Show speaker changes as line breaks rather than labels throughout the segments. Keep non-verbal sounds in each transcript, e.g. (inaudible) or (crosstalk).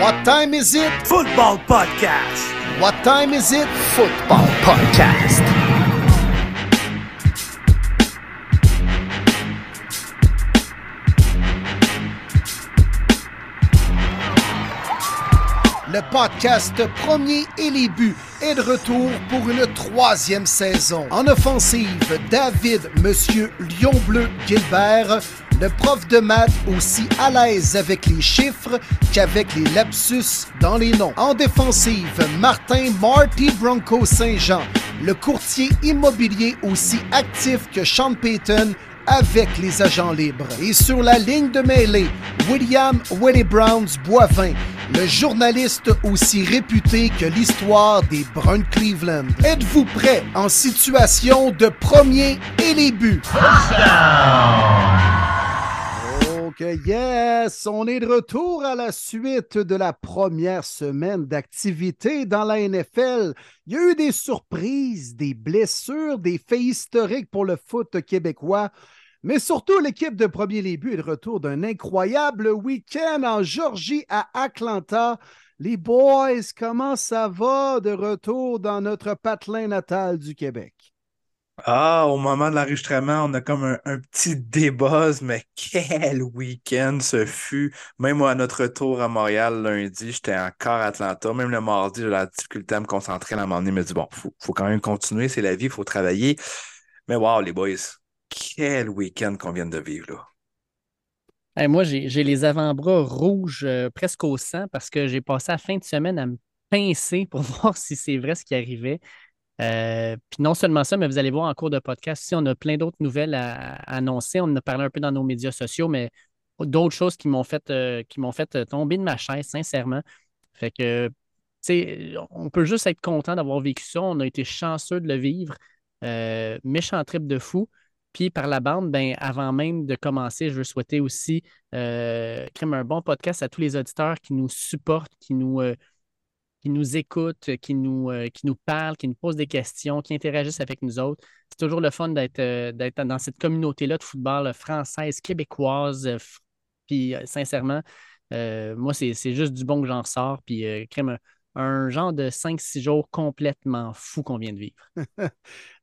What time is it?
Football Podcast.
What time is it?
Football Podcast.
Podcast Premier et les buts est de retour pour une troisième saison. En offensive, David Monsieur Lion Bleu Gilbert, le prof de maths aussi à l'aise avec les chiffres qu'avec les lapsus dans les noms. En défensive, Martin Marty Bronco Saint-Jean, le courtier immobilier aussi actif que Sean Payton avec les agents libres. Et sur la ligne de mêlée, William Willie Browns Boivin, le journaliste aussi réputé que l'histoire des Bruns Cleveland. Êtes-vous prêt en situation de premier et les buts? Ok, yes, on est de retour à la suite de la première semaine d'activité dans la NFL. Il y a eu des surprises, des blessures, des faits historiques pour le foot québécois. Mais surtout, l'équipe de Premier Buts est de retour d'un incroyable week-end en Georgie à Atlanta. Les boys, comment ça va de retour dans notre patelin natal du Québec?
Ah, au moment de l'enregistrement, on a comme un, petit débuzz, mais quel week-end ce fut. Même à notre retour à Montréal lundi, j'étais encore à Atlanta. Même le mardi, j'ai la difficulté à me concentrer à un moment donné. me dit bon, faut, faut quand même continuer, c'est la vie, il faut travailler. Mais wow, les boys, quel week-end qu'on vient de vivre là?
Moi, j'ai les avant-bras rouges euh, presque au sang parce que j'ai passé la fin de semaine à me pincer pour (laughs) voir si c'est vrai ce qui arrivait. Euh, puis non seulement ça, mais vous allez voir en cours de podcast, si on a plein d'autres nouvelles à, annoncer. On en a parlé un peu dans nos médias sociaux, mais d'autres choses qui m'ont fait, euh, qui m'ont fait tomber de ma chaise, sincèrement. Fait que, tu sais, on peut juste être content d'avoir vécu ça. On a été chanceux de le vivre. Méchant trip de fou. Puis par la bande, ben, avant même de commencer, je veux souhaiter aussi euh, un bon podcast à tous les auditeurs qui nous supportent, qui nous, euh, qui nous écoutent, qui nous, euh, qui nous parlent, qui nous posent des questions, qui interagissent avec nous autres. C'est toujours le fun d'être euh, dans cette communauté-là de football française, québécoise. puis sincèrement, moi, c'est juste du bon que j'en ressors. Puis crème, un genre de 5-6 jours complètement fou qu'on vient de vivre. (laughs)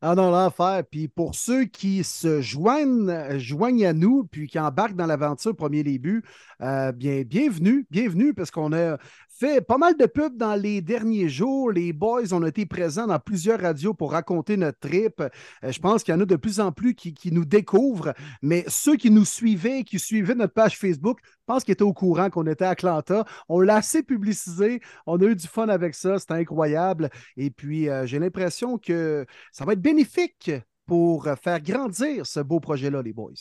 ah non, l'enfer. Puis pour ceux qui se joignent, joignent à nous, puis qui embarquent dans l'aventure premier début, euh, bien, bienvenue, bienvenue, parce qu'on a fait pas mal de pubs dans les derniers jours. Les boys ont été présents dans plusieurs radios pour raconter notre trip. Euh, je pense qu'il y en a de plus en plus qui, nous découvrent, mais ceux qui nous suivaient, qui suivaient notre page Facebook, je pense qu'ils étaient au courant qu'on était à Atlanta. On l'a assez publicisé. On a eu du fun avec ça. C'était incroyable. Et puis, euh, j'ai l'impression que ça va être bénéfique pour faire grandir ce beau projet-là, les boys.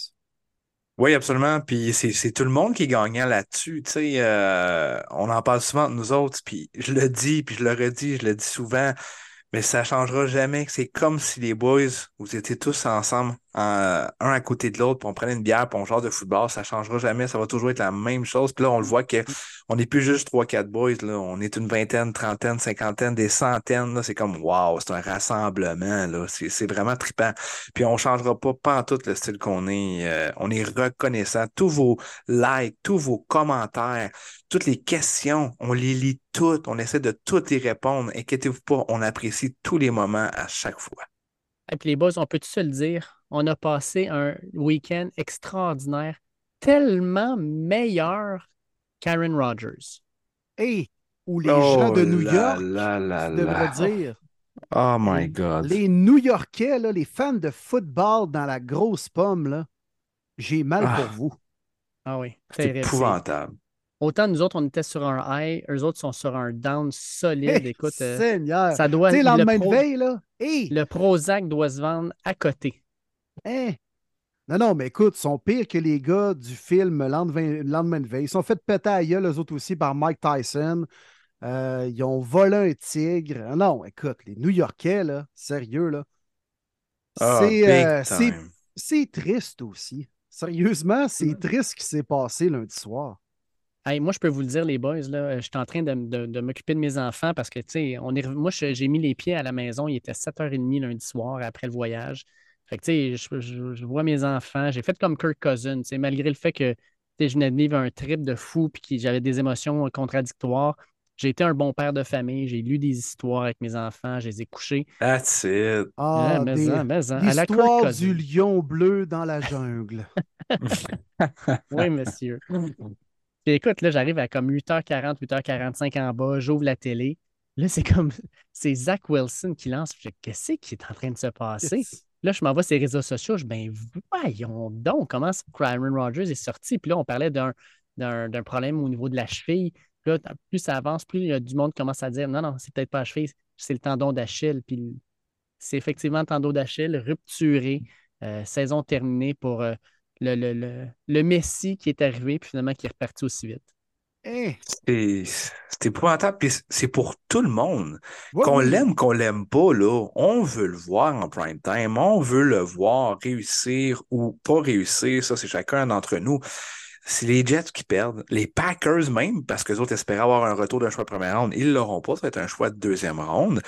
Oui, absolument. Puis c'est tout le monde qui est gagnant là-dessus. Tu sais, euh, on en parle souvent de nous autres, puis je le dis, puis je le redis, je le dis souvent, mais ça changera jamais. C'est comme si les boys, vous étiez tous ensemble un à côté de l'autre, puis on prenait une bière, puis on genre de football, ça changera jamais, ça va toujours être la même chose. Puis là, on le voit qu'on n'est plus juste trois, quatre boys, là. on est une vingtaine, trentaine, cinquantaine, des centaines. C'est comme wow, c'est un rassemblement. Là. C'est, vraiment trippant. Puis on changera pas, pas en tout le style qu'on est. Euh, on est reconnaissant. Tous vos likes, tous vos commentaires, toutes les questions, on les lit toutes, on essaie de toutes y répondre. Inquiétez-vous pas, on apprécie tous les moments à chaque fois.
Et puis les boys, on peut-tu se le dire? on a passé un week-end extraordinaire, tellement meilleur qu'Aaron Rodgers.
Et ou les oh gens de New York, je dire.
Oh my God.
Les New-Yorkais, là, les fans de football dans la grosse pomme, là, j'ai mal pour ah. vous.
Ah oui.
C'est épouvantable.
Autant nous autres, on était sur un high, eux autres sont sur un down solide. (laughs) Écoute,
euh, Seigneur.
ça doit.
Tu lendemain de veille, là.
Le Prozac doit se vendre à côté.
Hein? Non, non, mais écoute, ils sont pires que les gars du film Lendemain de veille. Ils sont fait péter à gueule, eux autres aussi, par Mike Tyson. Euh, ils ont volé un tigre. Ah non, écoute, les New-Yorkais, là, sérieux, là.
Ah,
euh, c'est triste aussi. Sérieusement, c'est triste ce qui s'est passé lundi soir.
Hey, moi, je peux vous le dire, les boys, là, je suis en train de, de, m'occuper de mes enfants parce que, tu sais, on est, moi, j'ai mis les pieds à la maison. Il était 7h30 lundi soir après le voyage. Fait que, je, je, vois mes enfants, j'ai fait comme Kirk Cousin, malgré le fait que je venais de vivre un trip de fou, puis j'avais des émotions contradictoires. J'ai été un bon père de famille, j'ai lu des histoires avec mes enfants, je les ai couchés.
That's it.
Ah,
Ouais, mais
des-
en, mais en. À la Kurt
L'histoire du lion bleu dans la jungle. (laughs) (laughs)
Oui, monsieur. Puis écoute, là, j'arrive à comme 8h40, 8h45 en bas, j'ouvre la télé. Là, c'est comme, (laughs) c'est Zach Wilson qui lance. Je Qu'est-ce qui est en train de se passer? Là, je m'envoie sur les réseaux sociaux. Je dis, ben voyons donc, comment Aaron Rodgers est sorti? Puis là, on parlait d'un, d'un, d'un problème au niveau de la cheville. Puis là, plus ça avance, plus il y a du monde commence à dire, non, non, c'est peut-être pas la cheville, c'est le tendon d'Achille. Puis c'est effectivement le tendon d'Achille rupturé, euh, saison terminée pour euh, le, le, le, le Messi qui est arrivé, puis finalement qui est reparti aussi vite.
Hein?
C'est c'est épouvantable, puis c'est pour tout le monde.
Ouais,
Qu'on
oui.
l'aime, qu'on l'aime pas, là, on veut le voir en prime time, on veut le voir réussir ou pas réussir, ça c'est chacun d'entre nous. C'est les Jets qui perdent, les Packers même, parce que les autres espéraient avoir un retour d'un choix de première ronde, ils l'auront pas, ça va être un choix de deuxième ronde.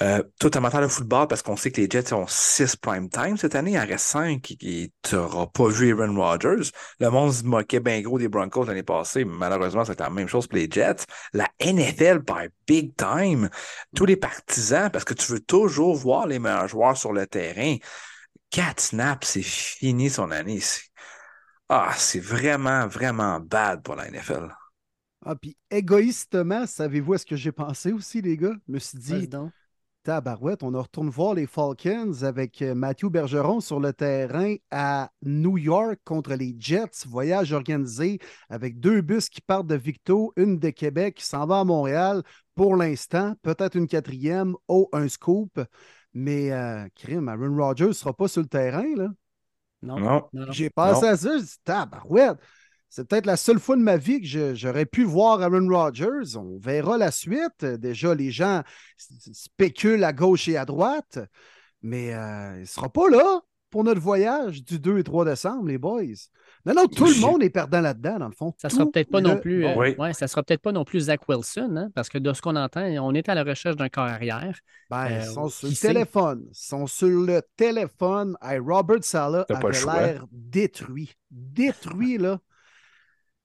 Euh, tout amateur de football, parce qu'on sait que les Jets ont six prime time cette année, il en reste cinq et tu n'auras pas vu Aaron Rodgers. Le monde se moquait bien gros des Broncos l'année passée, malheureusement, c'est la même chose pour les Jets. La NFL by big time. Tous les partisans, parce que tu veux toujours voir les meilleurs joueurs sur le terrain. Quatre snaps, c'est fini son année. C'est- Ah, c'est vraiment, vraiment bad pour la NFL.
Ah, puis égoïstement, savez-vous à ce que j'ai pensé aussi, les gars? Je me suis dit,
donc.
tabarouette, on retourne voir les Falcons avec euh, Mathieu Bergeron sur le terrain à New York contre les Jets. Voyage organisé avec deux bus qui partent de Victo, une de Québec qui s'en va à Montréal pour l'instant. Peut-être une quatrième. Oh, un scoop. Mais, euh, crime, Aaron Rodgers ne sera pas sur le terrain, là.
Non,
Non.
non.
J'ai pensé
Non.
à ça, je dis, tabarouette. C'est peut-être la seule fois de ma vie que j'aurais pu voir Aaron Rodgers. On verra la suite. Euh, Déjà, les gens spéculent à gauche et à droite, mais euh, il ne sera pas là pour notre voyage du 2 et 3 décembre, les boys. Non, non, tout le monde est perdant là-dedans, dans le fond.
Ça sera
Tout
peut-être pas non
le
plus. euh,
monde.
Oui.
ouais, ça sera peut-être pas non plus Zach Wilson, hein, parce que de ce qu'on entend, on est à la recherche d'un corps arrière.
Ben,
Euh,
ils sont sur le
sait?
téléphone. Ils sont sur le téléphone. Hey, Robert Sala
T'as pas le
avait
choix.
l'air détruit. Détruit, là.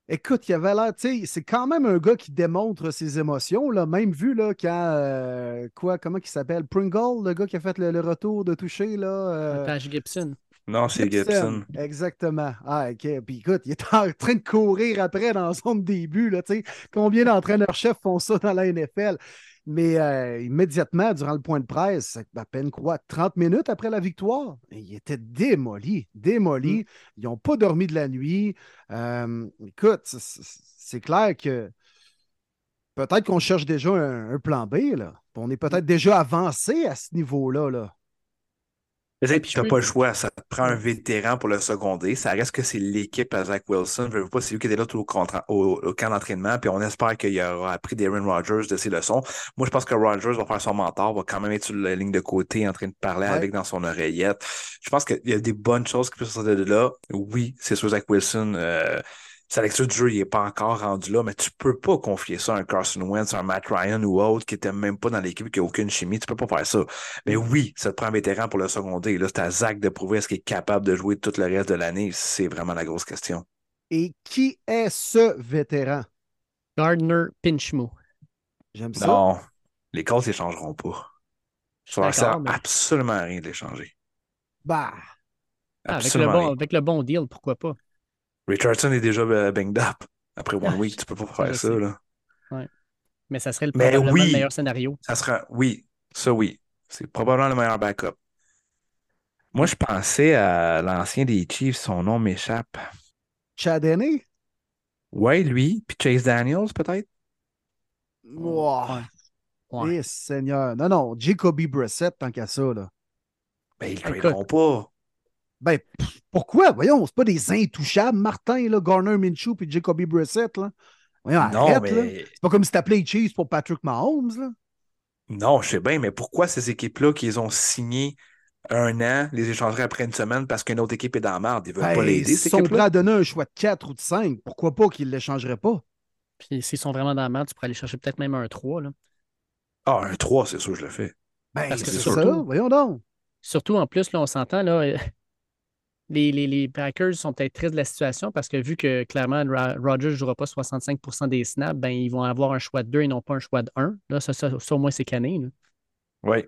Écoute, il avait l'air, tu sais, c'est quand même un gars qui démontre ses émotions, là. Même vu, là, quand, euh, quoi, comment il s'appelle? Pringle, le gars qui a fait le, le retour de toucher, là. euh,
Taj Gibson.
Non, c'est Gibson.
Exactement. Ah, OK. Puis écoute, il est en train de courir après dans zone début. Là. Combien d'entraîneurs-chefs font ça dans la NFL? Mais euh, immédiatement, durant le point de presse, à peine quoi, 30 minutes après la victoire, il était démoli, démoli. Ils n'ont pas dormi de la nuit. Euh, écoute, c'est- clair que peut-être qu'on cherche déjà un, un plan B. Là. On est peut-être déjà avancé à ce niveau-là. Là.
Tu sais, puis t'as
peux-
pas le choix. Ça prend un vétéran pour le seconder. Ça reste que c'est l'équipe à Zach Wilson. Je veux pas, c'est lui qui était là tout au, contra- au- au camp d'entraînement. Puis on espère qu'il aura appris d'Aaron Rodgers de ses leçons. Moi, je pense que Rodgers va faire son mentor, va quand même être sur la ligne de côté en train de parler
Ouais.
avec dans son oreillette. Je pense qu'il y a des bonnes choses qui peuvent sortir de là. Oui, c'est sûr, Zach Wilson. euh, sa lecture du jeu, il n'est pas encore rendu là, mais tu peux pas confier ça à un Carson Wentz, un Matt Ryan ou autre qui n'était même pas dans l'équipe, qui n'a aucune chimie. Tu peux pas faire ça. Mais oui, ça te prend un vétéran pour le seconder. Là, c'est à Zach de prouver est-ce qu'il est capable de jouer tout le reste de l'année. C'est vraiment la grosse question.
Et qui est ce vétéran?
Gardner Pinchmo.
J'aime ça.
Non, les Colts ne changeront pas. Ça ne sert
mais-
absolument à rien de les changer.
Bah,
Ah, avec, le
Absolument
bon,
rien.
avec le bon deal, pourquoi pas?
Richardson est déjà euh, banged up. Après one
Ah,
week, tu peux pas faire ça.
sais.
Là.
Mais ça serait le,
Mais
probablement
oui.
le meilleur scénario.
Ça sera, oui, ça oui. C'est probablement le meilleur backup. Moi, je pensais à l'ancien des Chiefs, son nom m'échappe.
Chad Henne?
Ouais, lui, puis Chase Daniels, peut-être?
Ouah,
Ouais.
eh, Seigneur. Non, non, Jacoby Brissett, tant qu'à ça, là.
Ben, ils le traderont pas.
Ben, pff, pourquoi? Voyons, c'est pas des intouchables, Martin, là, Garner Minshew puis Jacoby Brissett, là. Voyons,
Non,
arrête, là.
mais
C'est pas comme si t'appelais Chiefs pour Patrick Mahomes, là.
Non, je sais bien, mais pourquoi ces équipes-là qui les ont signées un an, les échangeraient après une semaine parce qu'une autre équipe est dans la merde? Ils veulent
Ben,
pas l'aider,
ils sont prêts à donner un choix de 4 ou de 5. Pourquoi pas qu'ils ne l'échangeraient pas?
Puis s'ils sont vraiment dans la merde, tu pourrais aller chercher peut-être même un 3. Là.
Ah, un 3, c'est sûr, je le fais.
Ben,
Parce que
c'est
c'est
ça,
surtout-
voyons donc.
Surtout en plus, là, on s'entend, là, les, les, les Packers sont peut-être tristes de la situation parce que vu que clairement Rogers ne jouera pas 65% des snaps, ben, ils vont avoir un choix de 2 et non pas un choix de 1. Là, ça, ça, au moins, c'est cané.
Oui.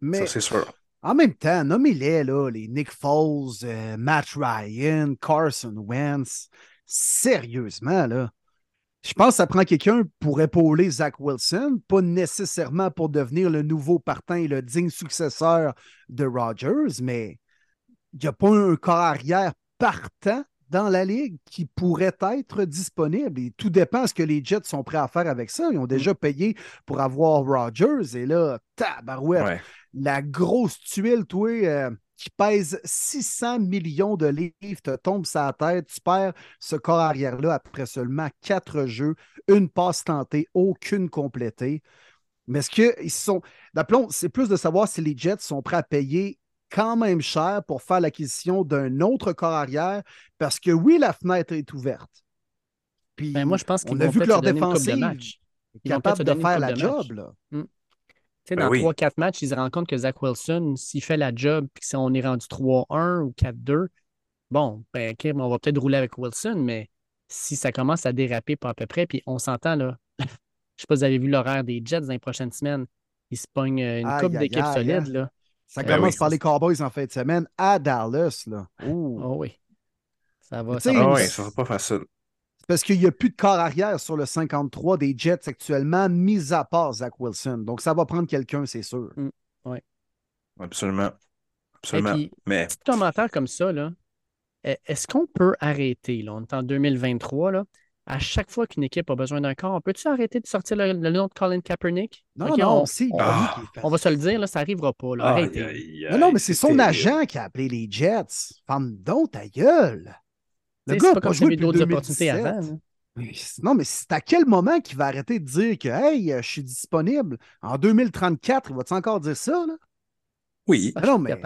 Mais
ça, c'est sûr.
En même temps, nommez-les, là, les Nick Foles, euh, Matt Ryan, Carson Wentz. Sérieusement, là. Je pense que ça prend quelqu'un pour épauler Zach Wilson, pas nécessairement pour devenir le nouveau partant et le digne successeur de Rodgers, mais il n'y a pas un corps arrière partant dans la ligue qui pourrait être disponible. Et tout dépend de ce que les Jets sont prêts à faire avec ça. Ils ont déjà payé pour avoir Rodgers. Et là, tabarouette, la grosse tuile, toi, euh, qui pèse 600 millions de livres, te tombe sa tête. Tu perds ce corps arrière-là après seulement quatre jeux, une passe tentée, aucune complétée. Mais est-ce qu'ils sont. D'aplomb, c'est plus de savoir si les Jets sont prêts à payer quand même cher pour faire l'acquisition d'un autre corps arrière parce que oui, la fenêtre est ouverte.
Puis, ben, moi, je pense
qu'on a vu que leur défensive est capable de faire la job. Là.
Hmm. sais, ben dans 3-4 matchs, ils se rendent compte que Zach Wilson, s'il fait la job, puis si on est rendu 3-1 ou 4-2, bon, ben, on va peut-être rouler avec Wilson, mais si ça commence à déraper pas à peu près, puis on s'entend, là, (laughs) je ne sais pas si vous avez vu l'horaire des Jets dans les prochaines semaines, ils se pognent une coupe d'équipe solide. Hein. Là.
Ça ben commence par les Cowboys en fin de semaine à Dallas. Là.
Oh oui. Ça va.
Ça, ah oui, ça pas facile.
Parce qu'il n'y a plus de corps arrière sur le 53 des Jets actuellement, mis à part Zach Wilson. Donc, ça va prendre quelqu'un, c'est sûr.
Mm, oui.
Absolument. Absolument. Mais...
Petit commentaire comme ça, là. Est-ce qu'on peut arrêter, là, on est en 2023, là, à chaque fois qu'une équipe a besoin d'un corps, on peut-tu arrêter de sortir le, nom de Colin Kaepernick?
Non, non, si.
On, va se le dire, là, ça n'arrivera pas. Là. Arrêtez.
non, non, mais c'est son agent qui a appelé les Jets. Femme donc ta gueule.
Le gars n'a pas, joué d'autres opportunités avant.
non, mais c'est à quel moment qu'il va arrêter de dire que Hey, je suis disponible? En 2034, il va-tu encore dire ça? Là?
Oui.
non, mais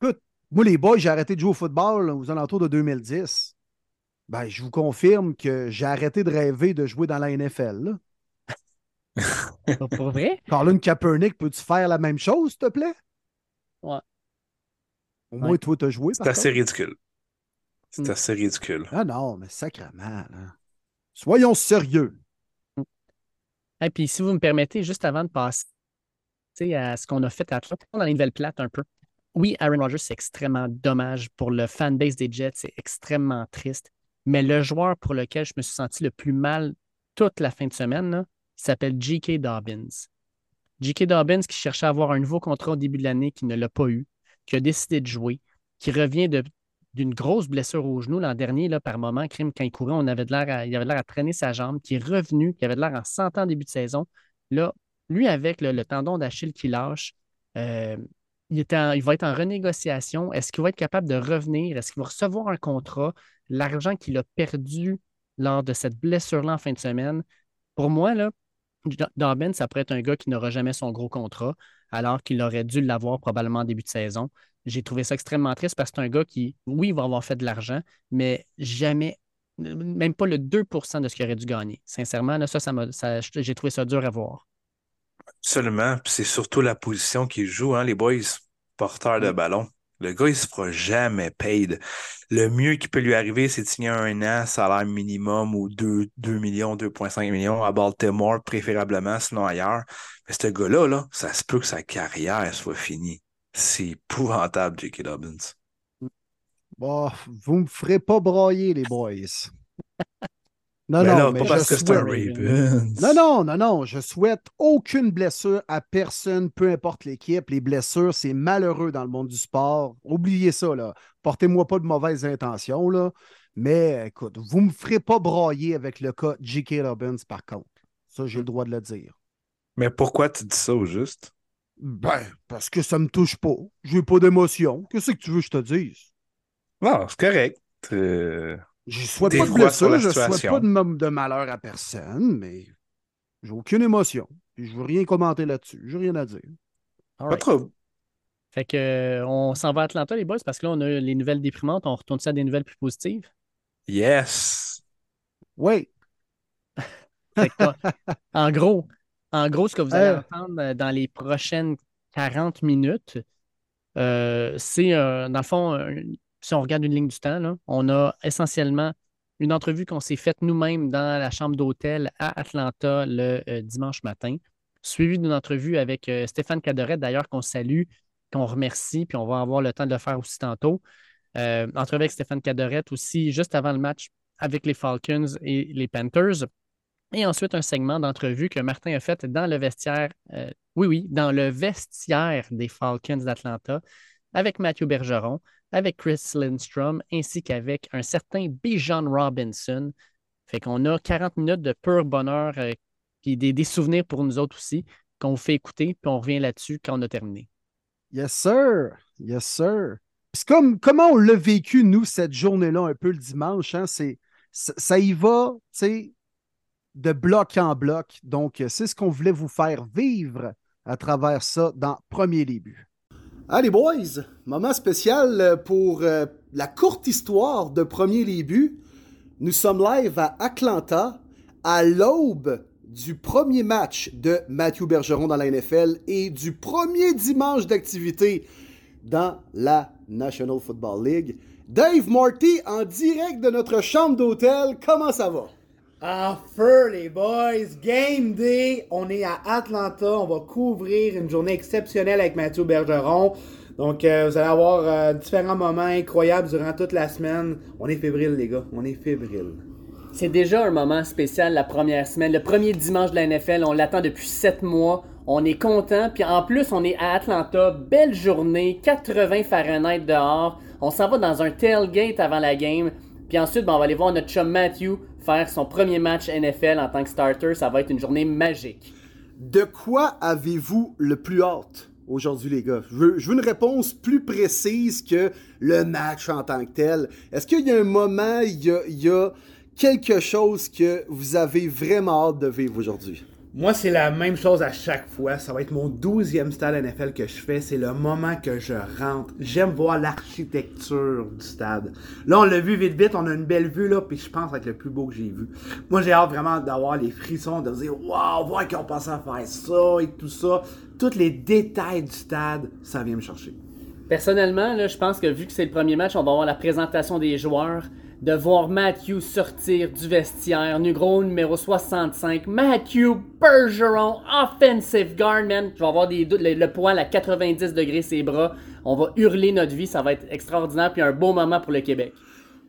écoute, moi, les boys, j'ai arrêté de jouer au football aux alentours de 2010. Ben, je vous confirme que j'ai arrêté de rêver de jouer dans la NFL. (laughs)
Pas pour vrai?
Colin Kaepernick, peux-tu faire la même chose, s'il te plaît?
Ouais.
Au moins, toi, tu as joué.
C'est assez ridicule. C'est hmm. assez ridicule.
Ah non, mais sacrément. Soyons sérieux.
Et hmm. puis, si vous me permettez, juste avant de passer à ce qu'on a fait à dans les nouvelles plates un peu. Oui, Aaron Rodgers, c'est extrêmement dommage pour le fanbase des Jets. C'est extrêmement triste. Mais le joueur pour lequel je me suis senti le plus mal toute la fin de semaine, il s'appelle J.K. Dobbins. J.K. Dobbins qui cherchait à avoir un nouveau contrat au début de l'année, qui ne l'a pas eu, qui a décidé de jouer, qui revient d'une grosse blessure au genou l'an dernier, là, par moment, crime, quand il courait, on avait l'air il avait l'air à traîner sa jambe, qui est revenu, qui avait l'air en sentant début de saison. Là, lui, avec le, tendon d'Achille qui lâche, euh, il, va être en renégociation. Est-ce qu'il va être capable de revenir? Est-ce qu'il va recevoir un contrat? l'argent qu'il a perdu lors de cette blessure-là en fin de semaine, pour moi, là, Dobbin, ça pourrait être un gars qui n'aura jamais son gros contrat, alors qu'il aurait dû l'avoir probablement en début de saison. J'ai trouvé ça extrêmement triste parce que c'est un gars qui, oui, va avoir fait de l'argent, mais jamais, même pas le 2% de ce qu'il aurait dû gagner. Sincèrement, là, ça, ça, j'ai trouvé ça dur à voir.
Absolument. c'est surtout la position qu'il joue, hein, les boys, porteurs de ballon. Le gars, il se fera jamais paid. Le mieux qui peut lui arriver, c'est de signer un an, salaire minimum ou 2, 2 millions, 2,5 millions à Baltimore, préférablement, sinon ailleurs. Mais ce gars-là, là, ça se peut que sa carrière soit finie. C'est épouvantable, J.K. Dobbins.
Bon, vous me ferez pas broyer, les boys.
Non, non, mais parce que c'est un
Non, non, non, non. Je souhaite aucune blessure à personne, peu importe l'équipe. Les blessures, c'est malheureux dans le monde du sport. Oubliez ça, là. Portez-moi pas de mauvaises intentions, là. Mais écoute, vous me ferez pas brailler avec le cas J.K. Robbins, par contre. Ça, j'ai le droit de le dire.
Mais pourquoi tu dis ça au juste?
Ben, parce que ça me touche pas. J'ai pas d'émotion. Qu'est-ce que tu veux que je te dise?
Non, c'est correct. Euh,
je souhaite pas de blessure, je souhaite pas de, de, malheur à personne, mais j'ai aucune émotion. Puis je veux rien commenter là-dessus. J'ai rien à dire.
Pas trop.
Fait que euh, on s'en va à Atlanta, les boys, parce que là, on a les nouvelles déprimantes. On retourne ça à des nouvelles plus positives?
Yes.
Oui. (laughs)
en gros, en gros, ce que vous allez euh. entendre euh, dans les prochaines 40 minutes, c'est, dans le fond, si on regarde une ligne du temps, on a essentiellement une entrevue qu'on s'est faite nous-mêmes dans la chambre d'hôtel à Atlanta le dimanche matin, suivie d'une entrevue avec Stéphane Cadoret, d'ailleurs, qu'on salue, qu'on remercie, puis on va avoir le temps de le faire aussi tantôt. entrevue avec Stéphane Cadoret aussi, juste avant le match avec les Falcons et les Panthers. Et ensuite, un segment d'entrevue que Martin a fait dans le vestiaire, euh, oui, oui, dans le vestiaire des Falcons d'Atlanta, avec Matthew Bergeron, avec Chris Lindstrom, ainsi qu'avec un certain Bijan Robinson. Fait qu'on a 40 minutes de pur bonheur et euh, des, souvenirs pour nous autres aussi qu'on vous fait écouter, puis on revient là-dessus quand on a terminé.
Yes, sir. Yes, sir. C'est comme comment on l'a vécu, nous, cette journée-là, un peu le dimanche. Hein? C'est, ça y va, tu de bloc en bloc. Donc, c'est ce qu'on voulait vous faire vivre à travers ça dans Premier Début. Allez, boys, moment spécial pour euh, la courte histoire de Premier Début. Nous sommes live à Atlanta à l'aube du premier match de Matthew Bergeron dans la NFL et du premier dimanche d'activité dans la National Football League. Dave Marty en direct de notre chambre d'hôtel, comment ça va?
Ah, feu les boys, game day, on est à Atlanta, on va couvrir une journée exceptionnelle avec Mathieu Bergeron. Donc euh, vous allez avoir euh, différents moments incroyables durant toute la semaine. On est fébrile les gars, on est fébrile.
C'est déjà un moment spécial la première semaine, le premier dimanche de la NFL, on l'attend depuis sept mois. On est content, puis en plus on est à Atlanta, belle journée, 80 Fahrenheit dehors. On s'en va dans un tailgate avant la game. Puis ensuite, ben, on va aller voir notre chum Matthew faire son premier match NFL en tant que starter. Ça va être une journée magique.
De quoi avez-vous le plus hâte aujourd'hui, les gars? Je veux, une réponse plus précise que le match en tant que tel. Est-ce qu'il y a un moment, il y a quelque chose que vous avez vraiment hâte de vivre aujourd'hui?
Moi, c'est la même chose à chaque fois. Ça va être mon douzième stade NFL que je fais. C'est le moment que je rentre. J'aime voir l'architecture du stade. Là, on l'a vu vite vite. On a une belle vue, là. Puis je pense être le plus beau que j'ai vu. Moi, j'ai hâte vraiment d'avoir les frissons, de dire, waouh, voir qu'ils ont pensé à faire ça et tout ça. Tous les détails du stade, ça vient me chercher.
Personnellement, là, je pense que vu que c'est le premier match, on va avoir la présentation des joueurs de voir Matthew sortir du vestiaire. Nugro numéro 65. Matthew Bergeron, offensive guard, man. Je avoir des doutes. Le, poids à 90 degrés ses bras. On va hurler notre vie. Ça va être extraordinaire. Puis un beau moment pour le Québec.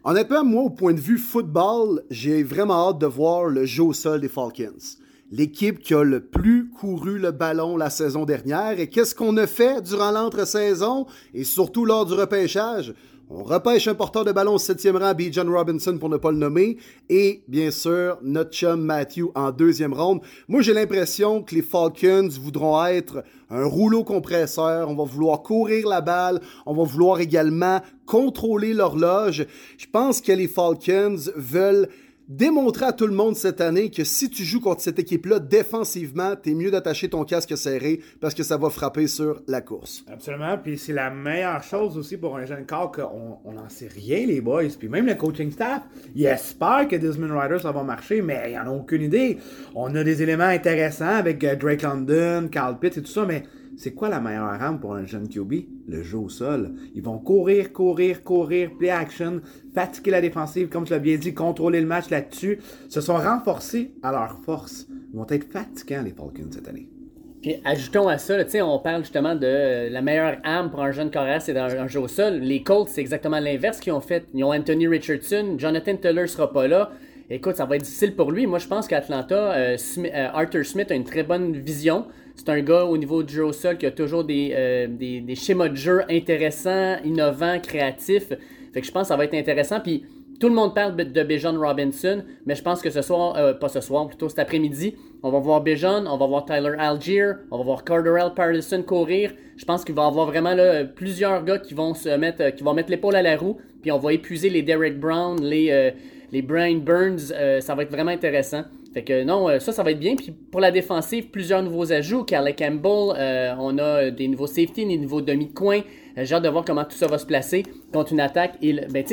Honnêtement, moi, au point de vue football, j'ai vraiment hâte de voir le jeu au sol des Falcons. L'équipe qui a le plus couru le ballon la saison dernière. Et qu'est-ce qu'on a fait durant l'entre-saison et surtout lors du repêchage? On repêche un porteur de ballon au septième rang, B. John Robinson pour ne pas le nommer. Et bien sûr, notre chum Matthew en deuxième ronde. Moi, j'ai l'impression que les Falcons voudront être un rouleau compresseur. On va vouloir courir la balle. On va vouloir également contrôler l'horloge. Je pense que les Falcons veulent démontrer à tout le monde cette année que si tu joues contre cette équipe-là défensivement, t'es mieux d'attacher ton casque serré parce que ça va frapper sur la course.
Absolument, puis c'est la meilleure chose aussi pour un jeune corps qu'on n'en sait rien les boys, puis même le coaching staff, il espère que Desmond Riders ça va marcher, mais il en a aucune idée. On a des éléments intéressants avec euh, Drake London, Carl Pitts et tout ça, mais c'est quoi la meilleure arme pour un jeune QB? Le jeu au sol. Ils vont courir, courir, courir, play action, fatiguer la défensive, comme tu l'as bien dit, contrôler le match là-dessus. Se sont renforcés à leur force. Ils vont être fatigants, les Falcons, cette année.
Puis ajoutons à ça, sais, on parle justement de la meilleure arme pour un jeune carrière, c'est un, jeu au sol. Les Colts, c'est exactement l'inverse qu'ils ont fait. Ils ont Anthony Richardson, Jonathan Taylor sera pas là. Écoute, ça va être difficile pour lui. Moi, je pense qu'Atlanta, euh, euh, Arthur Smith a une très bonne vision. C'est un gars au niveau du jeu au sol qui a toujours des, euh, des, schémas de jeu intéressants, innovants, créatifs. Fait que je pense que ça va être intéressant. Puis tout le monde parle de Bijan Robinson, mais je pense que ce soir, euh, pas ce soir, plutôt cet après-midi, on va voir Bijan, on va voir Tyler Algier, on va voir Carterell Patterson courir. Je pense qu'il va y avoir vraiment plusieurs gars qui vont se mettre, euh, qui vont mettre l'épaule à la roue, puis on va épuiser les Derek Brown, les, les Brian Burns. ça va être vraiment intéressant. Fait que non, euh, ça, ça va être bien. Puis pour la défensive, plusieurs nouveaux ajouts. Carly Campbell, euh, on a des nouveaux safety, des nouveaux demi-coins. Euh, j'ai hâte de voir comment tout ça va se placer contre une attaque. Et, ben,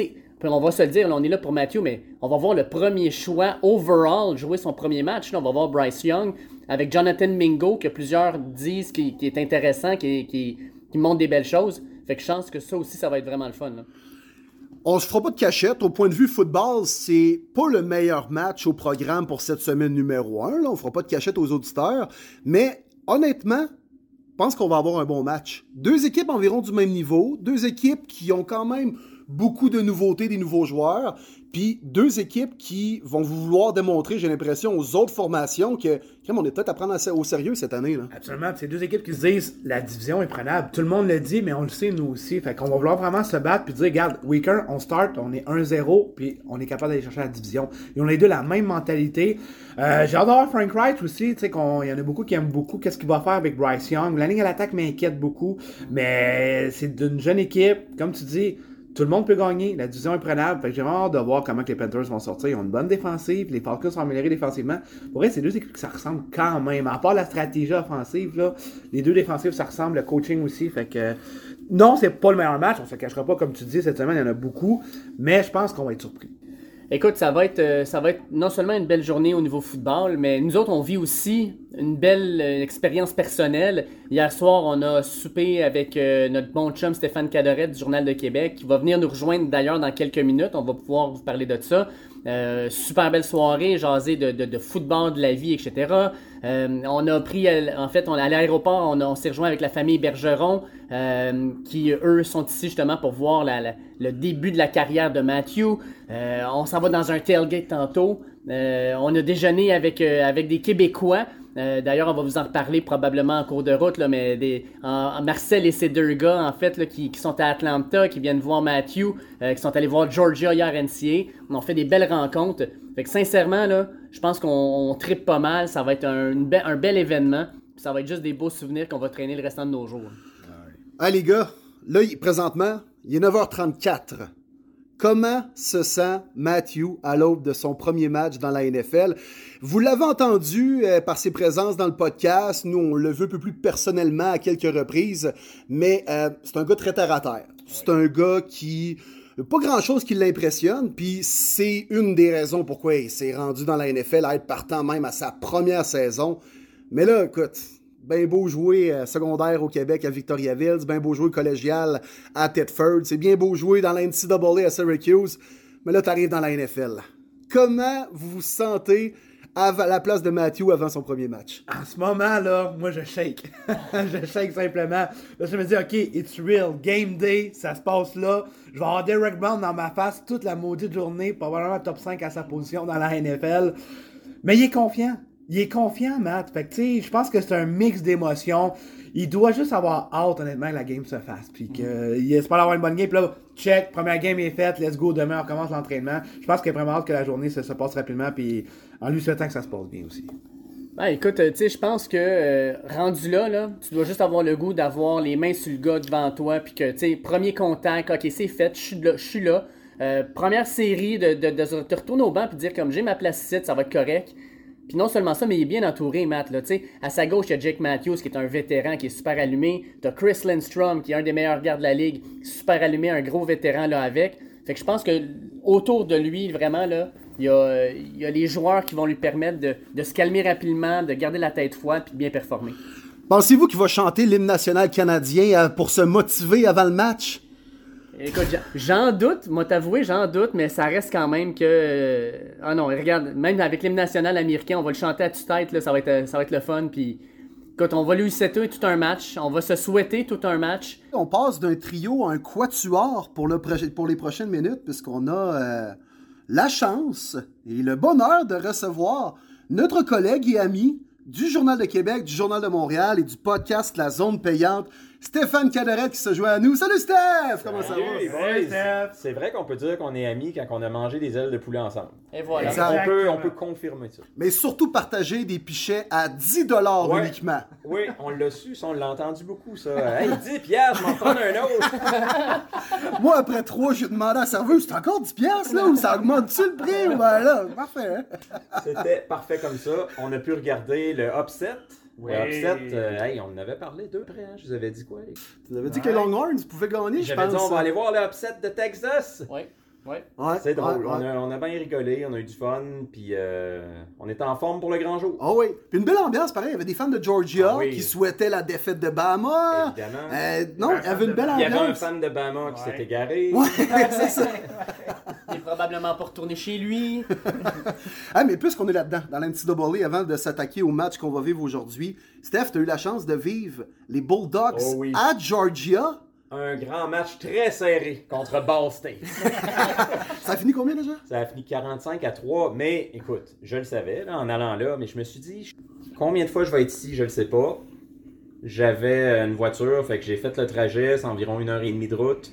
on va se le dire, on est là pour Matthew, mais on va voir le premier choix overall jouer son premier match. on va voir Bryce Young avec Jonathan Mingo, que plusieurs disent qui, est intéressant, qui, montre des belles choses. Fait que je pense que ça aussi, ça va être vraiment le fun. Là.
On se fera pas de cachette. Au point de vue football, c'est pas le meilleur match au programme pour cette semaine numéro 1. Là. On fera pas de cachette aux auditeurs. Mais honnêtement, je pense qu'on va avoir un bon match. Deux équipes environ du même niveau. Deux équipes qui ont quand même beaucoup de nouveautés, des nouveaux joueurs. Puis deux équipes qui vont vouloir démontrer, j'ai l'impression, aux autres formations que, on est peut-être à prendre au sérieux cette année. Là.
Absolument. C'est deux équipes qui se disent la division est prenable. Tout le monde le dit, mais on le sait nous aussi. Fait qu'on va vouloir vraiment se battre puis dire, regarde, week-end, on start, on est 1-0, puis on est capable d'aller chercher la division. Ils ont les deux la même mentalité. Euh, d'avoir Frank Wright aussi. Qu'il y en a beaucoup qui aiment beaucoup qu'est-ce qu'il va faire avec Bryce Young. La ligne à l'attaque m'inquiète beaucoup, mais c'est d'une jeune équipe. Comme tu dis, tout le monde peut gagner. La division est prenable. Fait que j'ai vraiment hâte de voir comment les Panthers vont sortir. Ils ont une bonne défensive. Les Falcons sont améliorés défensivement. Pour vrai, c'est deux équipes qui ça ressemble quand même. À part la stratégie offensive, là, les deux défensives, ça ressemble. Le coaching aussi. Fait que non, c'est pas le meilleur match. On se cachera pas, comme tu dis, cette semaine, il y en a beaucoup. Mais je pense qu'on va être surpris.
Écoute, ça va être euh, ça va être non seulement une belle journée au niveau football, mais nous autres on vit aussi une belle euh, expérience personnelle. Hier soir, on a soupé avec euh, notre bon chum Stéphane Cadoret du Journal de Québec, qui va venir nous rejoindre d'ailleurs dans quelques minutes. On va pouvoir vous parler de ça. super belle soirée, jaser de, de, de, football, de la vie, etc. on a pris, en fait, on à l'aéroport, on, s'est rejoint avec la famille Bergeron, qui eux sont ici justement pour voir le début de la carrière de Matthew. on s'en va dans un tailgate tantôt. on a déjeuné avec des Québécois. Euh, d'ailleurs, on va vous en reparler probablement en cours de route, là, mais Marcel et ces deux gars, en fait, qui, sont à Atlanta, qui viennent voir Matthew, euh, qui sont allés voir Georgia hier NCA. On a fait des belles rencontres. Fait que sincèrement, là, je pense qu'on tripe pas mal. Ça va être un, un bel événement. Ça va être juste des beaux souvenirs qu'on va traîner le restant de nos jours.
Ah les gars, là, présentement, il est 9h34. Comment se sent Matthew à l'aube de son premier match dans la NFL? Vous l'avez entendu euh, par ses présences dans le podcast. Nous, on le veut un peu plus personnellement à quelques reprises, mais euh, c'est un gars très terre à terre. C'est un gars qui pas grand chose qui l'impressionne, puis c'est une des raisons pourquoi il s'est rendu dans la NFL à être partant même à sa première saison. Mais là, écoute, bien beau jouer euh, secondaire au Québec à Victoriaville, c'est bien beau jouer collégial à Tedford, c'est bien beau jouer dans la NCAA à Syracuse, mais là, tu arrives dans la NFL. Comment vous vous sentez à la place de Matthew avant son premier match?
En ce moment-là, moi, je shake. (laughs) je shake simplement. Là, je me dis, OK, it's real. Game day, ça se passe là. Je vais avoir Derek Brown dans ma face toute la maudite journée, probablement top 5 à sa position dans la NFL. Mais il est confiant. Il est confiant, Matt. Fait que, je pense que c'est un mix d'émotions. Il doit juste avoir hâte, honnêtement, que la game se fasse. Puis qu'il espère avoir une bonne game. Puis là, check, première game est faite, let's go, demain on commence l'entraînement. Je pense qu'il est vraiment hâte que la journée se, passe rapidement. Puis en lui souhaitant que ça se passe bien aussi.
Ben, écoute, tu sais, je pense que euh, rendu là, là, tu dois juste avoir le goût d'avoir les mains sur le gars devant toi. Puis que, tu sais, premier contact, ok, c'est fait, je suis là. Là. Euh, première série de, de, retourner au banc puis dire comme j'ai ma place ici, ça va être correct. Puis non seulement ça, mais il est bien entouré, Matt. Là, à sa gauche, il y a Jake Matthews, qui est un vétéran, qui est super allumé. T'as Chris Lindstrom, qui est un des meilleurs gardes de la ligue, super allumé, un gros vétéran là avec. Fait que je pense que autour de lui, vraiment, là, il y a, y a les joueurs qui vont lui permettre de, de se calmer rapidement, de garder la tête froide puis de bien performer.
Pensez-vous qu'il va chanter l'hymne national canadien euh, pour se motiver avant le match?
Écoute, j'en doute, moi t'avouer, j'en doute, mais ça reste quand même que. Euh, ah non, regarde, même avec l'hymne national américain, on va le chanter à tue-tête, ça va, être, ça va être le fun. Puis, écoute, on va lui souhaiter tout un match, on va se souhaiter tout un match.
On passe d'un trio à un quatuor pour, le pour les prochaines minutes, puisqu'on a euh, la chance et le bonheur de recevoir notre collègue et ami du Journal de Québec, du Journal de Montréal et du podcast La Zone Payante. Stéphane Cadorette qui se joint à nous. Salut Steph! Comment ça
va? C'est vrai qu'on peut dire qu'on est amis quand on a mangé des ailes de poulet ensemble.
Et voilà.
On peut, on peut confirmer ça.
Mais surtout partager des pichets à 10 dollars uniquement.
Oui, on l'a su, ça, on l'a entendu beaucoup, ça. hey, 10 piastres, je m'en prends un autre. (laughs)
Moi, après 3, j'ai demandé à la serveuse, c'est encore 10 piastres, là, ou ça augmente-tu le prix? Ben là, parfait. Hein?
C'était parfait comme ça. On a pu regarder le upset. Oui. Upset, euh, hey, on en avait parlé deux près, hein? je vous avais dit quoi?
Tu nous avais dit que Longhorns pouvait gagner, je pense.
Dit on va aller voir le upset de Texas.
Oui. Ouais.
Ouais,
C'est drôle.
ouais, ouais.
On, a, on a bien rigolé, on a eu du fun, puis euh, on était en forme pour le grand jour.
Ah oui. Puis une belle ambiance, pareil. Il y avait des fans de Georgia
Ah oui.
qui souhaitaient la défaite de Bama.
Évidemment.
Euh, non, il y avait une belle
Il y avait un
ambiance.
fan de Bama qui s'est égaré.
Ouais, (laughs) c'est ça.
Il est probablement pas retourné chez lui. (laughs)
Ah, mais puisqu'on est là-dedans, dans l'NCAA, avant de s'attaquer au match qu'on va vivre aujourd'hui, Steph, tu as eu la chance de vivre les Bulldogs
Oh oui.
à Georgia?
Un grand match très serré contre Ball State. (laughs)
Ça a fini combien déjà?
Ça a fini 45 à 3, mais écoute, je le savais là, en allant là, mais je me suis dit, combien de fois je vais être ici, je le sais pas. J'avais une voiture, fait que j'ai fait le trajet, c'est environ une heure et demie de route.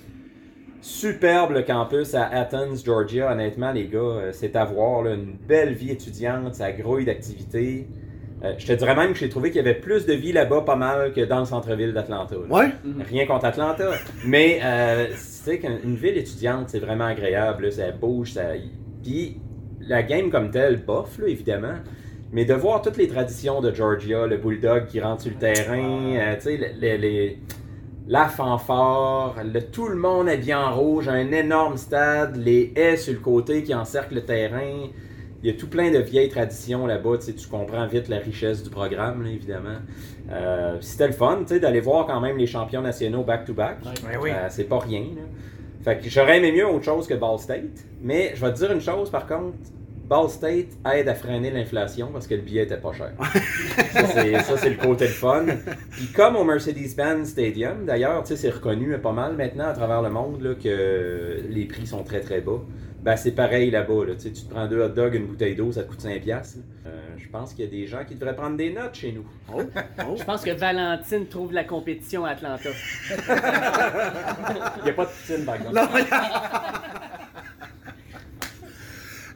Superbe le campus à Athens, Georgia. Honnêtement, les gars, euh, c'est à voir. là, une belle vie étudiante, ça grouille d'activités. Euh, je te dirais même que j'ai trouvé qu'il y avait plus de vie là-bas, pas mal, que dans le centre-ville d'Atlanta.
Ouais.
Rien contre Atlanta. Mais euh, c'est qu'une ville étudiante, c'est vraiment agréable. là, ça bouge. Ça... Puis la game comme telle, bof, là, évidemment. Mais de voir toutes les traditions de Georgia, le bulldog qui rentre sur le terrain, euh, tu sais, le- le- les- la fanfare, le, tout le monde habillé en rouge, un énorme stade, les haies sur le côté qui encerclent le terrain. Il y a tout plein de vieilles traditions là-bas. Tu, sais, tu comprends vite la richesse du programme, là, évidemment. Euh, C'était le fun tu sais, d'aller voir quand même les champions nationaux back-to-back.
Ben.
Euh, c'est pas rien. là. Fait que j'aurais aimé mieux autre chose que Ball State. Mais je vais te dire une chose par contre. Ball State aide à freiner l'inflation parce que le billet était pas cher. (laughs) ça, c'est, ça, c'est le côté de fun. Puis comme au Mercedes-Benz Stadium, d'ailleurs, tu sais, c'est reconnu pas mal maintenant à travers le monde là, que les prix sont très très bas. Ben, c'est pareil là-bas. Là. Tu sais, tu te prends deux hot dogs, une bouteille d'eau, ça te coûte 5$. piastres, là. Euh, je pense qu'il y a des gens qui devraient prendre des notes chez nous.
Oh, oh.
Je pense que Valentine trouve la compétition à Atlanta. (laughs)
Il n'y a pas de piscine, par exemple.
Non, (laughs)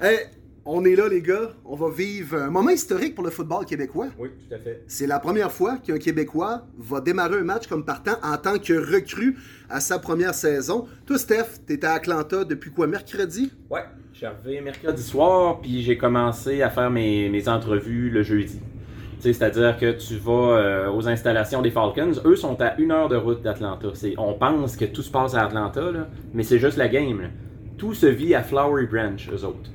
Hey, on est là, les gars. On va vivre un moment historique pour le football québécois.
Oui, tout à fait.
C'est la première fois qu'un Québécois va démarrer un match comme partant en tant que recrue à sa première saison. Toi, Steph, t'étais à Atlanta depuis quoi, mercredi?
Ouais, je suis arrivé mercredi soir, puis j'ai commencé à faire mes, mes entrevues le jeudi. Tu C'est-à-dire que tu vas euh, aux installations des Falcons. Eux sont à une heure de route d'Atlanta. On pense que tout se passe à Atlanta, là, mais c'est juste la game. là. Tout se vit à Flowery Branch, eux autres.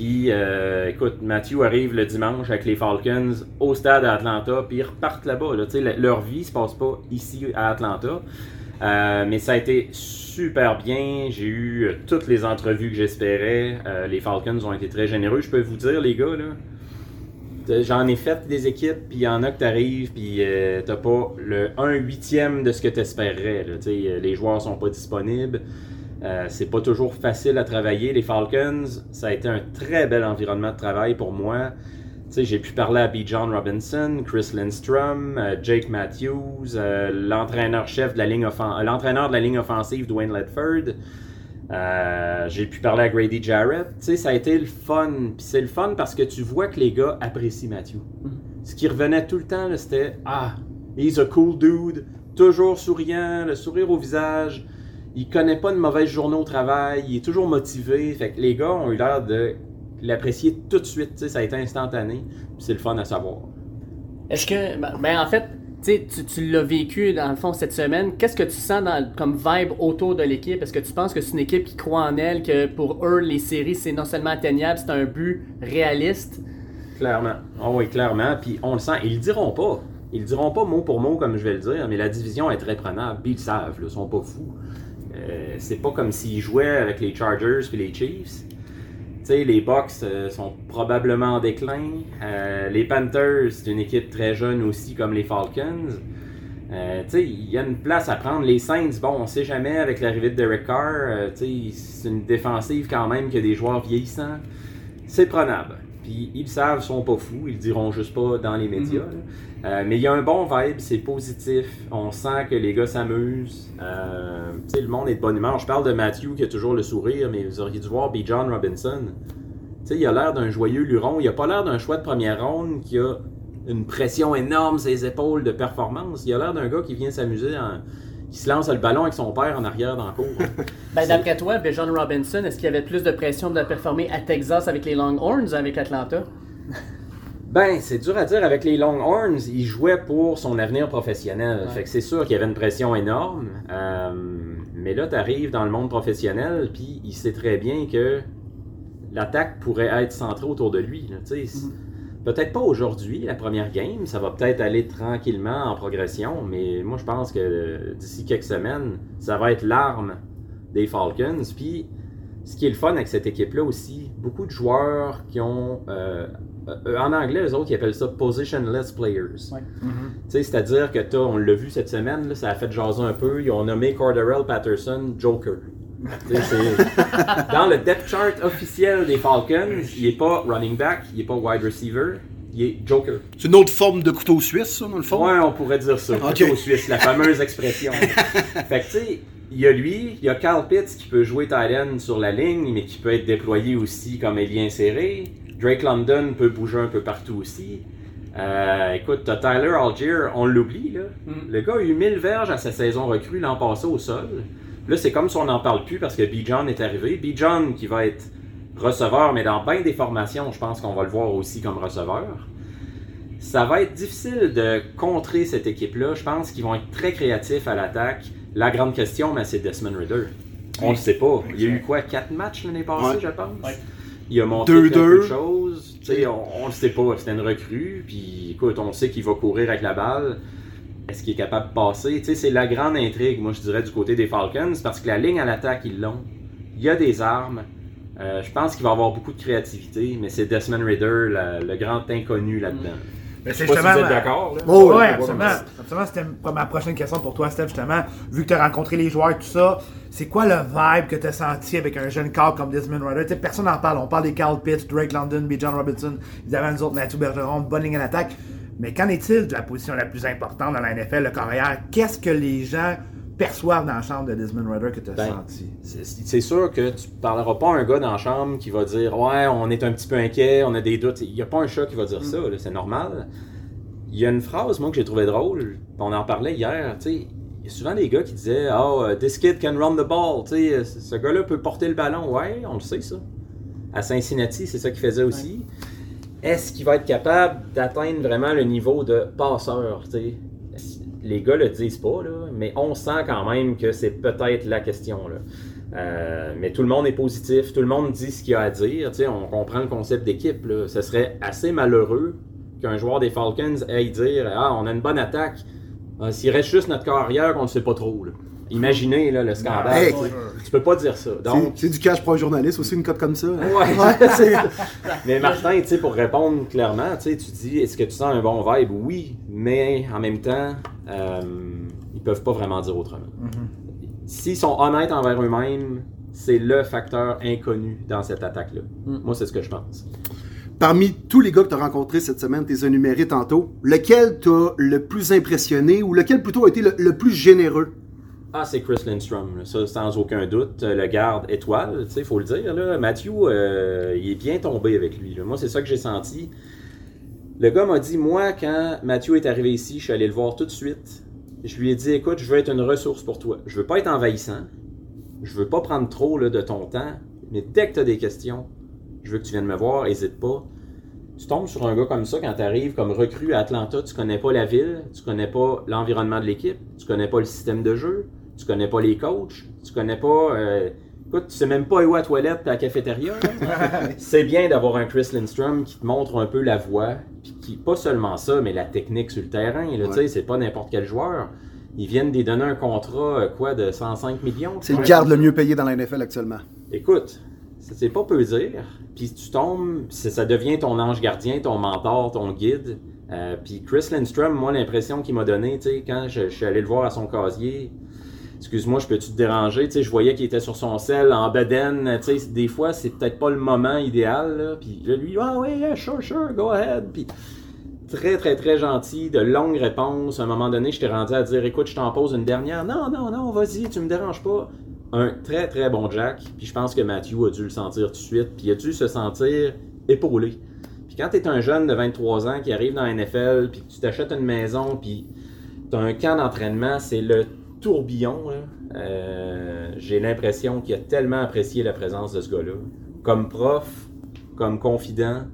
Puis, euh, écoute, Matthew arrive le dimanche avec les Falcons au stade à Atlanta, puis ils repartent là-bas. Leur vie se passe pas ici à Atlanta. Euh, mais ça a été super bien. J'ai eu euh, toutes les entrevues que j'espérais. Les Falcons ont été très généreux. Je peux vous dire, les gars, là. J'en ai fait des équipes, puis il y en a que t'arrives, puis t'as pas le 1 huitième de ce que t'espérais. là. Les joueurs sont pas disponibles. Euh, c'est pas toujours facile à travailler. Les Falcons, ça a été un très bel environnement de travail pour moi. J'ai pu parler à B. John Robinson, Chris Lindstrom, euh, Jake Matthews, euh, l'entraîneur-chef de la ligne offen- l'entraîneur de la ligne offensive, Dwayne Ledford. J'ai pu parler à Grady Jarrett. Ça a été le fun. C'est le fun parce que tu vois que les gars apprécient Matthew. Ce qui revenait tout le temps, c'était Ah, he's a cool dude, toujours souriant, le sourire au visage. Il connaît pas de mauvaise journée au travail, il est toujours motivé. Fait que les gars ont eu l'air de l'apprécier tout de suite. tu sais, ça a été instantané. C'est le fun à savoir.
Est-ce que. Ben, ben, en fait, tu l'as vécu dans le fond cette semaine. Qu'est-ce que tu sens dans, comme vibe autour de l'équipe? Est-ce que tu penses que c'est une équipe qui croit en elle, que pour eux, les séries, c'est non seulement atteignable, c'est un but réaliste?
Clairement. Oh oui, clairement. Puis on le sent. Ils le diront pas. Ils le diront pas mot pour mot comme je vais le dire, mais la division est très prenable. Puis ils le savent, ils sont pas fous. Euh, c'est pas comme s'ils jouaient avec les Chargers puis les Chiefs. Les Bucks euh, sont probablement en déclin. Euh, les Panthers, c'est une équipe très jeune aussi, comme les Falcons. Il y a une place à prendre. Les Saints, bon, on sait jamais avec l'arrivée de Derek Carr. c'est une défensive quand même qui a des joueurs vieillissants. C'est prenable. Puis ils le savent, ils sont pas fous, ils le diront juste pas dans les médias. là. Euh, mais il y a un bon vibe, c'est positif. On sent que les gars s'amusent. Euh, tu sais, le monde est de bonne humeur. Je parle de Matthew qui a toujours le sourire, mais vous auriez dû voir B. John Robinson. Tu sais, il a l'air d'un joyeux luron. Il a pas l'air d'un choix de première ronde qui a une pression énorme sur les épaules de performance. Il a l'air d'un gars qui vient s'amuser, en- qui se lance le ballon avec son père en arrière dans le cours. (laughs)
Ben, d'après toi, John Robinson, est-ce qu'il y avait plus de pression de performer à Texas avec les Longhorns ou avec Atlanta? (laughs)
Ben, c'est dur à dire. Avec les Longhorns, il jouait pour son avenir professionnel. Fait que c'est sûr qu'il y avait une pression énorme. Euh, mais là, tu arrives dans le monde professionnel, puis il sait très bien que l'attaque pourrait être centrée autour de lui. là. Sais, Peut-être pas aujourd'hui, la première game. Ça va peut-être aller tranquillement en progression. Mais moi, je pense que euh, d'ici quelques semaines, ça va être l'arme des Falcons. Puis, ce qui est le fun avec cette équipe-là aussi, beaucoup de joueurs qui ont. euh, euh, en anglais, eux autres, ils appellent ça positionless players.
Ouais.
Sais, C'est-à-dire que t'as- on l'a vu cette semaine, là, ça a fait jaser un peu. Ils ont nommé Cordarrelle Patterson Joker. Dans le depth chart officiel des Falcons, il n'est pas running back, il n'est pas wide receiver, il est Joker.
C'est une autre forme de couteau suisse, ça, dans le fond?
Ouais, on pourrait dire ça. Couteau suisse, la fameuse expression. (laughs) fait que tu sais, il y a lui, il y a Carl Pitts qui peut jouer tight end sur la ligne, mais qui peut être déployé aussi comme ailier inséré. Drake London peut bouger un peu partout aussi. Euh, écoute, t'as Tyler Algier, on l'oublie, là. Le gars a eu 1000 verges à sa saison recrue l'an passé au sol. Là, c'est comme si on n'en parle plus parce que B. John est arrivé. B. John qui va être receveur, mais dans bien des formations, je pense qu'on va le voir aussi comme receveur. Ça va être difficile de contrer cette équipe-là. Je pense qu'ils vont être très créatifs à l'attaque. La grande question, mais c'est Desmond Ritter. On le sait pas. Il y a eu quoi, quatre matchs l'année passée,
Ouais.
je pense?
Ouais.
Il a monté
Deux,
quelque
deux.
chose. Tu sais, on, on le sait pas. C'était une recrue. Puis écoute, on sait qu'il va courir avec la balle. Est-ce qu'il est capable de passer? Tu sais, c'est la grande intrigue, moi je dirais, du côté des Falcons, parce que la ligne à l'attaque, ils l'ont. Il y a des armes. Euh, je pense qu'il va y avoir beaucoup de créativité, mais c'est Desmond Ritter, la- le grand inconnu là-dedans.
Mais
Je
c'est
si vous
justement.
êtes d'accord. là.
Oh,
ouais,
ouais,
absolument. Absolument, c'était ma- ma prochaine question pour toi, Steph, justement. Vu que tu as rencontré les joueurs et tout ça, c'est quoi le vibe que tu as senti avec un jeune corps comme Desmond Rider? Tu sais, personne n'en parle. On parle des Carl Pitts, Drake London, B. John Robinson, évidemment, nous autres, Matthew Bergeron, bonne ligne à l'attaque. Mais qu'en est-il de la position la plus importante dans la NFL, le carrière? Qu'est-ce que les gens perçoivent dans la chambre de Desmond Rider que tu as
Ben,
senti?
C'est sûr que tu parleras pas à un gars dans la chambre qui va dire Ouais, on est un petit peu inquiet, on a des doutes. Il n'y a pas un chat qui va dire ça, c'est normal. Il y a une phrase, moi, que j'ai trouvé drôle, on en parlait hier, tu sais. Il y a souvent des gars qui disaient Oh, this kid can run the ball. Tu sais, ce ce gars-là peut porter le ballon. Ouais, on le sait, ça. À Cincinnati, c'est ça qu'il faisait aussi. Est-ce qu'il va être capable d'atteindre vraiment le niveau de passeur? tu sais? Les gars le disent pas, mais on sent quand même que c'est peut-être la question. Euh, mais tout le monde est positif, tout le monde dit ce qu'il a à dire. tu sais, On comprend le concept d'équipe. Ce serait assez malheureux qu'un joueur des Falcons aille dire Ah, on a une bonne attaque. Euh, S'il reste juste notre carrière, on ne sait pas trop. Imaginez là, le scandale.
Hey.
tu peux pas dire ça. Donc,
C'est c'est du cash pour un journaliste aussi, une cote comme ça. hein?
Ouais, (laughs) c'est- mais Martin, tu sais, pour répondre clairement, tu dis, est-ce que tu sens un bon vibe? Oui, mais en même temps, euh, ils peuvent pas vraiment dire autrement. S'ils sont honnêtes envers eux-mêmes, c'est le facteur inconnu dans cette attaque-là. Moi, c'est ce que je pense.
Parmi tous les gars que tu as rencontrés cette semaine, tu les as énumérés tantôt, lequel t'a le plus impressionné ou lequel plutôt a été le, le plus généreux?
Ah, c'est Chris Lindstrom, ça sans aucun doute. Euh, Le garde étoile, sais, faut le dire. Là. Matthew, euh, il est bien tombé avec lui. Moi, c'est ça que j'ai senti. Le gars m'a dit, moi, quand Matthew est arrivé ici, je suis allé le voir tout de suite. Je lui ai dit, écoute, je veux être une ressource pour toi. Je veux pas être envahissant. Je veux pas prendre trop de ton temps. Mais dès que tu as des questions, je veux que tu viennes me voir, hésite pas. Tu tombes sur un gars comme ça quand tu arrives comme recrue à Atlanta, tu connais pas la ville, tu connais pas l'environnement de l'équipe, tu connais pas le système de jeu, tu connais pas les coachs, tu connais pas. euh, écoute, tu sais même pas où à la toilette et à la cafétéria. (laughs) C'est bien d'avoir un Chris Lindstrom qui te montre un peu la voie, puis qui, pas seulement ça, mais la technique sur le terrain. Là, tu sais, C'est pas n'importe quel joueur. Ils viennent d'y donner un contrat, euh, quoi, de 105 millions.
C'est le garde le mieux payé dans la NFL actuellement.
Écoute, ça, c'est pas peu dire. Puis tu tombes, ça devient ton ange gardien, ton mentor, ton guide. Euh, puis Chris Lindstrom, moi, l'impression qu'il m'a donné, tu sais, quand je, je suis allé le voir à son casier, excuse-moi, je peux-tu te déranger? Tu sais, je voyais qu'il était sur son sel, en bedaine. Tu sais, des fois, c'est peut-être pas le moment idéal. Là. Puis là, lui, ah oui, yeah, sure, sure, go ahead. Puis très, très, très gentil, de longues réponses. À un moment donné, je t'ai rendu à dire, écoute, je t'en pose une dernière. Non, non, non, vas-y, tu me déranges pas. Un très, très bon Jack. Puis je pense que Matthew a dû le sentir tout de suite. Puis il a dû se sentir épaulé. Puis quand tu es un jeune de 23 ans qui arrive dans la NFL, puis tu t'achètes une maison, puis tu as un camp d'entraînement, c'est le tourbillon. Euh, J'ai l'impression qu'il a tellement apprécié la présence de ce gars-là. Comme prof, comme confident,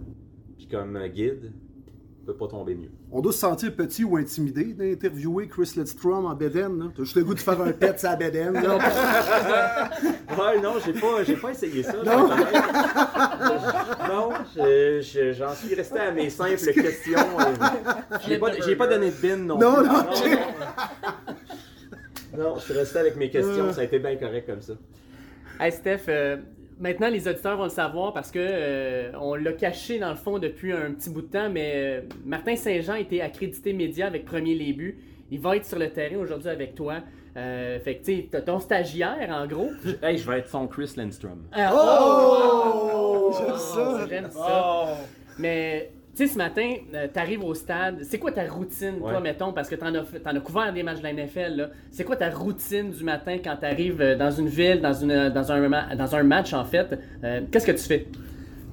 puis comme euh, guide. peut pas tomber mieux.
On doit se sentir petit ou intimidé d'interviewer Chris Lidstrom en Beden. T'as juste le goût de faire un pet à Beden. (laughs)
Ouais, non, j'ai pas, j'ai pas essayé ça.
Non.
non, je- je- j'en suis resté à mes simples questions. euh, J'ai pas, pas donné de bin non,
Non,
plus.
non,
Non, je suis resté avec mes questions, ça a été bien correct comme ça.
Hey Steph, euh, maintenant les auditeurs vont le savoir parce que euh, on l'a caché dans le fond depuis un petit bout de temps, mais euh, Martin Saint-Jean était accrédité média avec Premier Les Buts. Il va être sur le terrain aujourd'hui avec toi. Euh, fait que tu sais, t'as ton stagiaire en gros.
Hey, je vais être son Chris Lindstrom.
Ah,
Oh! J'aime ça.
J'aime ça. Mais tu sais, ce matin, euh, t'arrives au stade. C'est quoi ta routine, toi,
Ouais.
mettons, parce que t'en as, fait- t'en as couvert des matchs de la NFL, là. C'est quoi ta routine du matin quand t'arrives euh, dans une ville, dans, une, dans, un, dans un match, en fait? Euh, Qu'est-ce que tu fais?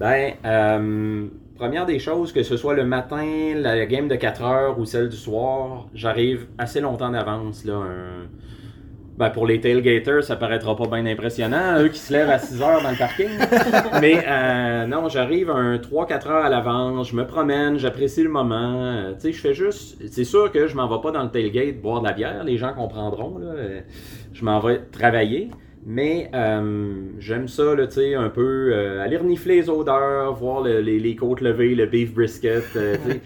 Ben, euh, première des choses, que ce soit le matin, la game de 4 heures ou celle du soir, j'arrive assez longtemps d'avance. Là, un- Ben, pour les tailgaters, ça paraîtra pas bien impressionnant, eux qui se lèvent à 6 heures dans le parking. (laughs) Mais euh, non, j'arrive un 3-4 heures à l'avance, je me promène, j'apprécie le moment. euh, tu sais, je fais juste. C'est sûr que je m'en vais pas dans le tailgate boire de la bière, les gens comprendront. Là, euh, je m'en vais travailler. Mais euh, j'aime ça, là, tu sais, un peu euh, aller renifler les odeurs, voir le- les, les côtes levées, le beef brisket, euh, tu sais.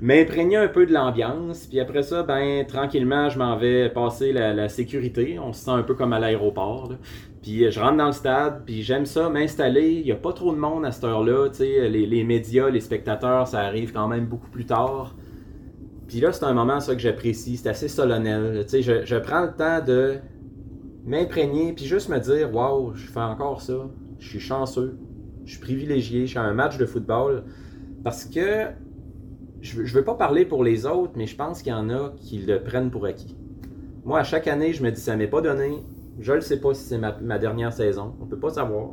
M'imprégner un peu de l'ambiance. Puis après ça, ben tranquillement, je m'en vais passer la, sécurité. On se sent un peu comme à l'aéroport. Puis euh, je rentre dans le stade, puis j'aime ça, m'installer. Il n'y a pas trop de monde à cette heure-là. Les, les médias, les spectateurs, ça arrive quand même beaucoup plus tard. Puis là, c'est un moment ça que j'apprécie. C'est assez solennel. Je, je prends le temps de m'imprégner, puis juste me dire, waouh, je fais encore ça. Je suis chanceux. Je suis privilégié. Je suis à un match de football. Parce que je je veux pas parler pour les autres, mais je pense qu'il y en a qui le prennent pour acquis. Moi, à chaque année, je me dis, ça m'est pas donné. Je ne sais pas si c'est ma, dernière saison. On peut pas savoir.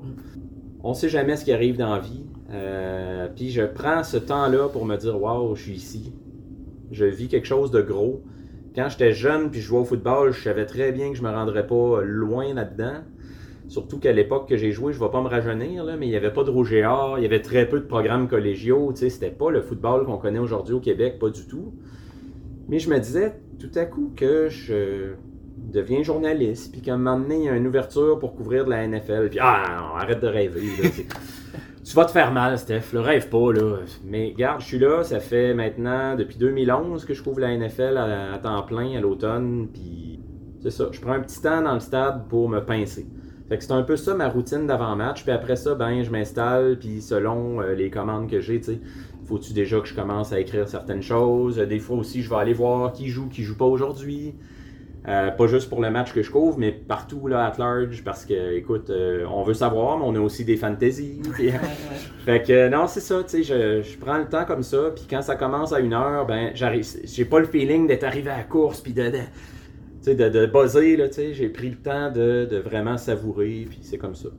On sait jamais ce qui arrive dans la vie. Euh, puis je prends ce temps-là pour me dire, waouh, je suis ici. Je vis quelque chose de gros. Quand j'étais jeune puis je jouais au football, je savais très bien que je me rendrais pas loin là-dedans. Surtout qu'à l'époque que j'ai joué, je ne vais pas me rajeunir, là, mais il n'y avait pas de rouge et or, il y avait très peu de programmes collégiaux. Tu sais, c'était pas le football qu'on connaît aujourd'hui au Québec, pas du tout. Mais je me disais tout à coup que je deviens journaliste, puis qu'à un moment donné, il y a une ouverture pour couvrir de la NFL. Puis, ah, non, arrête de rêver. là, (laughs) tu vas te faire mal, Steph. Le rêve pas, là. Mais garde, je suis là. Ça fait maintenant, depuis 2011, que je couvre la NFL à, à temps plein à l'automne. Puis, c'est ça. Je prends un petit temps dans le stade pour me pincer. Fait que c'est un peu ça ma routine d'avant-match. Puis après ça, ben, je m'installe. Puis selon euh, les commandes que j'ai, tu faut-tu déjà que je commence à écrire certaines choses? Des fois aussi, je vais aller voir qui joue, qui joue pas aujourd'hui. Euh, pas juste pour le match que je couvre, mais partout là, at large, parce que, écoute, euh, on veut savoir, mais on a aussi des fantaisies. (laughs) puis- fait que, non, c'est ça, tu sais, je, je prends le temps comme ça, puis quand ça commence à une heure, ben, j'arrive, j'ai pas le feeling d'être arrivé à la course, puis de, sais, de, de buzzer, là, tu sais, j'ai pris le temps de, de vraiment savourer, puis c'est comme ça.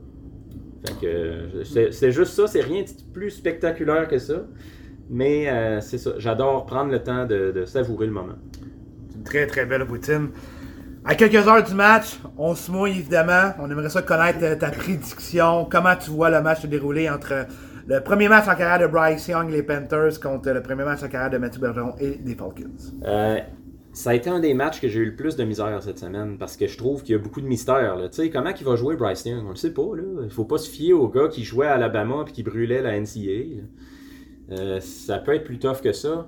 Fait que, euh, c'est, juste ça, c'est rien de plus spectaculaire que ça, mais euh, c'est ça, j'adore prendre le temps de, de savourer le moment.
C'est une très très belle routine. À quelques heures du match, on se mouille évidemment. On aimerait ça connaître euh, ta prédiction. Comment tu vois le match se dérouler entre le premier match en carrière de Bryce Young, les Panthers, contre le premier match en carrière de Matthew Bergeron et des Falcons?
Euh, ça a été un des matchs que j'ai eu le plus de misère cette semaine parce que je trouve qu'il y a beaucoup de mystère. Tu sais, comment il va jouer Bryce Young On le sait pas. Il faut pas se fier au gars qui jouait à Alabama et qui brûlait la NCAA. Euh, ça peut être plus tough que ça.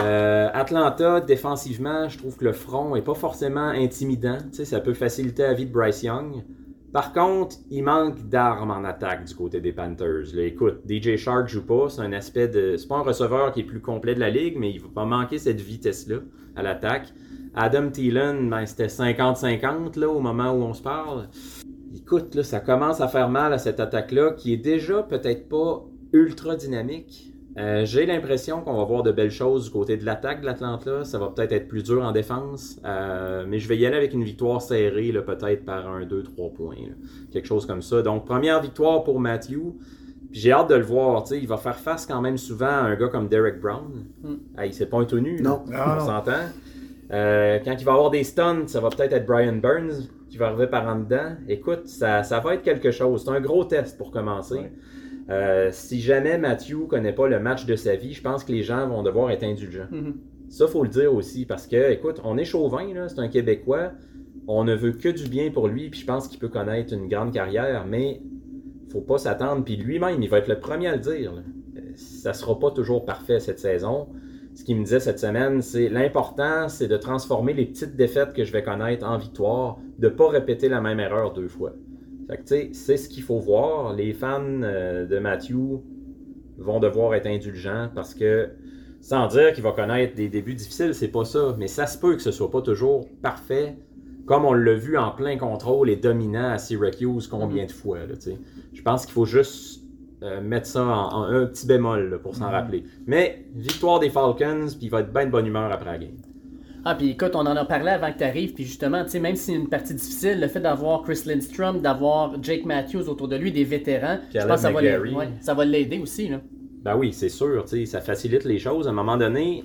Euh, Atlanta, défensivement, je trouve que le front est pas forcément intimidant. Tu sais, ça peut faciliter la vie de Bryce Young. Par contre, il manque d'armes en attaque du côté des Panthers. Écoute, DJ Shark joue pas, c'est un aspect de. C'est pas un receveur qui est plus complet de la ligue, mais il va manquer cette vitesse-là à l'attaque. Adam Thielen, ben, c'était 50-50 là, au moment où on se parle. Écoute, là, ça commence à faire mal à cette attaque-là, qui est déjà peut-être pas ultra dynamique. Euh, J'ai l'impression qu'on va voir de belles choses du côté de l'attaque de l'Atlanta. Ça va peut-être être plus dur en défense, euh, mais je vais y aller avec une victoire serrée, là, peut-être par un 2-3 points. là. Quelque chose comme ça. Donc, première victoire pour Matthew. Puis J'ai hâte de le voir. tu sais, Il va faire face quand même souvent à un gars comme Derek Brown.
Mm.
Ah, il s'est pas un tout nu.
Non.
Non,
On s'entend. Euh, quand il va avoir des stuns, ça va peut-être être Brian Burns qui va arriver par en dedans. Écoute, ça, ça va être quelque chose. C'est un gros test pour commencer. Euh, si jamais Matthew connaît pas le match de sa vie, je pense que les gens vont devoir être indulgents.
Mhm.
Ça, faut le dire aussi, parce que, écoute, on est chauvin, c'est un Québécois, on ne veut que du bien pour lui, puis je pense qu'il peut connaître une grande carrière, mais faut pas s'attendre, puis lui-même, il va être le premier à le dire. là. Euh, Ça sera pas toujours parfait cette saison. Ce qu'il me disait cette semaine, c'est l'important, c'est de transformer les petites défaites que je vais connaître en victoire, de pas répéter la même erreur deux fois. Fait que, tu sais, c'est ce qu'il faut voir. Les fans euh, de Matthew vont devoir être indulgents parce que, sans dire qu'il va connaître des débuts difficiles, c'est pas ça. Mais ça se peut que ce soit pas toujours parfait, comme on l'a vu en plein contrôle et dominant à Syracuse combien de fois. Là, tu sais. Je pense qu'il faut juste euh, mettre ça en, en un petit bémol là, pour s'en rappeler. Mais victoire des Falcons, puis il va être bien de bonne humeur après la game.
Ah, puis écoute, on en a parlé avant que tu arrives, puis justement, tu sais, même si c'est une partie difficile, le fait d'avoir Chris Lindstrom, d'avoir Jake Matthews autour de lui, des vétérans, je pense que ça va l'aider
McGarry.
ouais, ça va l'aider aussi. Là.
Ben oui, c'est sûr, tu sais, ça facilite les choses. À un moment donné,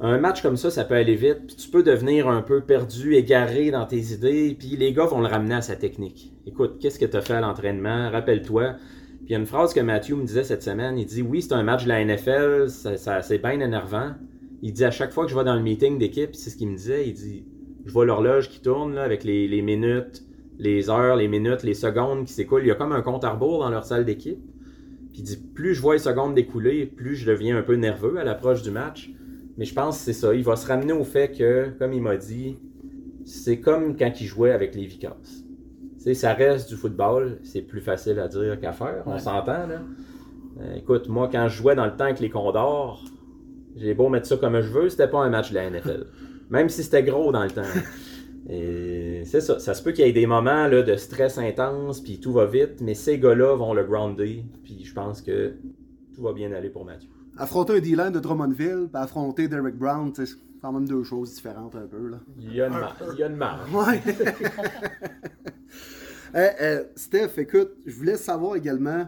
un match comme ça, ça peut aller vite, puis tu peux devenir un peu perdu, égaré dans tes idées, puis les gars vont le ramener à sa technique. Écoute, qu'est-ce que tu as fait à l'entraînement? Rappelle-toi. Puis il y a une phrase que Matthew me disait cette semaine, il dit oui, c'est un match de la NFL, ça, ça- c'est bien énervant. Il dit à chaque fois que je vais dans le meeting d'équipe, c'est ce qu'il me disait, il dit je vois l'horloge qui tourne là, avec les, les minutes, les heures, les minutes, les secondes qui s'écoulent. Il y a comme un compte à rebours dans leur salle d'équipe. Puis il dit plus je vois les secondes découler, plus je deviens un peu nerveux à l'approche du match. Mais je pense que c'est ça. Il va se ramener au fait que, comme il m'a dit, c'est comme quand il jouait avec les Vicars. Tu sais, ça reste du football, c'est plus facile à dire qu'à faire, on
Ouais.
s'entend là. Euh, écoute, moi quand je jouais dans le temps avec les Condors, j'ai beau mettre ça comme je veux, c'était pas un match de la NFL. (laughs) Même si c'était gros dans le temps. Et c'est ça, ça se peut qu'il y ait des moments là, de stress intense, puis tout va vite, mais ces gars-là vont le grounder, puis je pense que tout va bien aller pour Mathieu.
Affronter un D-line de Drummondville, puis affronter Derek Brown, c'est quand même deux choses différentes un peu. Là.
Il y a une, mar- il y a une marge.
Ouais. (laughs) Eh, eh, Steph, écoute, je voulais savoir également.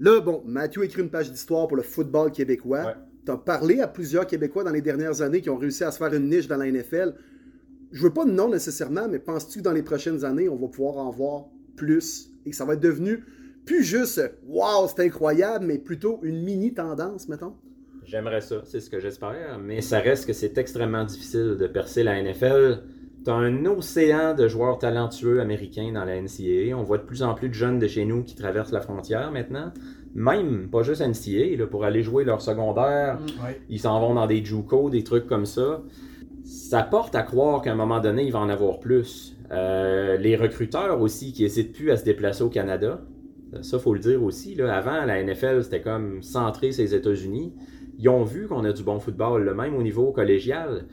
Là, bon, Mathieu écrit une page d'histoire pour le football québécois.
Ouais.
Tu as parlé à plusieurs Québécois dans les dernières années qui ont réussi à se faire une niche dans la NFL. Je veux pas de nom nécessairement, mais penses-tu que dans les prochaines années, on va pouvoir en voir plus et que ça va être devenu plus juste Waouh, c'est incroyable, mais plutôt une mini tendance, mettons?
J'aimerais ça, c'est ce que j'espère, mais ça reste que c'est extrêmement difficile de percer la NFL. T'as un océan de joueurs talentueux américains dans la NCAA. On voit de plus en plus de jeunes de chez nous qui traversent la frontière maintenant. Même, pas juste NCAA, là, pour aller jouer leur secondaire.
Ouais.
Ils s'en vont dans des JUCO, des trucs comme ça. Ça porte à croire qu'à un moment donné, il va en avoir plus. Euh, les recruteurs aussi qui n'hésitent plus à se déplacer au Canada. Ça, faut le dire aussi. Là. Avant, la NFL, c'était comme centré sur les États-Unis. Ils ont vu qu'on a du bon football, le même au niveau collégial.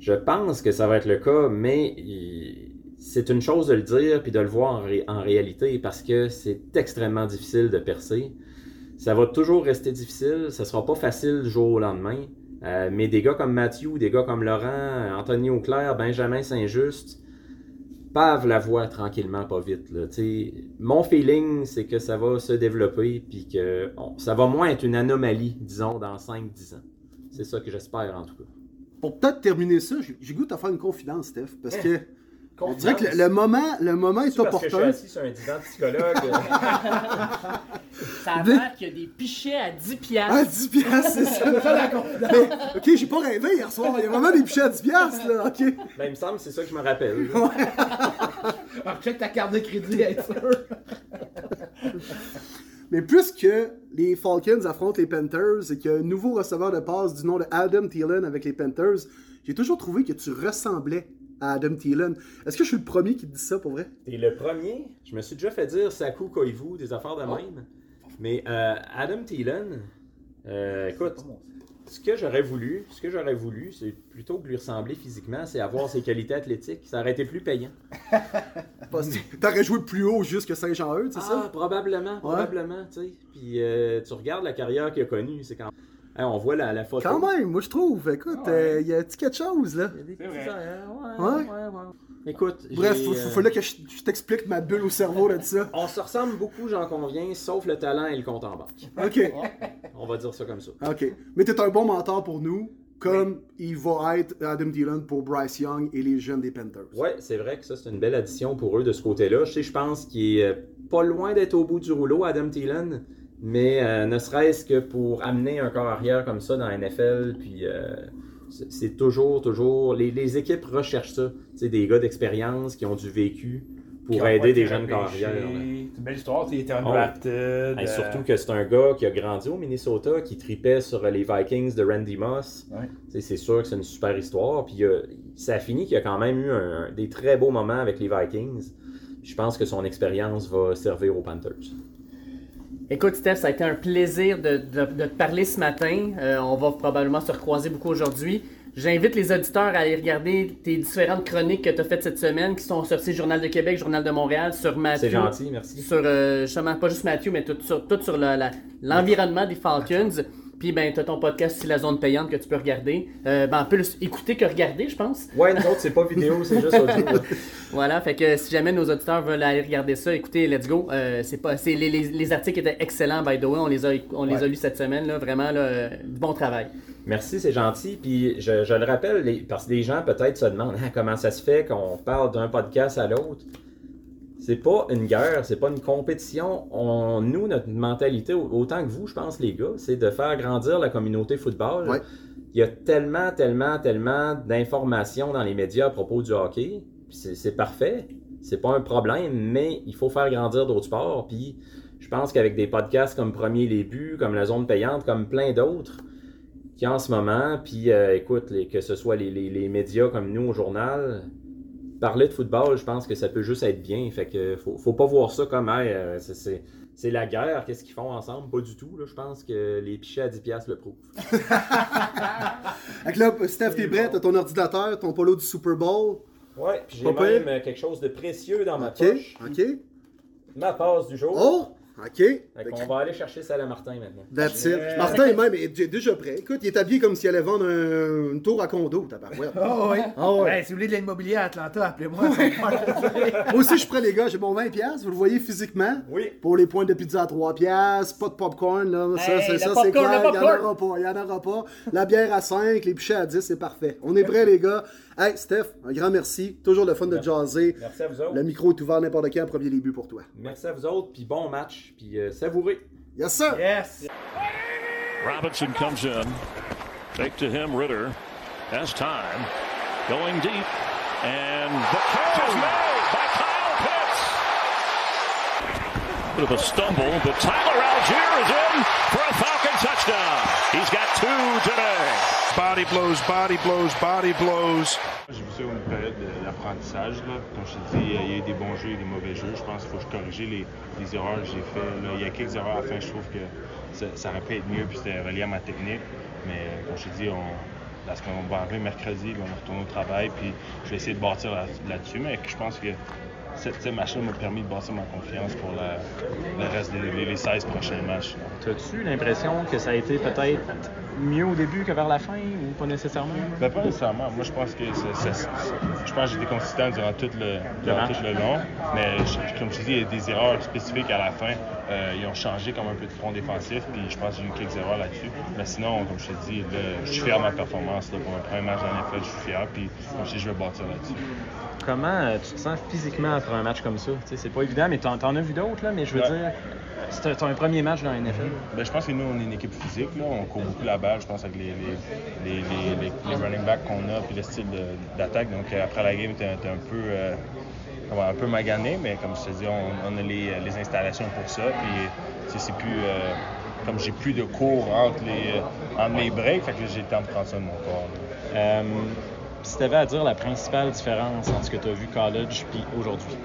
Je pense que ça va être le cas, mais il- c'est une chose de le dire puis de le voir en, ré- en réalité parce que c'est extrêmement difficile de percer. Ça va toujours rester difficile, ça sera pas facile du jour au lendemain. Euh, mais des gars comme Mathieu, des gars comme Laurent, Anthony Auclair, Benjamin Saint-Just pavent la voie tranquillement, pas vite. Là. Tu sais, Mon feeling, c'est que ça va se développer puis que ça va moins être une anomalie, disons, dans 5-10 ans. C'est ça que j'espère en tout cas.
Pour peut-être terminer ça, j'ai j'ai goût de te faire une confidence, Steph, parce que on dirait que le, le moment, le moment est opportun.
sur un divan de psychologue? (laughs) (laughs)
Ça a l'air qu'il y a des pichets à 10 piastres.
Ah, 10 piastres, c'est ça. (laughs) Mais, ok, j'ai pas rêvé hier soir. Il y a vraiment des pichets à 10 piastres, là. Ok.
ben, il me semble que c'est ça que je me rappelle.
Alors, check ta carte de crédit, être sûr.
Mais puisque les Falcons affrontent les Panthers et qu'il y a un nouveau receveur de passe du nom de Adam Thielen avec les Panthers, j'ai toujours trouvé que tu ressemblais à Adam Thielen. Est-ce que je suis le premier qui te dit ça pour vrai?
Et le premier, je me suis déjà fait dire Saku Koivu, des affaires de même. Mais euh, Adam Thielen, euh, écoute, ce que j'aurais voulu, ce que j'aurais voulu, c'est plutôt que lui ressembler physiquement, c'est avoir ses qualités athlétiques. Ça aurait été plus payant. (laughs)
T'aurais joué plus haut juste que Saint-Jean-Eudes, c'est
Ah,
ça?
probablement, probablement, tu sais. Puis euh, tu regardes la carrière qu'il a connue, c'est quand Hein, on voit la, la photo.
Quand même, moi je trouve. Écoute,
Ah ouais.
euh, il y a un petit quelque chose, là.
Il y a des
C'est
petits
vrai.
affaires,
Ouais.
ouais, ouais, ouais. Écoute,
Bref, il
euh,
fallait que je, je t'explique ma bulle au cerveau là de ça. (laughs)
on se ressemble beaucoup, j'en conviens, sauf le talent et le compte en banque.
Ok,
On va dire ça comme ça.
ok. Mais t'es un bon mentor pour nous, comme il va être Adam Thielen pour Bryce Young et les jeunes des Panthers.
Ouais, c'est vrai que ça, c'est une belle addition pour eux de ce côté-là. Je sais, je pense qu'il est pas loin d'être au bout du rouleau, Adam Thielen. Mais euh, ne serait-ce que pour amener un corps arrière comme ça dans la NFL, puis euh, c'est toujours, toujours. Les, les équipes recherchent ça. C'est des gars d'expérience qui ont du vécu pour aider des jeunes corps arrière.
C'est une belle histoire, il était
Oh.
undrafted.
Hey,
euh,
surtout que c'est un gars qui a grandi au Minnesota, qui tripait sur les Vikings de Randy Moss.
Ouais.
C'est sûr que c'est une super histoire. Puis euh, ça a fini qu'il a quand même eu un- des très beaux moments avec les Vikings. Je pense que son expérience va servir aux Panthers.
Écoute, Steph, ça a été un plaisir de, de- de te parler ce matin. Euh, on va probablement se recroiser beaucoup aujourd'hui. J'invite les auditeurs à aller regarder tes différentes chroniques que tu as faites cette semaine, qui sont sorties Journal de Québec, Journal de Montréal, sur Matthew.
C'est gentil, merci.
Sur, euh, justement, pas juste Matthew, mais tout sur, tout sur la- la- l'environnement des Falcons. Puis, ben, tu as ton podcast, c'est la zone payante que tu peux regarder. Euh, ben, plus écouter que regarder, je pense.
Ouais, nous autres, c'est pas vidéo, c'est juste audio. là. (laughs)
Voilà, fait que si jamais nos auditeurs veulent aller regarder ça, écoutez, let's go. Euh, c'est pas, c'est, les, les- les articles étaient excellents, by the way. On les a, on les a lus cette semaine, là, vraiment, là, du bon travail.
Merci, c'est gentil. Puis je, je le rappelle, les- parce que des gens peut-être se demandent Ah, comment ça se fait qu'on parle d'un podcast à l'autre? C'est pas une guerre, c'est pas une compétition. On, nous, notre mentalité, au- autant que vous, je pense, les gars, c'est de faire grandir la communauté football.
Ouais.
Il y a tellement, tellement, tellement d'informations dans les médias à propos du hockey. C'est parfait. C'est pas un problème, mais il faut faire grandir d'autres sports. Puis je pense qu'avec des podcasts comme Premier Les Buts, comme La Zone Payante, comme plein d'autres, a en ce moment, puis euh, écoute, les- que ce soit les, les- les médias comme nous au journal, parler de football, je pense que ça peut juste être bien. Fait que faut, faut pas voir ça comme Hey, euh, c'est- c'est c'est la guerre, qu'est-ce qu'ils font ensemble? Pas du tout. Là. Je pense que les pichets à 10$ piastres le prouvent. (laughs)
Fait que là, Steph, t'es prêt? T'as ton ordinateur, ton polo du Super Bowl?
Ouais, puis j'ai
Pas
même quelque chose de précieux dans ma
OK,
poche.
OK.
Ma passe du jour.
Oh, OK.
Fait
Fait
qu'on va aller chercher celle à Martin maintenant.
That's it. Martin est même est déjà prêt. Écoute, il est habillé comme s'il allait vendre un- une tour à condo, tabarouette.
Oh, oui.
Ah ouais.
Hey, si vous voulez de l'immobilier à Atlanta, appelez-moi. (laughs)
aussi, je suis prêt, les gars. J'ai mon 20$. piastres, Vous le voyez physiquement?
Oui.
Pour les points de pizza à 3$, piastres, pas de popcorn. Là. Ça,
Hey,
c'est, ça, c'est clair. Il n'y en aura pas. Il n'y en aura pas. La bière à 5, les pichets à 10, c'est parfait. On est prêts, les gars. Hey, Steph, un grand merci. Toujours le fun de jaser.
Merci à vous autres.
Le micro est ouvert n'importe quand, premier début pour toi.
Merci à vous autres, puis bon match, puis euh, savourez.
Yes, sir.
Yes.
Robinson comes in. Fake to him, Ritter. Has time. Going deep. And the catch is made by Kyle Pitts. Bit of a stumble, but Tyler Algier is in for a Falcon touchdown. He's got two today.
Body blows, body blows, body blows.
J'ai vu ça une période de- d'apprentissage. Comme je te dis, il y a eu des bons jeux et des mauvais jeux. Je pense qu'il faut que je corrige les, les erreurs que j'ai faites. là. Il y a quelques erreurs à la fin, je trouve que ça, ça aurait pu être mieux, puis c'était relié à ma technique. Mais euh, comme je te dis, on, parce qu'on va arriver mercredi, puis on va retourner au travail, puis je vais essayer de bâtir là- là-dessus. mais je pense que cette, ce match-là m'a permis de bâtir ma confiance pour la- le reste des les, les 16 prochains matchs.
As-tu l'impression que ça a été peut-être mieux au début que vers la fin ou pas nécessairement?
Ben, pas nécessairement. Moi, je pense que ça- ça- je pense que consistant durant tout le, durant
Le
tout le long. Mais je- comme je dis, il y a des erreurs spécifiques à la fin. Euh, ils ont changé comme un peu de front défensif. Puis je pense que j'ai eu quelques erreurs là-dessus. Mais sinon, comme je te dis, là, je suis fier de ma performance. Là, pour un premier match en NFL, je suis fier. Puis comme je dis, je vais bâtir là-dessus.
Comment euh, tu te sens physiquement après un match comme ça? C'est pas évident, mais t'en, as vu d'autres, là, mais je veux
Ouais.
dire, c'est ton premier match dans la NFL.
Ben, je pense que nous, on est une équipe physique. Là. On court beaucoup la balle, je pense, avec les, les, les, les, running backs qu'on a puis le style d'attaque. Donc, euh, après la game, tu es, un peu, euh, comment, un peu magané, mais comme je te dis, on, on a les, les installations pour ça. Puis, c'est plus. euh, comme j'ai plus de cours entre, les, euh, entre mes breaks, fait que j'ai le temps de prendre ça de mon corps.
Euh, si tu avais à dire la principale différence entre ce que tu as vu college puis aujourd'hui?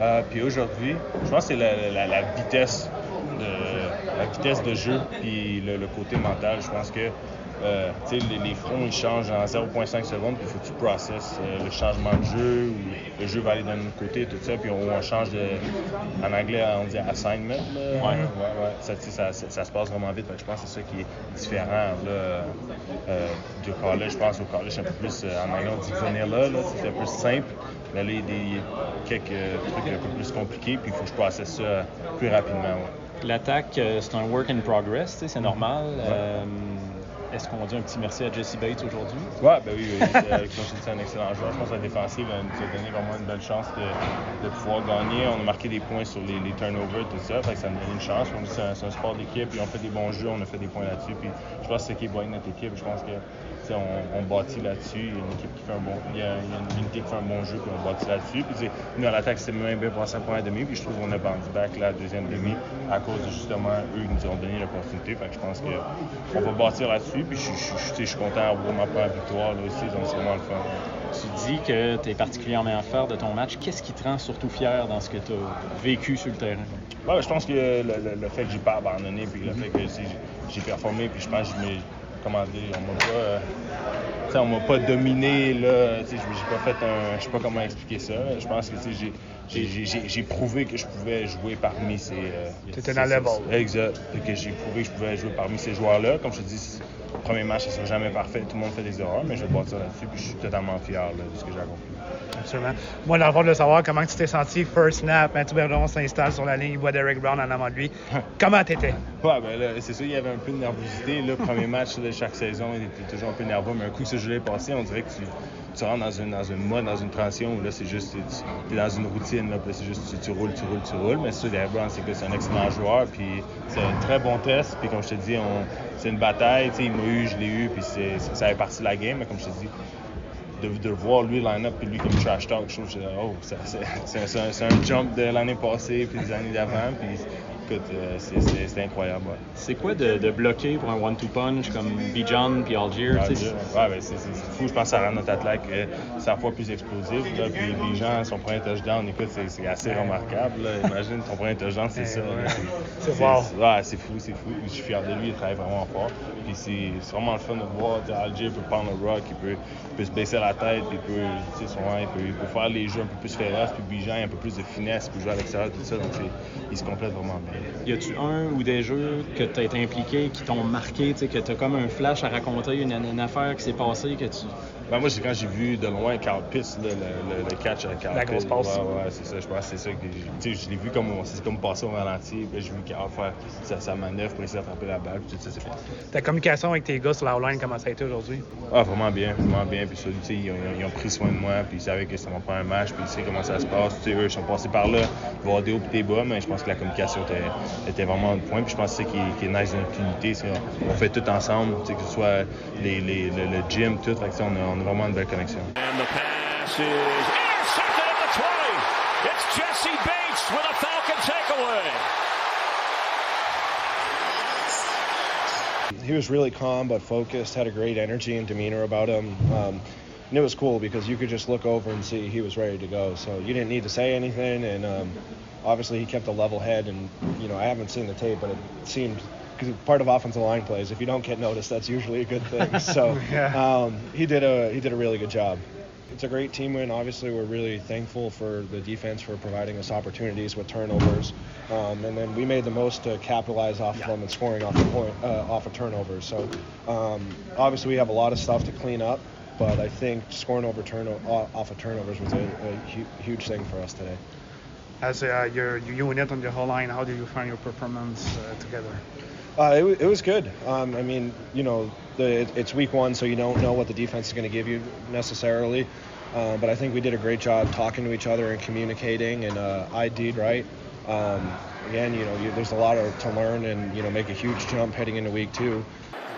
Euh, puis aujourd'hui, je pense que c'est la, la- la vitesse de la vitesse de jeu puis le, le côté mental. Je pense que euh, les, les fronts ils changent en 0.5 secondes puis il faut que tu processes euh, le changement de jeu ou le jeu va aller d'un autre côté tout ça puis on, on change de en anglais on dit assignment.
Ouais.
Ouais, ouais. Ça, tu sais, ça, ça- ça se passe vraiment vite. Je pense que c'est ça qui est différent là, euh, du college. Je pense au college c'est un peu plus en anglais on dit vanilla là, c'est un peu simple. Mais là, il y a des, quelques trucs un peu plus compliqués, puis il faut que je processe ça plus rapidement.
L'attaque, c'est un work in progress, c'est normal. Est-ce qu'on dit un petit merci à Jesse Bates aujourd'hui?
Ouais, ben oui, oui. Euh, c'est un excellent joueur. Je pense que la défensive nous a donné vraiment une belle chance de, pouvoir gagner. On a marqué des points sur les, les turnovers, tout ça. Fait que ça nous donne une chance. C'est un, sport d'équipe, on fait des bons jeux, on a fait des points là-dessus. Puis je pense que c'est ce qui est bon notre équipe. Je pense que on, on bâtit là-dessus. Il y a une équipe qui fait un bon. Il y a, il y a une unité qui fait un bon jeu, puis on bâtit là-dessus. Puis nous à l'attaque, c'est même bien passé en première demi. Puis je trouve qu'on a bounce back la deuxième demi à cause de justement eux qui nous ont donné l'opportunité. Fait que je pense qu'on va bâtir là-dessus. Puis je, je, suis content d'avoir ma première victoire là aussi. Donc c'est vraiment le fun.
Tu dis que tu es particulièrement fier de ton match. Qu'est-ce qui te rend surtout fier dans ce que tu as vécu sur le terrain?
Ouais, je pense que le, le- le fait que j'ai pas abandonné, puis le fait que j'ai performé, puis je pense que je comment dire, on m'a pas, euh, on m'a pas dominé là, j'ai pas fait un, je sais pas comment expliquer ça. Je pense que j'ai- prouvé que je pouvais jouer parmi ces. euh,
T'étais dans level.
Exact. Que j'ai prouvé que je pouvais jouer parmi ces joueurs-là. Comme je te dis, le premier match, ça sera jamais parfait. Tout le monde fait des erreurs, mais je vais bâtir là-dessus. Puis je suis totalement fier là, de ce que j'ai accompli.
Absolument. Moi, dans le fond, de savoir comment tu t'es senti first snap, Mathieu Bergeron s'installe sur la ligne, il voit Derek Brown en avant de lui. (laughs) comment t'étais?
Ouais, ben là, c'est sûr, il y avait un peu de nervosité. Le premier (laughs) match de chaque saison, il était toujours un peu nerveux, mais un coup que ce jeu est passé, on dirait que tu, tu rentres dans une, dans une mode, dans une transition où là, c'est juste, tu es dans une routine, là, c'est juste, tu, tu roules, tu roules, tu roules. Mais c'est sûr, Derek Brown, c'est que c'est un excellent joueur, puis c'est un très bon test. Puis comme je te dis, on, c'est une bataille, tu sais, il m'a eu, je l'ai eu, puis c'est, ça fait partie de la game, mais comme je te dis, de, de voir lui line-up puis lui comme trash talk, je trouve que oh, c'est, un, jump de l'année passée puis des années d'avant. Écoute, euh, c'est, incroyable. Ouais.
C'est quoi de, de bloquer pour un one-two punch comme Bijan puis Algier?
Ouais, ben, c'est, fou. Je pense que ça rend notre athlète euh, 100 fois plus explosif. Là. Puis les gens, son premier touchdown, écoute, c'est, assez remarquable. là. Imagine ton premier touchdown, c'est ça.
C'est wow.
ouais, c'est fou, c'est fou. Je suis fier de lui, il travaille vraiment fort. Puis c'est, vraiment le fun de voir. Algier peut prendre le rock, il peut, il peut se baisser la tête, il peut, tu sais, souvent, il peut, il peut faire les jeux un peu plus féroces. Puis Bijan, il a un peu plus de finesse, il peut jouer à l'extérieur, tout ça. Donc il se complète vraiment bien.
Y a-tu un ou des jeux que tu as été impliqué, qui t'ont marqué, que tu as comme un flash à raconter, une, une affaire qui s'est passée, que tu.
Ben, moi, c'est quand j'ai vu de loin Carl Pitts, là, le, le- le catch à Carl
La grosse passe.
Ouais, ouais, c'est ça. Je pense que c'est ça que tu sais, je l'ai vu comme c'est comme passer au ralenti. Puis j'ai vu Carl faire sa, sa manœuvre pour essayer d'attraper la balle. Puis tout ça, c'est.
Ta communication avec tes gars sur la line, comment ça a été aujourd'hui?
Ah, vraiment bien, vraiment bien. Puis ça, ils, ont, ils ont pris soin de moi. Puis ils savaient que c'était mon premier match. Puis ils savaient comment ça se passe. Tu sais, eux, ils sont passés par là. Ils vont avoir des hauts et des bas. Mais je pense que la communication était, était vraiment un point. Puis je pense que c'est qui, qui est nice dans notre unité. On fait tout ensemble. Que ce soit les, les- le, le gym, tout. Fait que, on, a, on a vraiment une.
And the pass is intercepted at the 20. It's Jesse Bates with a Falcon takeaway.
He was really calm but focused, had a great energy and demeanor about him. Um, and it was cool because you could just look over and see he was ready to go. So you didn't need to say anything, and um, obviously he kept a level head. And you know, I haven't seen the tape, but it seemed because part of offensive line plays, if you don't get noticed, that's usually a good thing. (laughs) So um, he did a he did a really good job. It's a great team win. Obviously, we're really thankful for the defense for providing us opportunities with turnovers, um, and then we made the most to capitalize off of them and scoring off the point uh, off of turnovers. So um, obviously, we have a lot of stuff to clean up, but I think scoring over turno- off of turnovers was a, a hu- huge thing for us today.
As uh, your, your unit on the whole line, how did you find your performance uh, together?
Uh, it, it was good. Um, I mean, you know, the, it, it's week one, so you don't know what the defense is going to give you necessarily. Uh, but I think we did a great job talking to each other and communicating and uh, ID'd right. Um, again, you know, you, there's a lot of, to learn and you know make a huge jump heading into week two.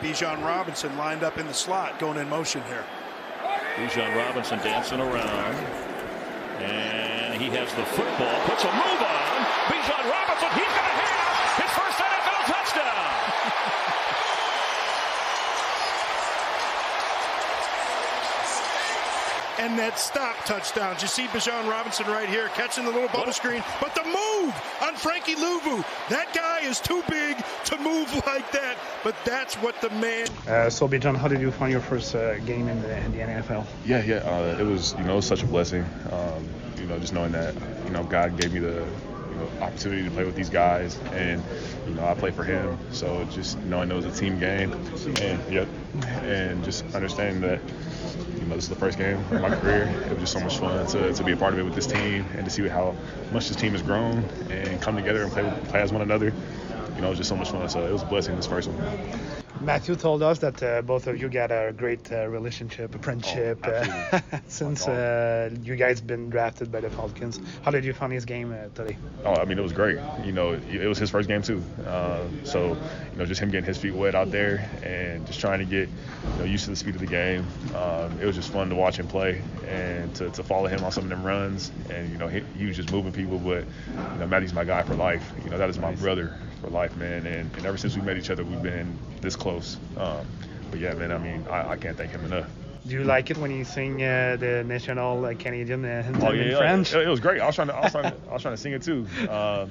Bijan Robinson lined up in the slot, going in motion here.
Bijan Robinson dancing around. And he has the football, puts a move on. Bijan Robinson, he's going to have his first NFL touchdown.
And stop touchdown. You see Bijan Robinson right here catching the little bubble screen. But the move on Frankie Louvu. That guy is too big to move (laughs) like that. But that's what the man.
Uh, so, Bijan, how did you find your first uh, game in the, in the NFL?
Yeah, yeah. Uh, it was, you know was such a blessing. Um, you know, just knowing that, you know, God gave me the, you know, opportunity to play with these guys, and you know, I play for Him. So just knowing it was a team game, and yep, and just understanding that, you know, this is the first game of my career. It was just so much fun to, to be a part of it with this team and to see how much this team has grown and come together and play play as one another. You know, it was just so much fun. So it was a blessing this first one.
Matthew told us that uh, both of you got a great uh, relationship, a friendship
Oh,
uh, (laughs) since uh, you guys been drafted by the Falcons. How did you find his game uh, today?
Oh, I mean, it was great. You know, it was his first game too. Uh, so, you know, just him getting his feet wet out there and just trying to get you know, used to the speed of the game. Um, it was just fun to watch him play and to, to follow him on some of them runs. And you know, he, he was just moving people. But you know, Matty's my guy for life. You know, that is my brother for life, man. And, and ever since we met each other, we've been this close. Um, but yeah, man, I mean, I, I can't thank him enough.
Do you like it when you sing uh, the national uh, Canadian uh, anthem
Oh yeah,
in
yeah,
French?
It, it was great. I was trying to, I was trying to, I was trying to sing it too. Um,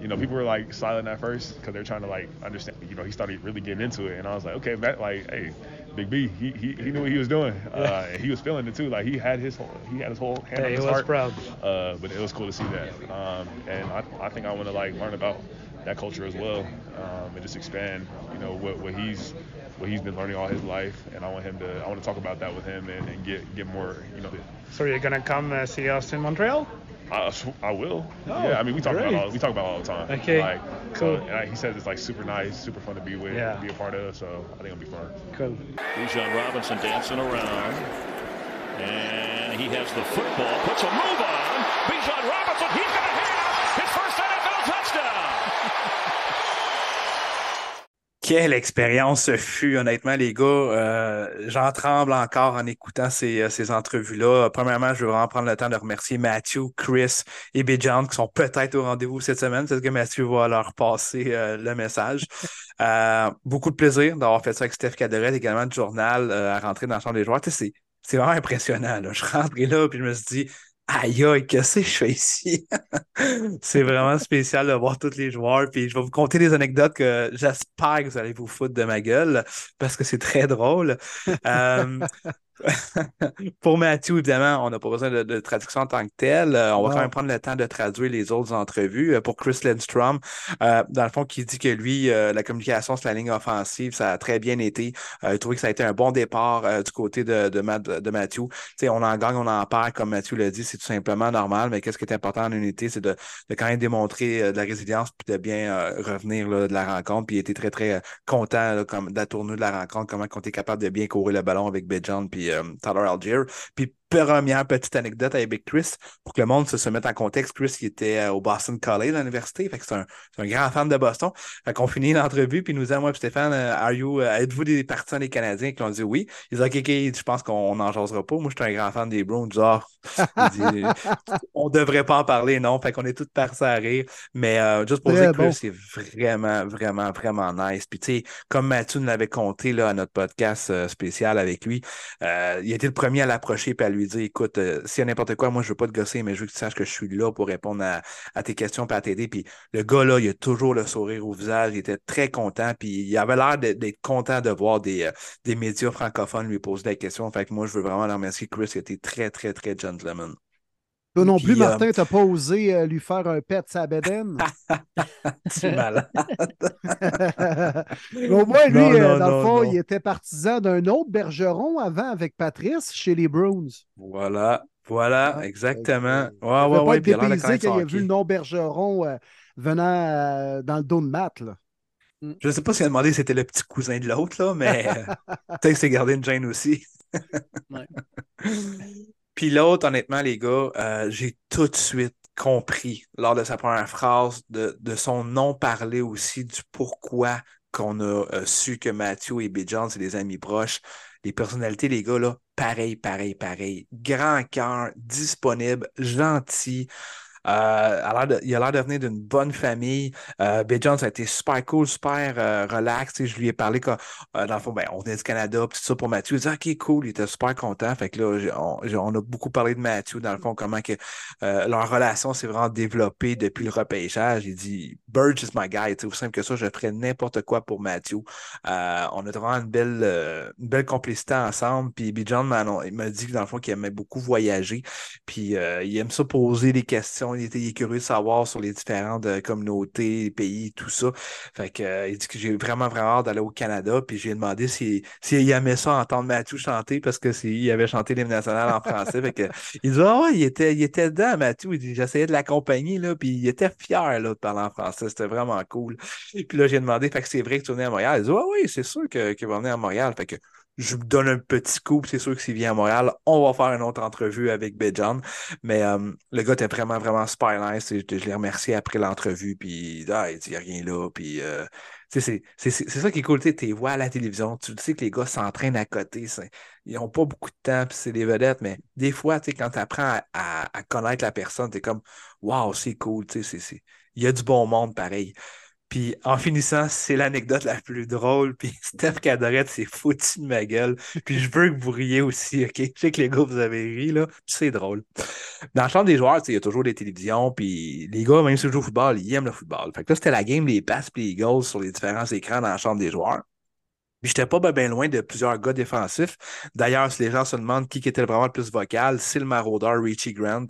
you know, people were like silent at first because they're trying to like understand. You know, he started really getting into it, and I was like, okay, Matt, like, hey, Big B, he, he, he knew what he was doing. Uh, and he was feeling it too. Like he had his whole, he had his whole hand on
he
his
was
heart.
proud.
Uh, but it was cool to see that. Um, and I, I think I want to like learn about that culture as well, um, and just expand. You know what, what he's what he's been learning all his life, and I want him to I want to talk about that with him and, and get get more. You know,
So you're gonna come uh, see us in Montreal?
I, I will.
Oh,
yeah, I mean we talk about all, we talk about all the time.
Okay,
Like,
cool.
So, and I, he says it's like super nice, super fun to be with,
Yeah.
be a part of. So I think it'll be fun.
Cool.
Bijan Robinson dancing around. And he has the football, puts a move on. Bijan Robinson, he's going to have
Quelle expérience ce fut, honnêtement, les gars. Euh, J'en tremble encore en écoutant ces, euh, ces entrevues-là. Premièrement, je veux vraiment prendre le temps de remercier Matthew, Chris et Bijan qui sont peut-être au rendez-vous cette semaine. C'est ce que Matthew va leur passer euh, le message. Beaucoup de plaisir d'avoir fait ça avec Steph Cadoret, également du journal, à rentrer dans le champ des joueurs. C'est vraiment impressionnant. Là. Je rentrais là puis je me suis dit, aïe aïe, qu'est-ce que je fais ici? (laughs) c'est vraiment spécial de voir tous les joueurs. Puis je vais vous conter des anecdotes que j'espère que vous allez vous foutre de ma gueule parce que c'est très drôle. Euh, (laughs) (laughs) pour Mathieu, évidemment, on n'a pas besoin de, de traduction en tant que tel. Euh, on va quand même prendre le temps de traduire les autres entrevues. Euh, pour Chris Lindstrom, euh, dans le fond, qui dit que lui, la communication sur la ligne offensive, ça a très bien été. Il trouvait que ça a été un bon départ du côté de, de, Matt- sais, on en gagne, on en perd, comme Mathieu l'a dit, c'est tout simplement normal. Mais qu'est-ce qui est important en unité, c'est de, de quand même démontrer de la résilience puis de bien revenir là, de la rencontre. Puis il était très, très content là, comme, de la tournure de la rencontre, comment on était capable de bien courir le ballon avec Bijan puis euh, Tyler Algier. Puis première petite anecdote avec Chris, pour que le monde se, se mette en contexte. Chris, il était euh, au Boston College à l'université, fait que c'est un, c'est un grand fan de Boston. Fait qu'on finit l'entrevue, puis il nous dit, moi, puis Stéphane, euh, are you, euh, êtes-vous des partisans des Canadiens? Qui ont dit oui. Il dit, OK, je pense qu'on n'en jasera pas. Moi, je suis un grand fan des Browns. Il dit, Ah. (laughs) On devrait pas en parler, non. Fait qu'on est tous partis à rire. Mais euh, juste pour dire que
bon.
c'est vraiment, vraiment, vraiment nice. Puis, tu sais, comme Mathieu nous l'avait compté là, à notre podcast euh, spécial avec lui, euh, il a été le premier à l'approcher et à lui dire écoute, euh, s'il y a n'importe quoi, moi, je veux pas te gosser, mais je veux que tu saches que je suis là pour répondre à, à tes questions et à t'aider. Puis, le gars, là, il a toujours le sourire au visage. Il était très content. Puis, il avait l'air d'être content de voir des, euh, des médias francophones lui poser des questions. Fait que moi, je veux vraiment le remercier. Chris, il était très, très, très gentleman.
Toi non plus,
euh,
Martin, t'as pas osé euh, lui faire un pet sa bédaine? (laughs)
Tu es malade. (laughs)
Au moins, lui,
Non,
euh,
non,
dans le fond,
non.
il était partisan d'un autre bergeron avant avec Patrice chez les Browns.
Voilà. Voilà, exactement. Ouais,
Il
ouais,
pas
ouais. de
dépaysé
connaître
quand il a vu le nom bergeron euh, venant euh, dans le dos de Matt. Là.
Je ne sais pas s'il a demandé si c'était le petit cousin de l'autre, là, mais euh, (laughs) peut-être que c'est gardé une gêne aussi.
Ouais.
Puis l'autre, honnêtement, les gars, euh, j'ai tout de suite compris lors de sa première phrase de, de son nom parler aussi du pourquoi qu'on a euh, su que Matthew et Bijan, c'est des amis proches. Les personnalités, les gars, là, pareil, pareil, pareil. Grand cœur, disponible, gentil. Euh, a il a l'air de venir d'une bonne famille. Euh, Bijan, ça a été super cool, super euh, relax. Je lui ai parlé quand, euh, dans le fond, ben, on venait du Canada, tout ça pour Mathieu. Il dit, OK, cool, il était super content. Fait que là, on, a beaucoup parlé de Mathieu, dans le fond, comment que euh, leur relation s'est vraiment développée depuis le repêchage. Il dit, Burge is my guy. Aussi simple que ça, je ferais n'importe quoi pour Mathieu. On a vraiment une belle, une belle complicité ensemble. Puis annon- il m'a dit dans le fond, qu'il aimait beaucoup voyager. Puis il aime ça poser des questions, Il était curieux de savoir sur les différentes euh, communautés, pays, tout ça. Fait que, euh, il dit que j'ai vraiment, vraiment hâte d'aller au Canada. Puis j'ai demandé s'il si, aimait ça entendre Mathieu chanter parce que avait chanté l'hymne national en français. fait que, il dit Ah ouais, il était, il était dedans, Mathieu. J'essayais de l'accompagner, là, puis il était fier là, de parler en français. C'était vraiment cool. Puis là, j'ai demandé, fait que c'est vrai que tu venais à Montréal? Il dit Ah oui, c'est sûr qu'il va venir à Montréal. Fait que je me donne un petit coup, c'est sûr que s'il vient à Montréal, on va faire une autre entrevue avec Bejan. Mais euh, le gars était vraiment, vraiment super nice. je, l'ai remercié après l'entrevue, puis ah, il n'y a rien là. Puis, euh, c'est ça qui est cool. Tu vois à la télévision, tu sais que les gars s'entraînent à côté. Ils n'ont pas beaucoup de temps, c'est des vedettes, mais des fois, quand tu apprends à, connaître la personne, tu es comme, waouh, c'est cool. Il y a du bon monde pareil. Puis en finissant, c'est l'anecdote la plus drôle. Puis (laughs) Steph Cadorette s'est foutu de ma gueule. Puis je veux que vous riez aussi, OK? Je sais que les gars, vous avez ri, là. C'est drôle. Dans la chambre des joueurs, il y a toujours des télévisions. Puis les gars, même si ils jouent au football, ils aiment le football. Fait que là, c'était la game des passes et les goals sur les différents écrans dans la chambre des joueurs. Puis j'étais pas bien loin de plusieurs gars défensifs. D'ailleurs, si les gens se demandent qui était vraiment le plus vocal, c'est le maraudeur Richie Grant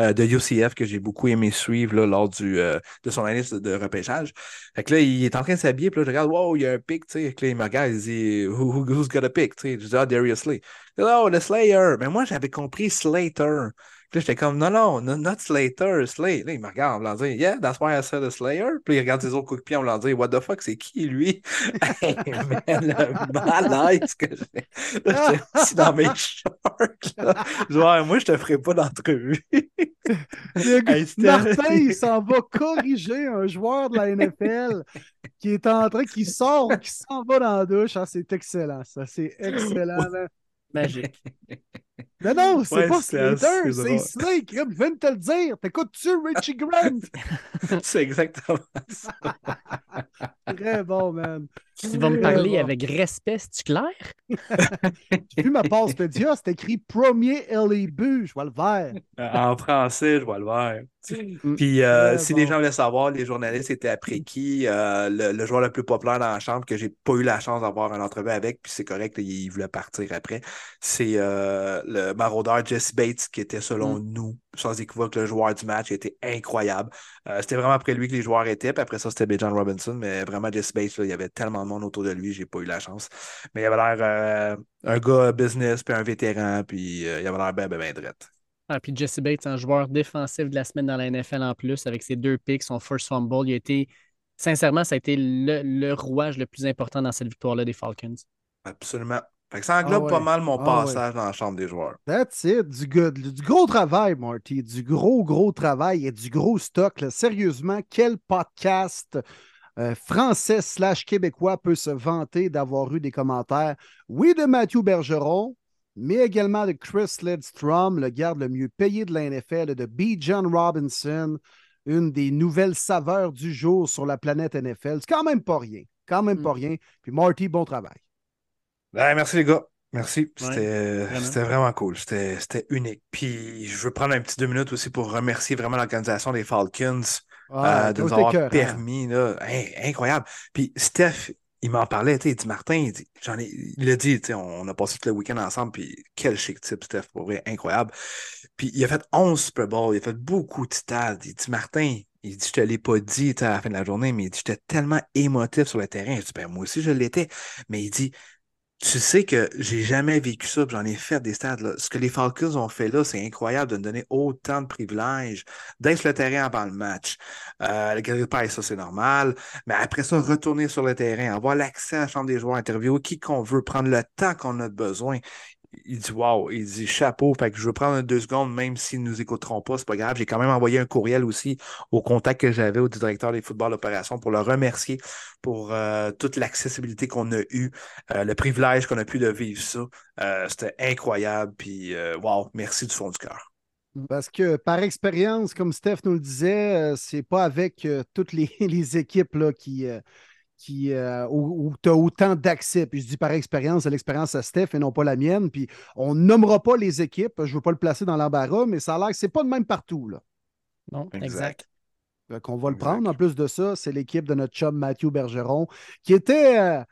euh, de UCF que j'ai beaucoup aimé suivre là, lors du, euh, de son année de, repêchage. Fait que là, il est en train de s'habiller, puis là, je regarde, wow, il y a un pic, tu sais. Là, il me regarde, il dit, Who, who's got a pick? Tu sais, je dis, ah, Darius Lee. Oh, le Slayer. Mais moi, j'avais compris Slater. Puis j'étais comme, non, non, not Slater, Slay. Là, il me regarde, on me dit, yeah, that's why I said a Slayer. Puis il regarde ses autres coups de pied, on me dit, what the fuck, c'est qui lui? (laughs) hey, man, le malaise que j'ai. J'étais assis dans mes shorts. Là. Genre, moi, je te ferai pas d'entrevue.
Martin, il s'en va corriger un joueur de la NFL qui est en train, qui sort, qui s'en va dans la douche. Ah, c'est excellent, ça. C'est excellent.
Magique.
Mais non, c'est pas Slater, c'est Snake. Je viens de te le dire. T'écoutes-tu Richie Grant? (laughs)
c'est exactement ça. (laughs)
Très bon, man.
Tu vas me parler avec respect, c'est-tu clair?
J'ai vu ma passe Pédia, c'est écrit premier LEB, je vois le vert.
En français, je vois le vert. Mm. Puis, euh, si les gens voulaient savoir, les journalistes étaient après qui, euh, le, joueur le plus populaire dans la chambre, que j'ai pas eu la chance d'avoir un entrevue avec, puis c'est correct, il voulait partir après, c'est euh, le maraudeur Jesse Bates, qui était selon mm. nous, sans équivoque, le joueur du match, était incroyable. c'était vraiment après lui que les joueurs étaient, puis après ça, c'était Bijan Robinson, mais vraiment Jesse Bates, il y avait tellement de monde autour de lui, j'ai pas eu la chance. Mais il avait l'air un gars business, puis un vétéran, puis il avait l'air bien, bien, bien drette.
Ah, puis Jesse Bates, un joueur défensif de la semaine dans la NFL en plus, avec ses deux picks, son first fumble. Il a été, sincèrement, ça a été le, rouage le plus important dans cette victoire-là des Falcons.
Absolument. Ça englobe ah pas mal mon ah passage dans la chambre des joueurs.
That's it. Du, du, gros travail, Marty. Du gros, gros travail et du gros stock. Sérieusement, quel podcast euh, français slash québécois peut se vanter d'avoir eu des commentaires? Oui, de Mathieu Bergeron, mais également de Chris Lidstrom, le garde le mieux payé de la NFL, de B. John Robinson, une des nouvelles saveurs du jour sur la planète NFL. C'est quand même pas rien. Quand même pas mm. rien. Puis Marty, bon travail.
Ben, merci les gars. Merci. C'était vraiment. cool. C'était unique. Puis je veux prendre un petit deux minutes aussi pour remercier vraiment l'organisation des Falcons euh, de nous avoir permis. incroyable. Puis Steph, il m'en parlait, il dit Martin, j'en ai, il a dit, on a passé tout le week-end ensemble, puis quel chic type, Steph, pour vrai, incroyable. Puis il a fait 11 Super Bowl, il a fait beaucoup de stades. Il dit Martin, il dit, je te l'ai pas dit à la fin de la journée, mais il dit, j'étais tellement émotif sur le terrain. Je dis, ben, moi aussi, je l'étais. Mais il dit, tu sais que j'ai jamais vécu ça, j'en ai fait des stades. Ce que les Falcons ont fait là, c'est incroyable de donner autant de privilèges, d'être sur le terrain avant le match. Euh, le Gary ça c'est normal. Mais après ça, retourner sur le terrain, avoir l'accès à la chambre des joueurs, interviewer qui qu'on veut, prendre le temps qu'on a besoin il dit Wow, il dit chapeau, fait que je veux prendre deux secondes, même s'ils ne nous écouteront pas, c'est pas grave. J'ai quand même envoyé un courriel aussi au contact que j'avais au directeur des footballs d'opération pour le remercier pour euh, toute l'accessibilité qu'on a eue, euh, le privilège qu'on a pu de vivre ça. Euh, c'était incroyable, puis wow, merci du fond du cœur.
Parce que par expérience, comme Steph nous le disait, c'est pas avec toutes les, (laughs) les équipes là, qui qui, euh, où, tu as autant d'accès. Puis je dis par expérience, c'est l'expérience à Steph et non pas la mienne. Puis on nommera pas les équipes. Je ne veux pas le placer dans l'embarras, mais ça a l'air que ce n'est pas de même partout. Là.
Non, exact.
qu'on va le prendre. En plus de ça, c'est l'équipe de notre chum Mathieu Bergeron qui était. Euh,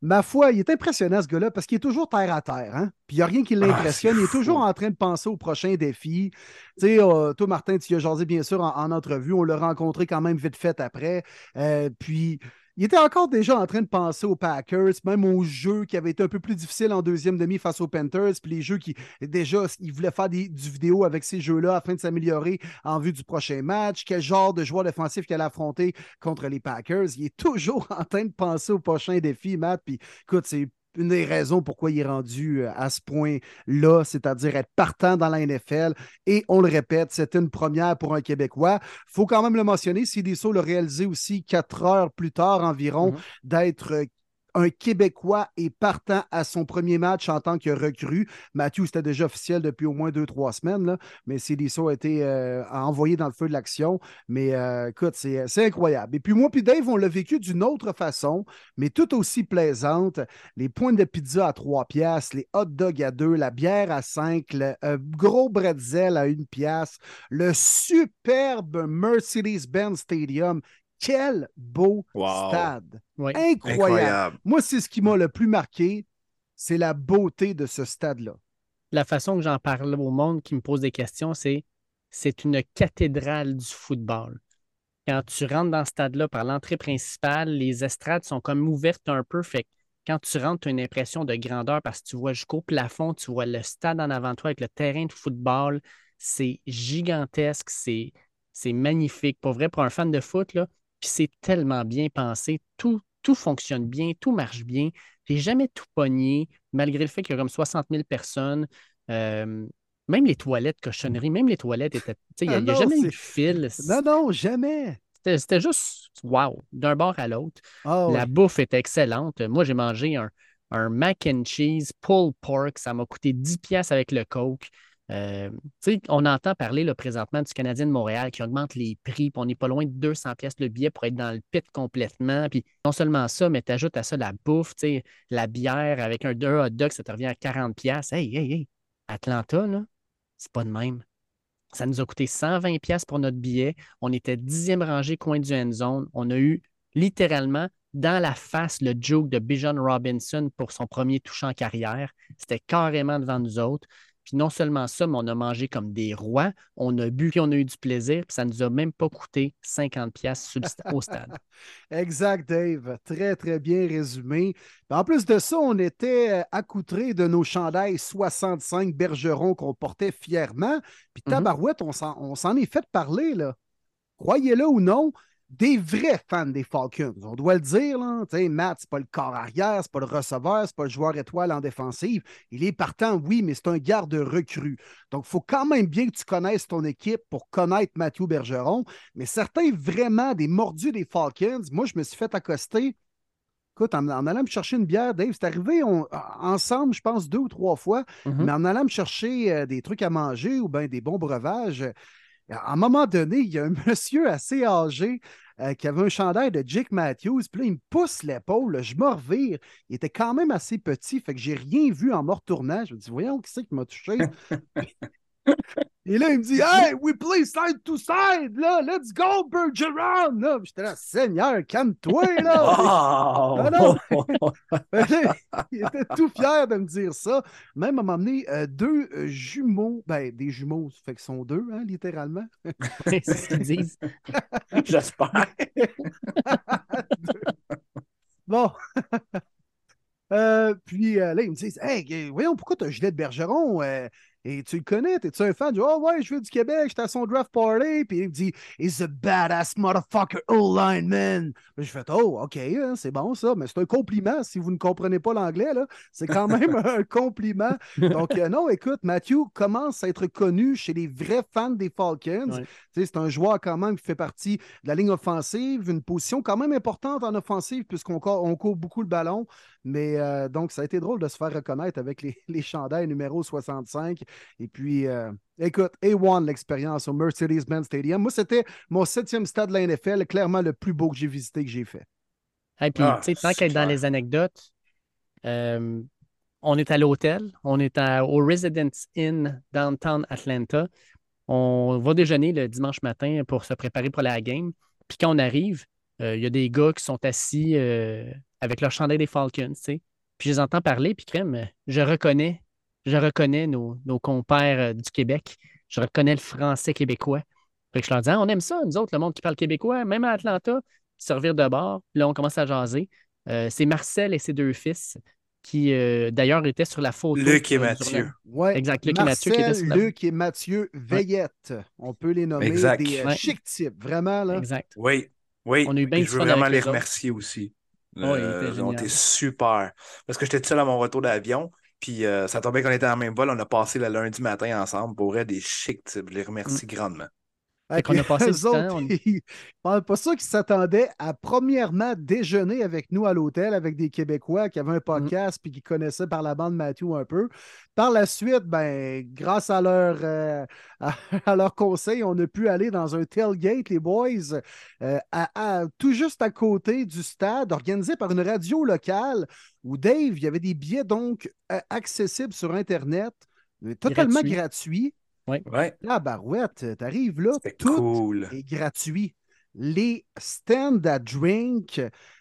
ma foi, il est impressionnant ce gars-là parce qu'il est toujours terre à terre. Hein? Puis il n'y a rien qui l'impressionne. il est toujours en train de penser au prochain défi. Tu sais, euh, toi, Martin, tu y as jasé bien sûr en, entrevue. On l'a rencontré quand même vite fait après. Euh, puis il était encore déjà en train de penser aux Packers, même aux jeux qui avaient été un peu plus difficiles en deuxième demi face aux Panthers, puis les jeux qui, déjà, il voulait faire des, du vidéo avec ces jeux-là afin de s'améliorer en vue du prochain match, quel genre de joueur défensif qu'il allait affronter contre les Packers. Il est toujours (laughs) en train de penser au prochain défi, Matt, puis écoute, c'est une des raisons pourquoi il est rendu euh, à ce point-là, c'est-à-dire être partant dans la NFL. Et on le répète, c'est une première pour un Québécois. Il faut quand même le mentionner, Sidiso l'a réalisé aussi quatre heures plus tard environ, mm-hmm. d'être euh, un Québécois est partant à son premier match en tant que recrue. Matthew, c'était déjà officiel depuis au moins deux, trois semaines, là, mais Célisso a été euh, envoyé dans le feu de l'action. Mais euh, écoute, c'est incroyable. Et puis moi, puis Dave, on l'a vécu d'une autre façon, mais tout aussi plaisante. Les points de pizza à trois piastres, les hot dogs à deux, la bière à cinq, le euh, gros bretzel à une pièce, le superbe Mercedes-Benz Stadium quel beau stade. Incroyable. Moi, c'est ce qui m'a le plus marqué, c'est la beauté de ce stade-là.
La façon que j'en parle au monde qui me pose des questions, c'est c'est une cathédrale du football. Quand tu rentres dans ce stade-là par l'entrée principale, les estrades sont comme ouvertes un peu. Fait quand tu rentres, tu as une impression de grandeur parce que tu vois jusqu'au plafond, tu vois le stade en avant toi avec le terrain de football. C'est gigantesque, c'est magnifique. Pour vrai, pour un fan de foot, là, puis c'est tellement bien pensé. Tout, tout fonctionne bien, tout marche bien. J'ai jamais tout pogné, malgré le fait qu'il y a comme 60 000 personnes. Euh, même les toilettes, cochonnerie, même les toilettes étaient. Il n'y a, ah jamais eu de fil.
Non, non, jamais.
C'était juste wow, d'un bord à l'autre. Ah La bouffe était excellente. Moi, j'ai mangé un, un mac and cheese pulled pork. Ça m'a coûté 10 pièces avec le Coke. Euh, on entend parler là, présentement du Canadien de Montréal qui augmente les prix, puis on n'est pas loin de 200 pièces le billet pour être dans le pit complètement. Puis non seulement ça, mais tu ajoutes à ça la bouffe, la bière avec un hot dog, ça te revient à 40 pièces. Hey, hey, hey, Atlanta, là, c'est pas de même. Ça nous a coûté 120 pièces pour notre billet. On était dixième rangée coin du end zone. On a eu littéralement dans la face le joke de Bijan Robinson pour son premier touche en carrière. C'était carrément devant nous autres. Puis non seulement ça, mais on a mangé comme des rois, on a bu, puis on a eu du plaisir, puis ça ne nous a même pas coûté 50 pièces au stade. (laughs)
exact, Dave. Très, très bien résumé. En plus de ça, on était euh, accoutrés de nos chandails 65 bergerons qu'on portait fièrement. Puis mm-hmm. tabarouette, on s'en est fait parler, là. Croyez-le ou non, des vrais fans des Falcons. On doit le dire, là. Matt, c'est pas le corps arrière, c'est pas le receveur, c'est pas le joueur étoile en défensive. Il est partant, oui, mais c'est un garde recru. Donc, il faut quand même bien que tu connaisses ton équipe pour connaître Mathieu Bergeron. Mais certains vraiment des mordus des Falcons, moi, je me suis fait accoster. Écoute, en, allant me chercher une bière, Dave, c'est arrivé ensemble, je pense, deux ou trois fois, mm-hmm. mais en allant me chercher euh, des trucs à manger ou bien des bons breuvages, à un moment donné, il y a un (laughs) monsieur assez âgé euh, qui avait un chandail de Jake Matthews. Puis là, il me pousse l'épaule, je me revire. Il était quand même assez petit, fait que j'ai rien vu en me retournant. Je me dis, voyons, qui c'est qui m'a touché? (laughs) Et là, il me dit (laughs) Hey, we play side to side, là, let's go, Bergeron! Là, j'étais là, Seigneur, calme-toi, (laughs) là! Non, non. (laughs) il était tout fier de me dire ça. Même à m'amener euh, deux euh, jumeaux, ben, des jumeaux, ça fait qu'ils sont deux, hein, littéralement.
C'est ce qu'ils disent.
J'espère.
bon. Euh, puis là, ils me disent Hey, voyons, pourquoi tu as un gilet de Bergeron et tu le connais, t'es-tu un fan? Dis, oh ouais, je veux du Québec, j'étais à son draft party. Puis il me dit, he's a badass motherfucker O-line, man. je fais, oh, OK, hein, c'est bon ça, mais c'est un compliment. Si vous ne comprenez pas l'anglais, là, c'est quand (laughs) même un compliment. Donc, euh, non, écoute, Matthew commence à être connu chez les vrais fans des Falcons. C'est un joueur quand même qui fait partie de la ligne offensive, une position quand même importante en offensive puisqu'on on court beaucoup le ballon. Mais euh, donc, ça a été drôle de se faire reconnaître avec les, (laughs) les chandails numéro 65. Et puis, euh, écoute, A1, l'expérience au Mercedes-Benz Stadium. Moi, c'était mon septième stade de la NFL, clairement le plus beau que j'ai visité, que j'ai fait.
Et puis, ah, tu sais, tant qu'être dans les anecdotes, euh, on est à l'hôtel, on est au Residence Inn downtown Atlanta. On va déjeuner le dimanche matin pour se préparer pour la game. Puis quand on arrive, il y a des gars qui sont assis euh, avec leur chandail des Falcons, tu sais. Puis je les entends parler, puis crème, je reconnais, je reconnais nos, nos compères euh, du Québec. Je reconnais le français québécois. Fait que je leur dis, Ah, on aime ça, nous autres, le monde qui parle québécois, même à Atlanta, servir de bord. Puis là, on commence à jaser. Euh, c'est Marcel et ses deux fils qui, euh, d'ailleurs, étaient sur la photo.
Luc et
euh,
Mathieu.
la-
Ouais.
Exact, Luc et Mathieu qui étaient sur la
Luc et Mathieu Veillette. On peut les nommer
Exact.
des euh,
Ouais.
chic types, vraiment. Là.
Exact.
Oui, oui.
On a eu bien
Puis
du
je veux vraiment les remercier aussi.
Ouais,
Euh, ils ont été super. Parce que j'étais tout seul à mon retour d'avion. Puis euh, ça tombait qu'on était en même vol. On a passé le lundi matin ensemble. Pour vrai, des chics. Je les remercie grandement.
Fait
qu'on a passé temps, on-
ils- pas sûr qu'ils s'attendaient à premièrement déjeuner avec nous à l'hôtel avec des Québécois qui
Mm.
avaient un podcast puis qui connaissaient par la bande Matthew un peu. Par la suite, ben, grâce à leur, euh, à, (laughs) à leur conseil, on a pu aller dans un tailgate, les boys, euh, à- à- tout juste à côté du stade, organisé par une radio locale où Dave, il y avait des billets donc euh, accessibles sur Internet, totalement
Gratuit.
gratuits.
Oui.
Ouais.
Là, Barouette, t'arrives là, tout
cool.
est gratuit. Les stands à drink,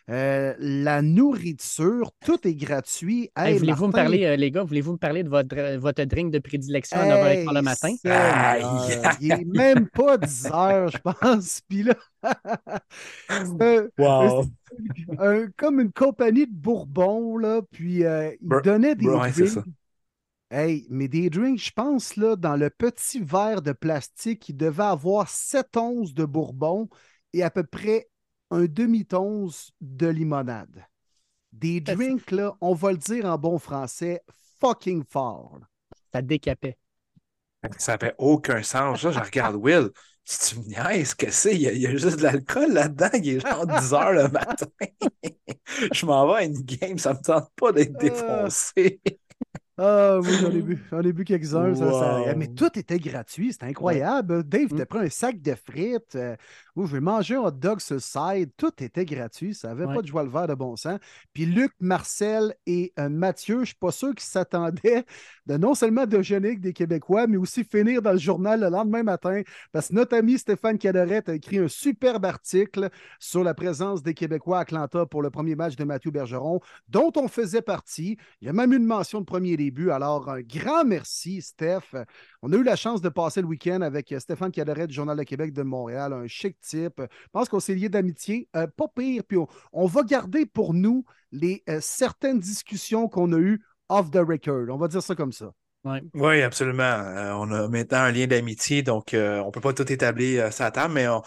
euh, la nourriture, tout est gratuit.
Hey,
Hey,
voulez-vous me parler, euh, les gars, voulez-vous me parler de votre, votre drink de prédilection à 9h15 le matin?
Il n'est même pas 10 heures, je pense. (laughs) Puis là, c'est
Wow.
un- comme une compagnie de Bourbon, là, puis euh, ils
Br-
donnaient des drinks. Hey, mais des drinks, je pense, là, dans le petit verre de plastique, il devait avoir 7 onces de Bourbon et à peu près un demi-once de limonade. Des drinks, là, on va le dire en bon français, fucking fort.
Ça décapait.
Ça fait aucun sens. Là, je regarde Will. Si tu me niaises, que c'est? Il y, a, il y a juste de l'alcool là-dedans. Il est genre 10 heures le matin. (laughs) je m'en vais à une game. Ça me tente pas d'être défoncé.
Ah oui, j'en ai bu, j'en ai bu quelques-uns. ça- ça-
Wow.
mais tout était gratuit, c'était incroyable. Dave,
Mm.
t'as pris un sac de frites. Euh, où je vais manger un hot dog sur le side. Tout était gratuit. Ça n'avait
Ouais.
pas de joie le vert de bon sens. Puis Luc, Marcel et euh, Mathieu, je ne suis pas sûr qu'ils s'attendaient (laughs) de non seulement déjeuner avec des Québécois, mais aussi finir dans le journal le lendemain matin. Parce que notre ami Stéphane Cadorette a écrit un superbe article sur la présence des Québécois à Atlanta pour le premier match de Mathieu Bergeron, dont on faisait partie. Il y a même eu une mention de premier début. Alors, un grand merci, Steph. On a eu la chance de passer le week-end avec Stéphane Cadorette du Journal de Québec de Montréal, un chic type. Je pense qu'on s'est lié d'amitié. Euh, pas pire. Puis on, on va garder pour nous les euh, certaines discussions qu'on a eues off the record. On va dire ça comme ça.
Ouais.
Oui, absolument. Euh, on a maintenant un lien d'amitié, donc euh, on ne peut pas tout établir la table, mais on,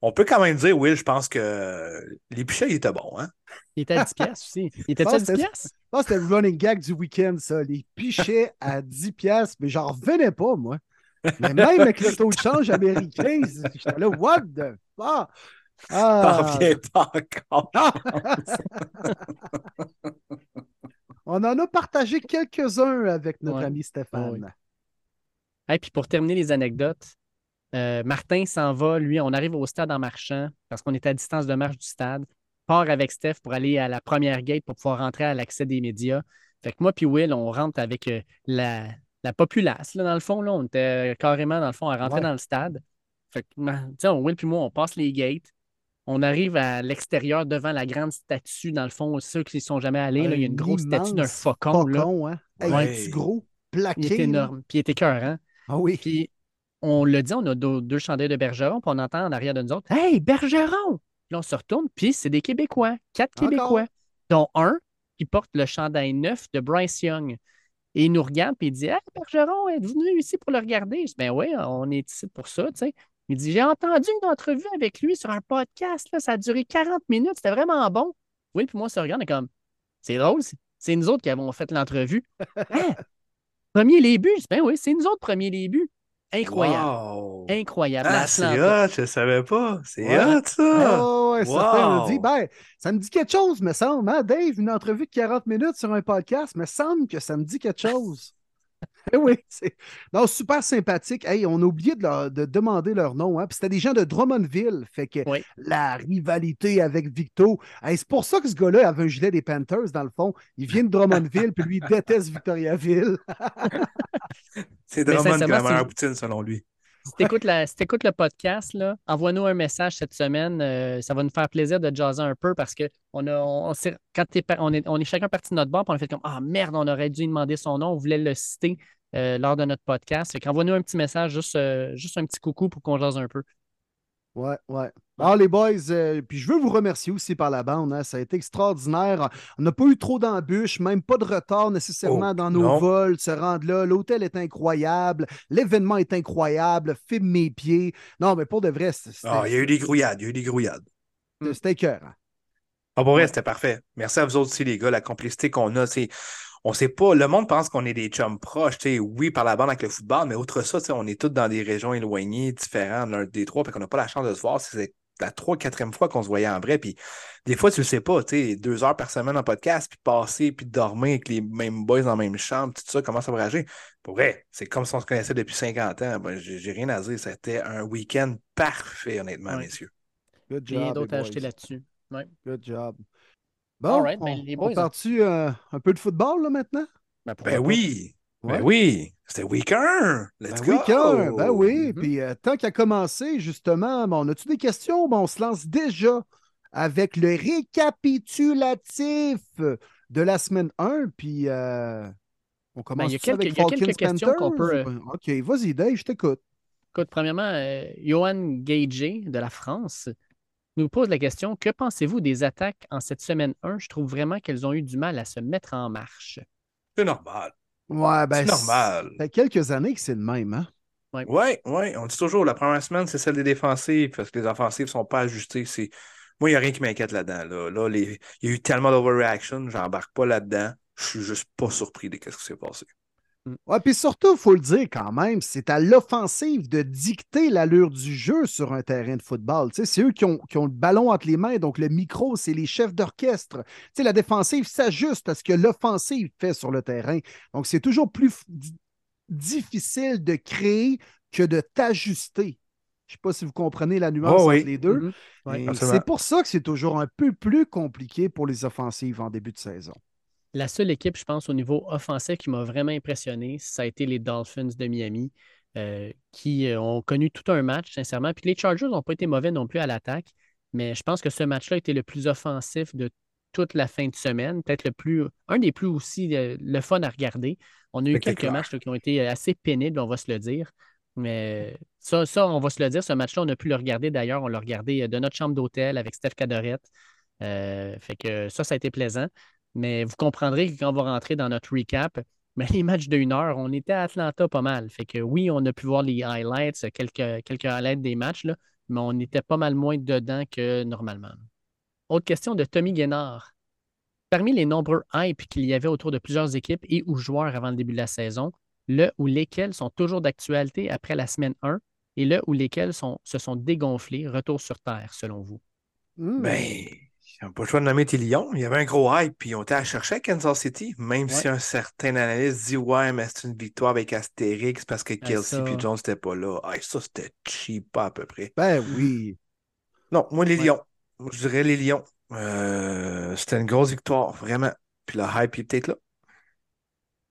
on peut quand même dire, Will, je pense que les pichets, il était bon, hein?
Il était à 10 piastres aussi. (laughs) Il était à
pense
10
que c'était-
piastres?
je pense que c'était le running gag du week-end, ça. Les pichets à 10 piastres, mais j'en revenais pas, moi. Mais même avec le taux de change américain, j'étais là, what the fuck?
T'en
Ah,
reviens pas encore. (laughs)
on en a partagé quelques-uns avec notre
Ouais.
ami Stéphane.
Ouais. Hey, puis pour terminer les anecdotes, euh, Martin s'en va, lui, on arrive au stade en marchant parce qu'on était à distance de marche du stade, part avec Steph pour aller à la première gate pour pouvoir rentrer à l'accès des médias. Fait que moi puis Will, on rentre avec euh, la, la populace, là, dans le fond, là, on était carrément, dans le fond, à rentrer
Ouais.
dans le stade. Fait que, tu sais, on- Will puis moi, on passe les gates. On arrive à l'extérieur devant la grande statue, dans le fond, ceux qui ne sont jamais allés, là, il y a une
Un
grosse statue d'un
immense
faucon. là.
Faucon, hein? Hey,
Ouais.
est-tu gros, plaqué.
Il est énorme, puis il est écœurant.
Ah oui.
Puis on le dit, on a deux, deux chandails de Bergeron, puis on entend en arrière de nous autres Hey, Bergeron! Puis là, on se retourne, puis c'est des Québécois, quatre
Encore?
Québécois, dont un qui porte le chandail neuf de Bryce Young. Et il nous regarde, puis il dit Hey, Bergeron, êtes-vous venu ici pour le regarder? Je dis Ben oui, on est ici pour ça, tu sais. Il dit J'ai entendu une entrevue avec lui sur un podcast, là, ça a duré 40 minutes, c'était vraiment bon. Oui, puis moi, se regarde, comme C'est drôle, c'est- nous autres qui avons fait l'entrevue. (laughs) Hein? Premier les buts? Je dis, Ben oui, c'est nous autres, premier les buts. Incroyable.
Wow.
Incroyable.
Ah, c'est hot, je savais pas. C'est
Ouais.
hot, ça.
Ouais,
Wow.
ben, ça me dit quelque chose, me semble. Hein, Dave, une entrevue de 40 minutes sur un podcast, me semble que ça me dit quelque chose. (laughs) Oui, c'est non, super sympathique. Hey, on a oublié de, leur- de demander leur nom. Hein, puis c'était des gens de Drummondville. Fait que
Oui.
la rivalité avec Victo. hey, c'est pour ça que ce gars-là avait un gilet des Panthers, dans le fond. Il vient de Drummondville, puis lui, il déteste Victoriaville. (laughs)
C'est
Mais
Drummond qui a la meilleure poutine, selon lui.
Si tu écoutes, le podcast, envoie-nous un message cette semaine. Euh, ça va nous faire plaisir de jaser un peu parce que on a, on, quand on, est, on est chacun parti de notre bord, on a fait comme Ah merde, on aurait dû demander son nom, on voulait le citer euh, lors de notre podcast. Envoie-nous un petit message, juste, euh, juste un petit coucou pour qu'on jase un peu.
Ouais, ouais. Alors, les boys, euh, puis je veux vous remercier aussi par la bande. Hein, ça a été extraordinaire. On n'a pas eu trop d'embûches, même pas de retard nécessairement
Oh,
dans nos
non.
vols, se rendre là. L'hôtel est incroyable. L'événement est incroyable. Filme mes pieds. Non, mais pour de vrai, c'était
Ah, il y a eu des grouillades, il y a eu des grouillades.
c'était écœurant.
Ah, pour vrai, c'était parfait. Merci à vous autres aussi, les gars, la complicité qu'on a. c'est- On sait pas, le monde pense qu'on est des chums proches, tu sais, oui, par la bande avec le football, mais outre ça, tu sais, on est tous dans des régions éloignées, différentes l'un des trois, puis qu'on n'a pas la chance de se voir. C'est la trois, quatrième fois qu'on se voyait en vrai. Puis des fois, tu le sais pas, tu sais, deux heures par semaine en podcast, puis passer, puis dormir avec les mêmes boys dans la même chambre, tout ça, comment ça va réagir? Pour vrai, c'est comme si on se connaissait depuis 50 ans. Ben, j'ai rien à dire. C'était un week-end parfait, honnêtement,
Ouais.
messieurs.
Good
Rien
job,
d'autre
les
à
boys.
là-dessus. Ouais.
Good job. Bon,
All right,
on,
ben, les
on
boys,
part-tu euh, un peu de football là, maintenant?
Ben,
Ben oui!
Ouais.
Ben oui! C'était week 1! Let's
Ben
go!
oui, cœur, ben oui.
Mhm.
Puis euh, tant qu'à commencer, justement, bon, on a-tu des questions? Bon, on se lance déjà avec le récapitulatif de la semaine 1. Puis euh, on commence
Ben,
avec
quelques- il y a quelques questions qu'on peut, euh,
OK, vas-y, Dave, je t'écoute.
Écoute, premièrement, euh, Johan Gagé de la France nous pose la question Que pensez-vous des attaques en cette semaine 1 Je trouve vraiment qu'elles ont eu du mal à se mettre en marche.
C'est normal.
Ouais, ben,
C'est normal.
Ça fait quelques années que c'est le même, hein?
Ouais.
Oui, oui, on dit toujours, la première semaine, c'est celle des défensives, parce que les offensives ne sont pas ajustées. C'est... Moi, il n'y a rien qui m'inquiète là-dedans. Là, Là, les... Il y a eu tellement d'overreaction, j'embarque pas là-dedans. Je suis juste pas surpris de ce qui s'est passé.
Ouais, puis surtout, il faut le dire quand même, c'est à l'offensive de dicter l'allure du jeu sur un terrain de football. Tu sais, c'est eux qui ont, qui ont le ballon entre les mains, donc le micro, c'est les chefs d'orchestre. Tu sais, la défensive s'ajuste à ce que l'offensive fait sur le terrain. Donc, c'est toujours plus difficile de créer que de t'ajuster. Je ne sais pas si vous comprenez la nuance
Oh oui.
entre les deux.
Mhm.
Absolument.
c'est pour ça que c'est toujours un peu plus compliqué pour les offensives en début de saison.
La seule équipe, je pense, au niveau offensif qui m'a vraiment impressionné, ça a été les Dolphins de Miami, euh, qui euh, ont connu tout un match, sincèrement. Puis les Chargers n'ont pas été mauvais non plus à l'attaque, mais je pense que ce match-là a été le plus offensif de toute la fin de semaine, peut-être le plus, un des plus aussi euh, le fun à regarder. On a eu quelques
clair.
matchs là, qui ont été assez pénibles, on va se le dire. Mais ça, ça, on va se le dire, ce match-là, on a pu le regarder d'ailleurs. On l'a regardé de notre chambre d'hôtel avec Steph Cadorette. Euh, fait que ça, ça a été plaisant. Mais vous comprendrez que quand on va rentrer dans notre recap, mais (laughs) les matchs de une heure, on était à Atlanta pas mal. Fait que oui, on a pu voir les highlights, quelques, quelques highlights des matchs, là, mais on était pas mal moins dedans que normalement. Autre question de Tommy Guénard. Parmi les nombreux hypes qu'il y avait autour de plusieurs équipes et ou joueurs avant le début de la saison, le ou lesquels sont toujours d'actualité après la semaine 1 et le ou lesquels sont, se sont dégonflés, retour sur Terre, selon vous?
Hmm.
Ben, ils n'ont pas le choix de nommer tes Lions. Il y avait un gros hype, puis ils ont été à chercher à Kansas City, même si un certain analyste dit Ouais, mais c'est une victoire avec Astérix parce que Kelsey
ça.
et Jones n'étaient pas là. Ah, ça, c'était cheap pas à peu près.
Ben oui.
Non, moi, les
Ouais.
Lions. Je dirais les Lions. Euh, c'était une grosse victoire, vraiment. Puis le hype est peut-être là.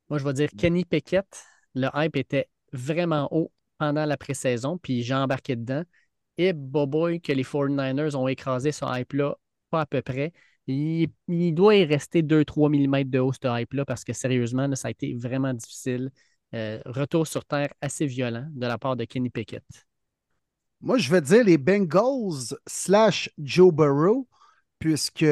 Moi, je vais dire Kenny Pickett. Le hype était vraiment haut pendant la pré-saison, puis j'ai embarqué dedans. Et boboy que les 49ers ont écrasé ce hype-là, pas à peu près. Il, doit y rester 2-3 mm de haut, ce hype-là, parce que sérieusement, ça a été vraiment difficile. Euh, retour sur terre assez violent de la part de Kenny Pickett.
Moi, je vais dire les Bengals slash Joe Burrow, puisque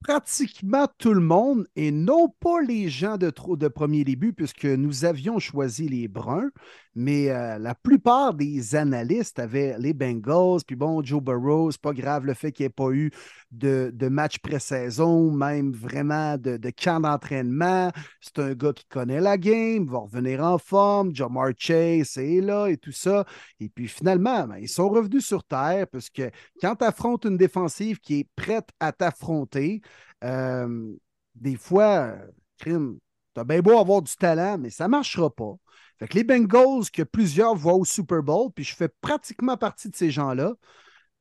pratiquement tout le monde, et non pas les gens de, de premier début, puisque nous avions choisi les Bruns, mais euh, la plupart des analystes avaient les Bengals, puis bon, Joe Burrow, pas grave le fait qu'il n'y ait pas eu de, match pré-saison, même vraiment de, camp d'entraînement. C'est un gars qui connaît la game, va revenir en forme, Jamar Chase est là et tout ça. Et puis finalement, ben, ils sont revenus sur terre parce que quand tu affrontes une défensive qui est prête à t'affronter, euh, des fois, crime, tu as bien beau avoir du talent, mais ça ne marchera pas. Fait que les Bengals, que plusieurs voient au Super Bowl, puis je fais pratiquement partie de ces gens-là,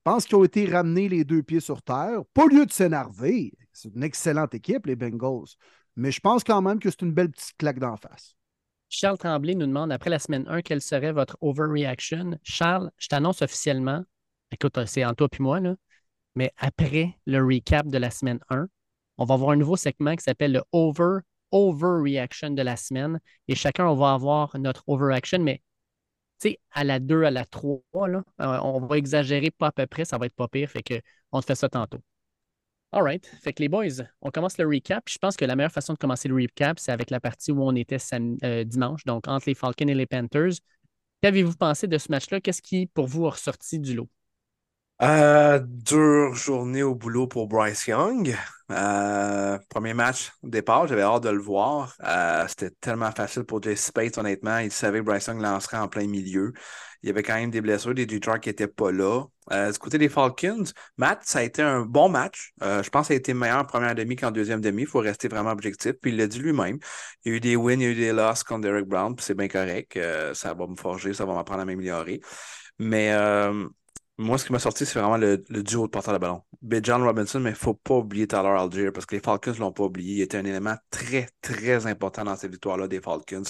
pense qu'ils ont été ramenés les deux pieds sur terre. Pas lieu de s'énerver. C'est une excellente équipe, les Bengals. Mais je pense quand même que c'est une belle petite claque d'en face.
Charles Tremblay nous demande après la semaine 1 quelle serait votre overreaction? Charles, je t'annonce officiellement, écoute, c'est en toi puis moi, là, mais après le recap de la semaine 1, on va avoir un nouveau segment qui s'appelle le over overreaction de la semaine et chacun on va avoir notre overreaction, mais tu sais, à la 2, à la 3, là, euh, on va exagérer pas à peu près, ça va être pas pire, fait que on te fait ça tantôt. All right. Fait que les boys, on commence le recap. Je pense que la meilleure façon de commencer le recap, c'est avec la partie où on était euh, dimanche, donc entre les Falcons et les Panthers. Qu'avez-vous pensé de ce match-là? Qu'est-ce qui, pour vous, a ressorti du lot?
Euh, dure journée au boulot pour Bryce Young. Euh, premier match au départ, j'avais hâte de le voir. Euh, c'était tellement facile pour Jesse Spades, honnêtement. Il savait que Bryce Young lancerait en plein milieu. Il y avait quand même des blessures, des Detroit qui n'étaient pas là. Euh, du côté des Falcons, Matt, ça a été un bon match. Je pense que ça a été meilleur en première demi qu'en deuxième demi. Il faut rester vraiment objectif. Puis il l'a dit lui-même. Il y a eu des wins, il y a eu des losses contre Derek Brown, puis c'est bien correct. Ça va me forger, ça va m'apprendre à m'améliorer. Mais moi, ce qui m'a sorti, c'est vraiment le, duo de porteur de ballon. John Robinson, mais il ne faut pas oublier Tyler Algier parce que les Falcons ne l'ont pas oublié. Il était un élément très, très important dans cette victoire-là des Falcons.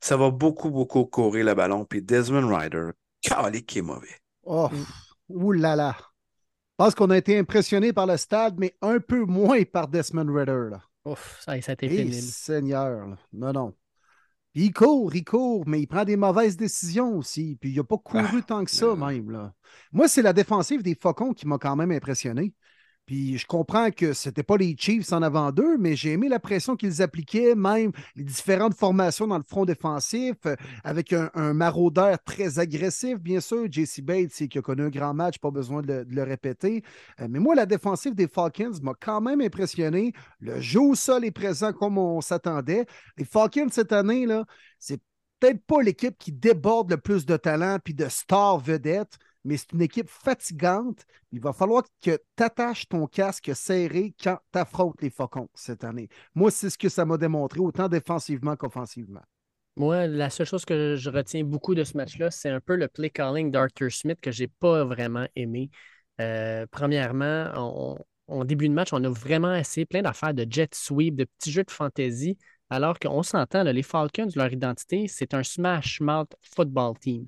Ça va beaucoup, beaucoup courir le ballon. Puis Desmond Ryder, calique qui est mauvais.
Oh, oulala. Je pense qu'on a été impressionné par le stade, mais un peu moins par Desmond. Là.
Ouf, ça, ça a été
pénible. Seigneur. Non, non il court, il court, mais il prend des mauvaises décisions aussi. Puis il n'a pas couru ah, tant que ça, même. Là. Moi, c'est la défensive des Faucons qui m'a quand même impressionné. Puis je comprends que ce n'était pas les Chiefs en avant d'eux, mais j'ai aimé la pression qu'ils appliquaient, même les différentes formations dans le front défensif, euh, avec un, maraudeur très agressif, bien sûr. JC Bates, qui a connu un grand match, pas besoin de le, répéter. Euh, mais moi, la défensive des Falcons m'a quand même impressionné. Le jeu au sol est présent comme on s'attendait. Les Falcons cette année, là, c'est peut-être pas l'équipe qui déborde le plus de talent puis de stars vedettes mais c'est une équipe fatigante. Il va falloir que tu attaches ton casque serré quand tu affrontes les Faucons cette année. Moi, c'est ce que ça m'a démontré, autant défensivement qu'offensivement.
Moi, la seule chose que je retiens beaucoup de ce match-là, c'est un peu le play calling d'Arthur Smith que je n'ai pas vraiment aimé. Euh, premièrement, en début de match, on a vraiment essayé plein d'affaires de jet sweep, de petits jeux de fantasy, alors qu'on s'entend, les Falcons, leur identité, c'est un smash mouth football team.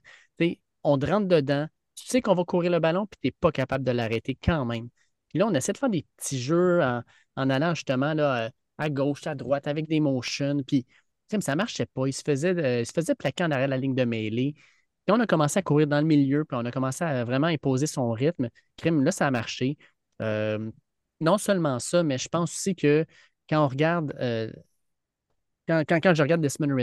on rentre dedans, tu sais qu'on va courir le ballon, puis tu n'es pas capable de l'arrêter quand même. Puis là, on essaie de faire des petits jeux en, allant justement là, euh, à gauche, à droite, avec des motions. Puis ça ne marchait pas. Il se faisait, euh, se faisait plaquer en arrière la ligne de mêlée. Puis on a commencé à courir dans le milieu, puis on a commencé à vraiment imposer son rythme. Crime, là, ça a marché. Euh, non seulement ça, mais je pense aussi que quand on regarde, quand, quand, je regarde Desmond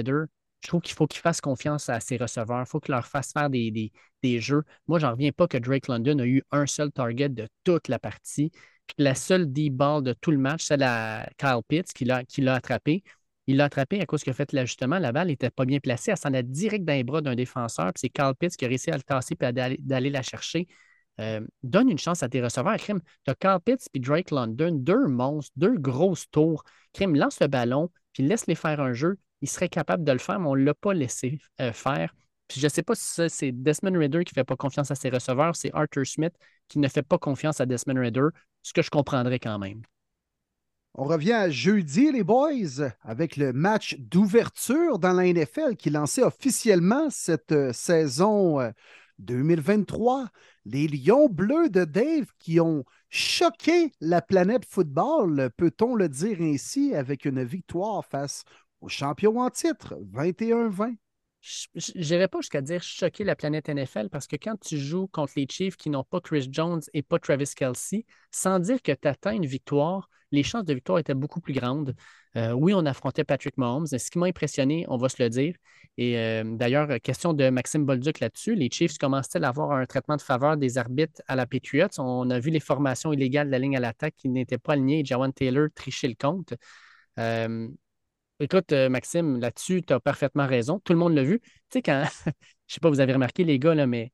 je trouve qu'il faut qu'il fasse confiance à ses receveurs. Il faut qu'il leur fasse faire des, jeux. Moi, j'en reviens pas que Drake London a eu un seul target de toute la partie. la seule deep ball de tout le match, c'est la Kyle Pitts qui l'a attrapé. Il l'a attrapé à cause qu'il a fait l'ajustement. La balle n'était pas bien placée. Elle s'en a direct dans les bras d'un défenseur. c'est Kyle Pitts qui a réussi à le tasser et d'aller la chercher. Euh, donne une chance à tes receveurs. Crime, tu as Carl Pitts et Drake London, deux monstres, deux grosses tours. Crime, lance le ballon, puis laisse-les faire un jeu il serait capable de le faire, mais on ne l'a pas laissé euh, faire. Puis je ne sais pas si c'est Desmond Ritter qui ne fait pas confiance à ses receveurs, c'est Arthur Smith qui ne fait pas confiance à Desmond Ritter, ce que je comprendrais quand même.
On revient à jeudi, les boys, avec le match d'ouverture dans la NFL qui lançait officiellement cette euh, saison 2023. Euh, les Lions bleus de Dave qui ont choqué la planète football, peut-on le dire ainsi, avec une victoire face champion en titre, 21-20.
Je n'irai pas jusqu'à dire choquer la planète NFL parce que quand tu joues contre les Chiefs qui n'ont pas Chris Jones et pas Travis Kelsey, sans dire que tu atteins une victoire, les chances de victoire étaient beaucoup plus grandes. Euh, oui, on affrontait Patrick Mahomes. Ce qui m'a impressionné, on va se le dire. Et euh, d'ailleurs, question de Maxime Bolduc là-dessus, les Chiefs commencent-ils à avoir un traitement de faveur des arbitres à la Patriots? On a vu les formations illégales de la ligne à l'attaque qui n'étaient pas alignées. Jawan Taylor trichait le compte. Euh, Écoute, euh, Maxime, là-dessus, tu as parfaitement raison. Tout le monde l'a vu. Tu sais, quand, (laughs) je ne sais pas, vous avez remarqué, les gars, mais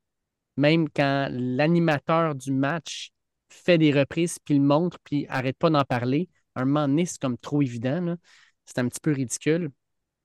même quand l'animateur du match fait des reprises, puis le montre, puis arrête pas d'en parler, un moment donné, c'est comme trop évident. C'est un petit peu ridicule.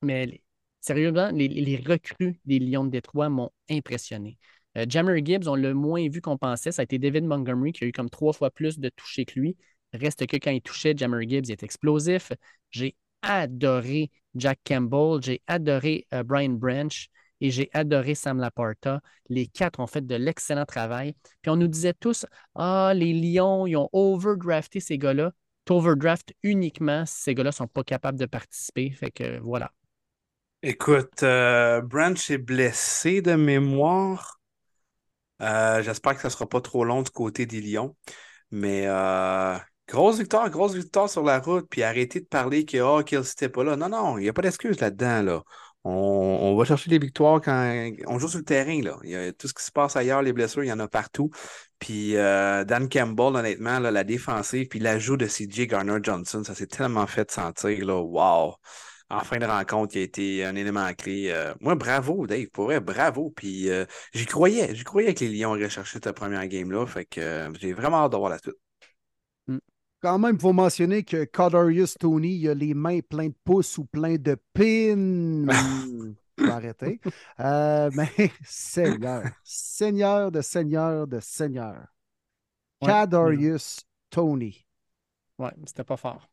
Mais sérieusement, les, recrues des Lions de Détroit m'ont impressionné. Euh, Jammer Gibbs, on l'a moins vu qu'on pensait. Ça a été David Montgomery qui a eu comme trois fois plus de touchés que lui. Reste que quand il touchait, Jammer Gibbs est explosif. J'ai adoré Jack Campbell, j'ai adoré euh, Brian Branch et j'ai adoré Sam Laporta. Les quatre ont fait de l'excellent travail. Puis on nous disait tous Ah, les Lions, ils ont overdrafté ces gars-là. Tu overdraft uniquement si ces gars-là ne sont pas capables de participer. Fait que voilà.
Écoute, euh, Branch est blessé de mémoire. Euh, J'espère que ça ne sera pas trop long du côté des Lions. Mais grosse victoire, grosse victoire sur la route. Puis arrêtez de parler que oh, n'était pas là. Non, non, il n'y a pas d'excuse là-dedans. Là. On, va chercher des victoires quand on joue sur le terrain. Là. Il y a, tout ce qui se passe ailleurs, les blessures, il y en a partout. Puis euh, Dan Campbell, honnêtement, la défensive, puis l'ajout de CJ Garner Johnson, ça s'est tellement fait sentir. Là, wow! En fin de rencontre, il a été un élément clé. Euh, moi, bravo, Dave, pour vrai, bravo. Puis euh, j'y croyais, j'y croyais que les Lions auraient cherché cette première game-là. Fait que j'ai vraiment hâte de voir la suite.
Quand même, il faut mentionner que Codarius Tony, il a les mains pleines de pouces ou plein de pins. (laughs) faut arrêter. Euh, mais (laughs) Seigneur, Seigneur de Seigneur de Seigneur. Ouais, Tony.
Ouais, c'était pas fort.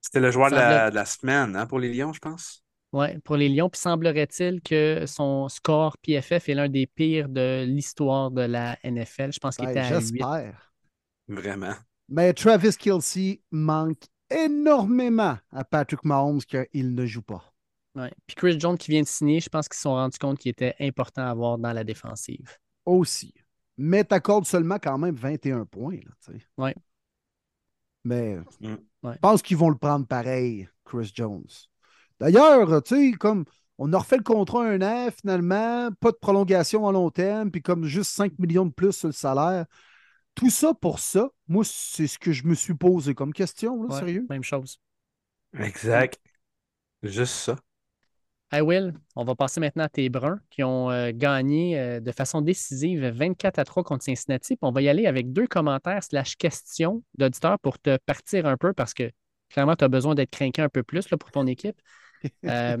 C'était le joueur de la, de la, semaine hein, pour les Lions, je pense.
Oui, pour les Lions. Puis semblerait-il que son score PFF est l'un des pires de l'histoire de la NFL. Je pense qu'il était à 8.
J'espère.
Vraiment.
Mais Travis Kelsey manque énormément à Patrick Mahomes qu'il ne joue pas.
Ouais. Puis Chris Jones qui vient de signer, je pense qu'ils se sont rendus compte qu'il était important à avoir dans la défensive.
Aussi. Mais t'accordes seulement quand même 21 points.
Oui.
Mais mm. je pense qu'ils vont le prendre pareil, Chris Jones. D'ailleurs, tu sais, comme on a refait le contrat un an finalement, pas de prolongation à long terme, puis comme juste 5 millions de plus sur le salaire. Tout ça pour ça, moi, c'est ce que je me suis posé comme question, là, sérieux.
Même chose.
Exact. Juste ça.
Hey Will, on va passer maintenant à tes Bruns qui ont euh, gagné euh, de façon décisive 24 à 3 contre Cincinnati. Puis on va y aller avec deux commentaires slash questions d'auditeurs pour te partir un peu parce que clairement, tu as besoin d'être craqué un peu plus là, pour ton équipe. (laughs) Euh,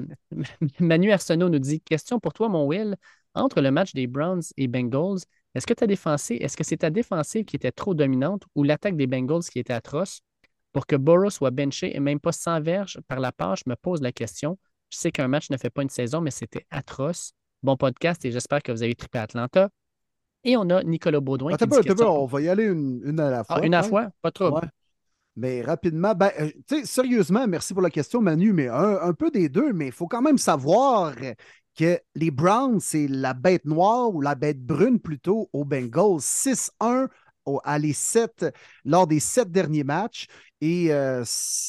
Manu Arsenault nous dit Question pour toi, mon Will. Entre le match des Browns et Bengals, est-ce que ta défensive, est-ce que c'est ta défensive qui était trop dominante ou l'attaque des Bengals qui était atroce? Pour que Burrow soit benché et même pas sans verge par la page, je me pose la question. Je sais qu'un match ne fait pas une saison, mais c'était atroce. Bon podcast et j'espère que vous avez trippé Atlanta. Et on a Nicolas Baudouin.
Attends,
qui
dit on va y aller une, à la ah, fois.
une à la fois, pas trop.
Mais rapidement, ben, euh, sérieusement, merci pour la question, Manu, mais un, peu des deux, mais il faut quand même savoir que les Browns, c'est la bête noire ou la bête brune plutôt aux Bengals. 6-1 à les 7 lors des sept derniers matchs. Et euh,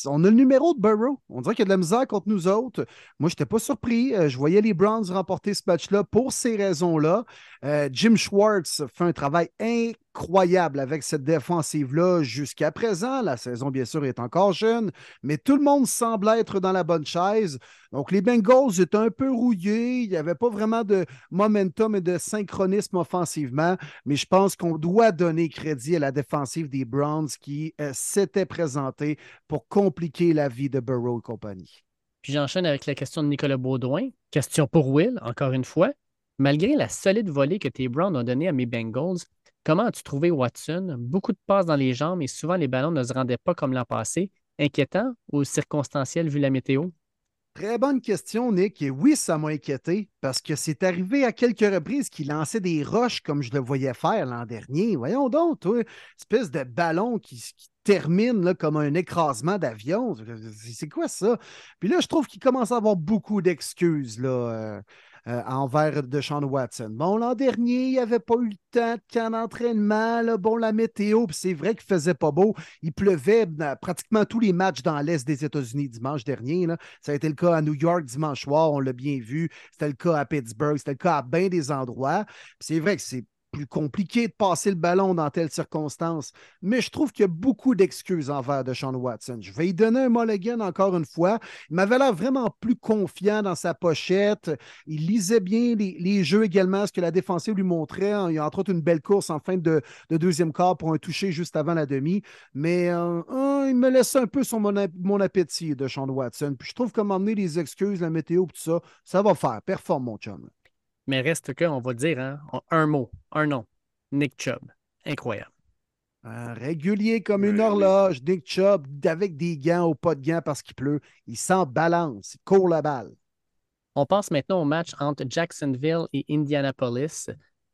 on a le numéro de Burrow. On dirait qu'il y a de la misère contre nous autres. Moi, je n'étais pas surpris. Euh, je voyais les Browns remporter ce match-là pour ces raisons-là. Euh, Jim Schwartz fait un travail incroyable avec cette défensive-là jusqu'à présent. La saison, bien sûr, est encore jeune, mais tout le monde semble être dans la bonne chaise. Donc, les Bengals étaient un peu rouillés. Il n'y avait pas vraiment de momentum et de synchronisme offensivement, mais je pense qu'on doit donner crédit à la défensive des Browns qui s'était présentée pour compliquer la vie de Burrow et compagnie.
Puis j'enchaîne avec la question de Nicolas Baudouin. Question pour Will, encore une fois. Malgré la solide volée que tes Browns ont donnée à mes Bengals, comment as-tu trouvé Watson? Beaucoup de passes dans les jambes et souvent les ballons ne se rendaient pas comme l'an passé. Inquiétant ou circonstanciel vu la météo?
Très bonne question, Nick. Et oui, ça m'a inquiété parce que c'est arrivé à quelques reprises qu'il lançait des roches comme je le voyais faire l'an dernier. Voyons donc, toi, espèce de ballon qui, termine comme un écrasement d'avion. C'est quoi ça? Puis là, je trouve qu'il commence à avoir beaucoup d'excuses là, euh, euh, envers de Sean Watson. Bon, l'an dernier, il n'y avait pas eu le temps de camp. Bon, la météo, c'est vrai qu'il faisait pas beau. Il pleuvait euh, pratiquement tous les matchs dans l'Est des États-Unis dimanche dernier. Ça a été le cas à New York dimanche soir, on l'a bien vu. C'était le cas à Pittsburgh, c'était le cas à bien des endroits. C'est vrai que c'est plus compliqué de passer le ballon dans telles circonstances, mais je trouve qu'il y a beaucoup d'excuses envers de Sean Watson. Je vais y donner un mulligan encore une fois. Il m'avait l'air vraiment plus confiant dans sa pochette. Il lisait bien les, jeux également, ce que la défensive lui montrait. Il y a entre autres une belle course en fin de, deuxième quart pour un toucher juste avant la demi, mais euh, euh, il me laisse un peu sur mon, appétit de Sean Watson. Puis je trouve que m'emmener les excuses, la météo, tout ça, ça va faire. Performe, mon chum.
Mais reste que, on va dire, hein, un mot, un nom. Nick Chubb. Incroyable.
Un régulier comme une horloge, Nick Chubb, avec des gants ou pas de gants parce qu'il pleut. Il s'en balance, il court la balle.
On passe maintenant au match entre Jacksonville et Indianapolis.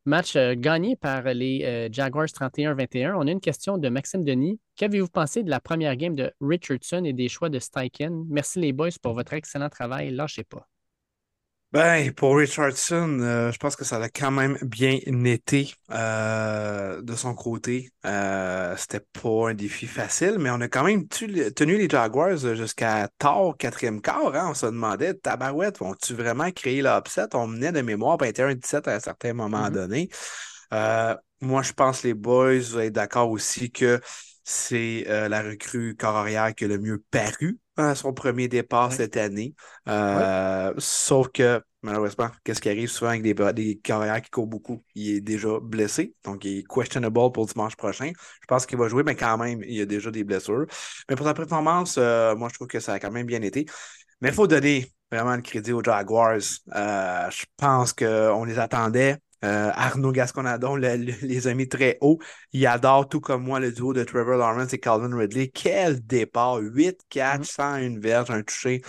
Match euh, gagné par les euh, Jaguars 31-21. On a une question de Maxime Denis. Qu'avez-vous pensé de la première game de Richardson et des choix de Steichen? Merci les boys pour votre excellent travail. Lâchez pas.
Ben, pour Richardson, euh, je pense que ça a quand même bien été euh, de son côté. Euh, c'était pas un défi facile, mais on a quand même tenu les Jaguars jusqu'à tard, quatrième quart. Hein. On se demandait, tabarouette, vont-tu vraiment créer l'upset? On menait de mémoire 21-17 à un certain moment
Mm-hmm.
donné. moi, je pense que les boys vont être d'accord aussi que c'est la recrue corps arrière qui a le mieux paru à son premier départ
Ouais.
cette année. Euh, Sauf que, malheureusement, qu'est-ce qui arrive souvent avec des, des carrières qui courent beaucoup? Il est déjà blessé, donc il est questionable pour dimanche prochain. Je pense qu'il va jouer, mais quand même, il y a déjà des blessures. Mais pour sa performance, euh, moi, je trouve que ça a quand même bien été. Mais il faut donner vraiment le crédit aux Jaguars. Euh, je pense qu'on les attendait. Euh, Arnaud Gasconadon le- le- les a mis très haut. Il adore, tout comme moi, le duo de Trevor Lawrence et Calvin Ridley. Quel départ! 8 catch, 101 verges, un touché.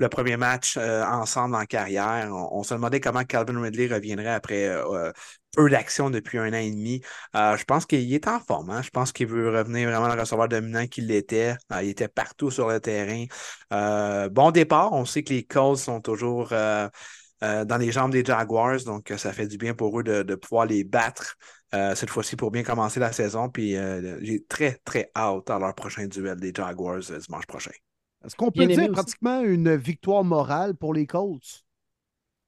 Le premier match euh, ensemble en carrière. On, on se demandait comment Calvin Ridley reviendrait après euh, peu d'action depuis un an et demi. Euh, je pense qu'il est en forme. hein. Je pense qu'il veut revenir vraiment le receveur dominant qu'il était. Euh, il était partout sur le terrain. Euh, bon départ. On sait que les Colts sont toujours euh, dans les jambes des Jaguars, donc euh, ça fait du bien pour eux de, de pouvoir les battre euh, cette fois-ci pour bien commencer la saison. Puis euh, j'ai très, très hâte à leur prochain duel des Jaguars euh, dimanche prochain.
Est-ce qu'on peut dire
aussi.
pratiquement une victoire morale pour les Colts?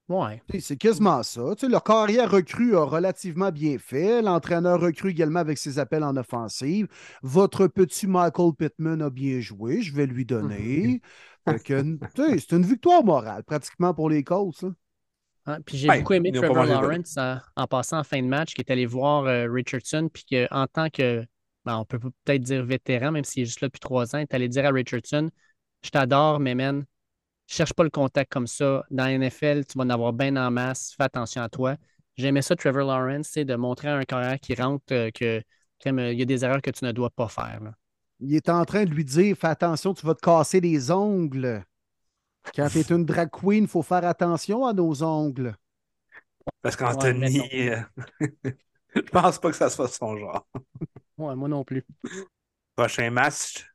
Ouais.
C'est quasiment ça. Tu sais, leur carrière recrue a relativement bien fait. L'entraîneur recrue également avec ses appels en offensive. Votre petit Michael Pittman a bien joué. Je vais lui donner. Sais, c'est une victoire morale pratiquement pour les Colts. là.
Hein, Puis j'ai
Ben,
beaucoup aimé Trevor Lawrence en, en passant en fin de match, qui est allé voir euh, Richardson, puis qu'en tant que, ben, on peut peut-être dire vétéran, même s'il est juste là depuis trois ans, il est allé dire à Richardson Je t'adore, mais man, cherche pas le contact comme ça. Dans la NFL, tu vas en avoir bien en masse, fais attention à toi. J'aimais ça, Trevor Lawrence, c'est de montrer à un carrière qui rentre euh, que qu'il y a des erreurs que tu ne dois pas faire. là.
Il est en train de lui dire Fais attention, tu vas te casser les ongles. Quand tu es une drag queen, il faut faire attention à nos ongles.
Parce qu'Anthony, euh, (laughs) je pense pas que ça soit son genre.
Ouais, moi non plus.
Prochain match,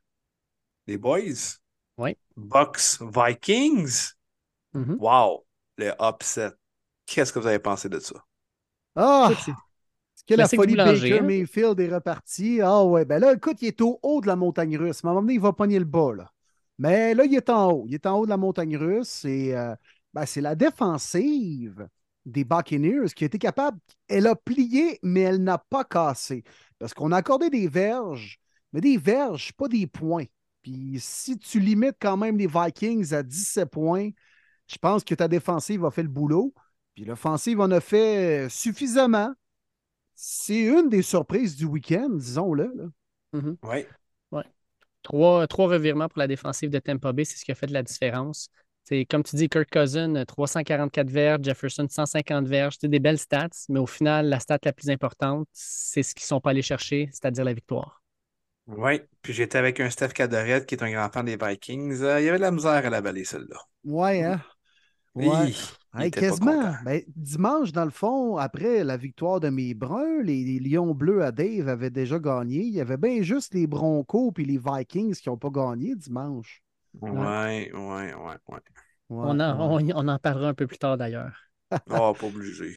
les boys.
Oui.
Bucks Vikings.
Mhm.
Wow, le upset. Qu'est-ce que vous avez pensé de ça?
Ah! Est-ce que la folie Baker
hein?
Mayfield est repartie? Ah ouais, ben là, écoute, il est au haut de la montagne russe. Mais à un moment donné, il va pogner le bas, là. Mais là, il est en haut. Il est en haut de la montagne russe. Et euh, ben, c'est la défensive des Buccaneers qui a été capable. Elle a plié, mais elle n'a pas cassé. Parce qu'on a accordé des verges, mais des verges, pas des points. Puis si tu limites quand même les Vikings à 17 points, je pense que ta défensive a fait le boulot. Puis l'offensive en a fait suffisamment. C'est une des surprises du week-end, disons-le. là.
Mhm.
Oui.
Trois, trois revirements pour la défensive de Tampa Bay, c'est ce qui a fait de la différence. C'est comme tu dis, Kirk Cousin, 344 verges, Jefferson, 150 verges, c'est des belles stats, mais au final, la stat la plus importante, c'est ce qu'ils ne sont pas allés chercher, c'est-à-dire la victoire.
Oui. Puis j'étais avec un Steph Cadorette qui est un grand fan des Vikings. Euh, il y avait de la misère à la vallée, celle-là.
Ouais, hein?
Oui,
Ouais. Hey, quasiment. Ben, dimanche, dans le fond, après la victoire de mes Bruns, les, les Lions bleus à Dave avaient déjà gagné. Il y avait bien juste les Broncos et les Vikings qui n'ont pas gagné dimanche.
Ouais, ouais, ouais, ouais.
Ouais,
on, en,
ouais.
on- on en parlera un peu plus tard d'ailleurs.
Oh, (laughs) (laughs) pas obligé.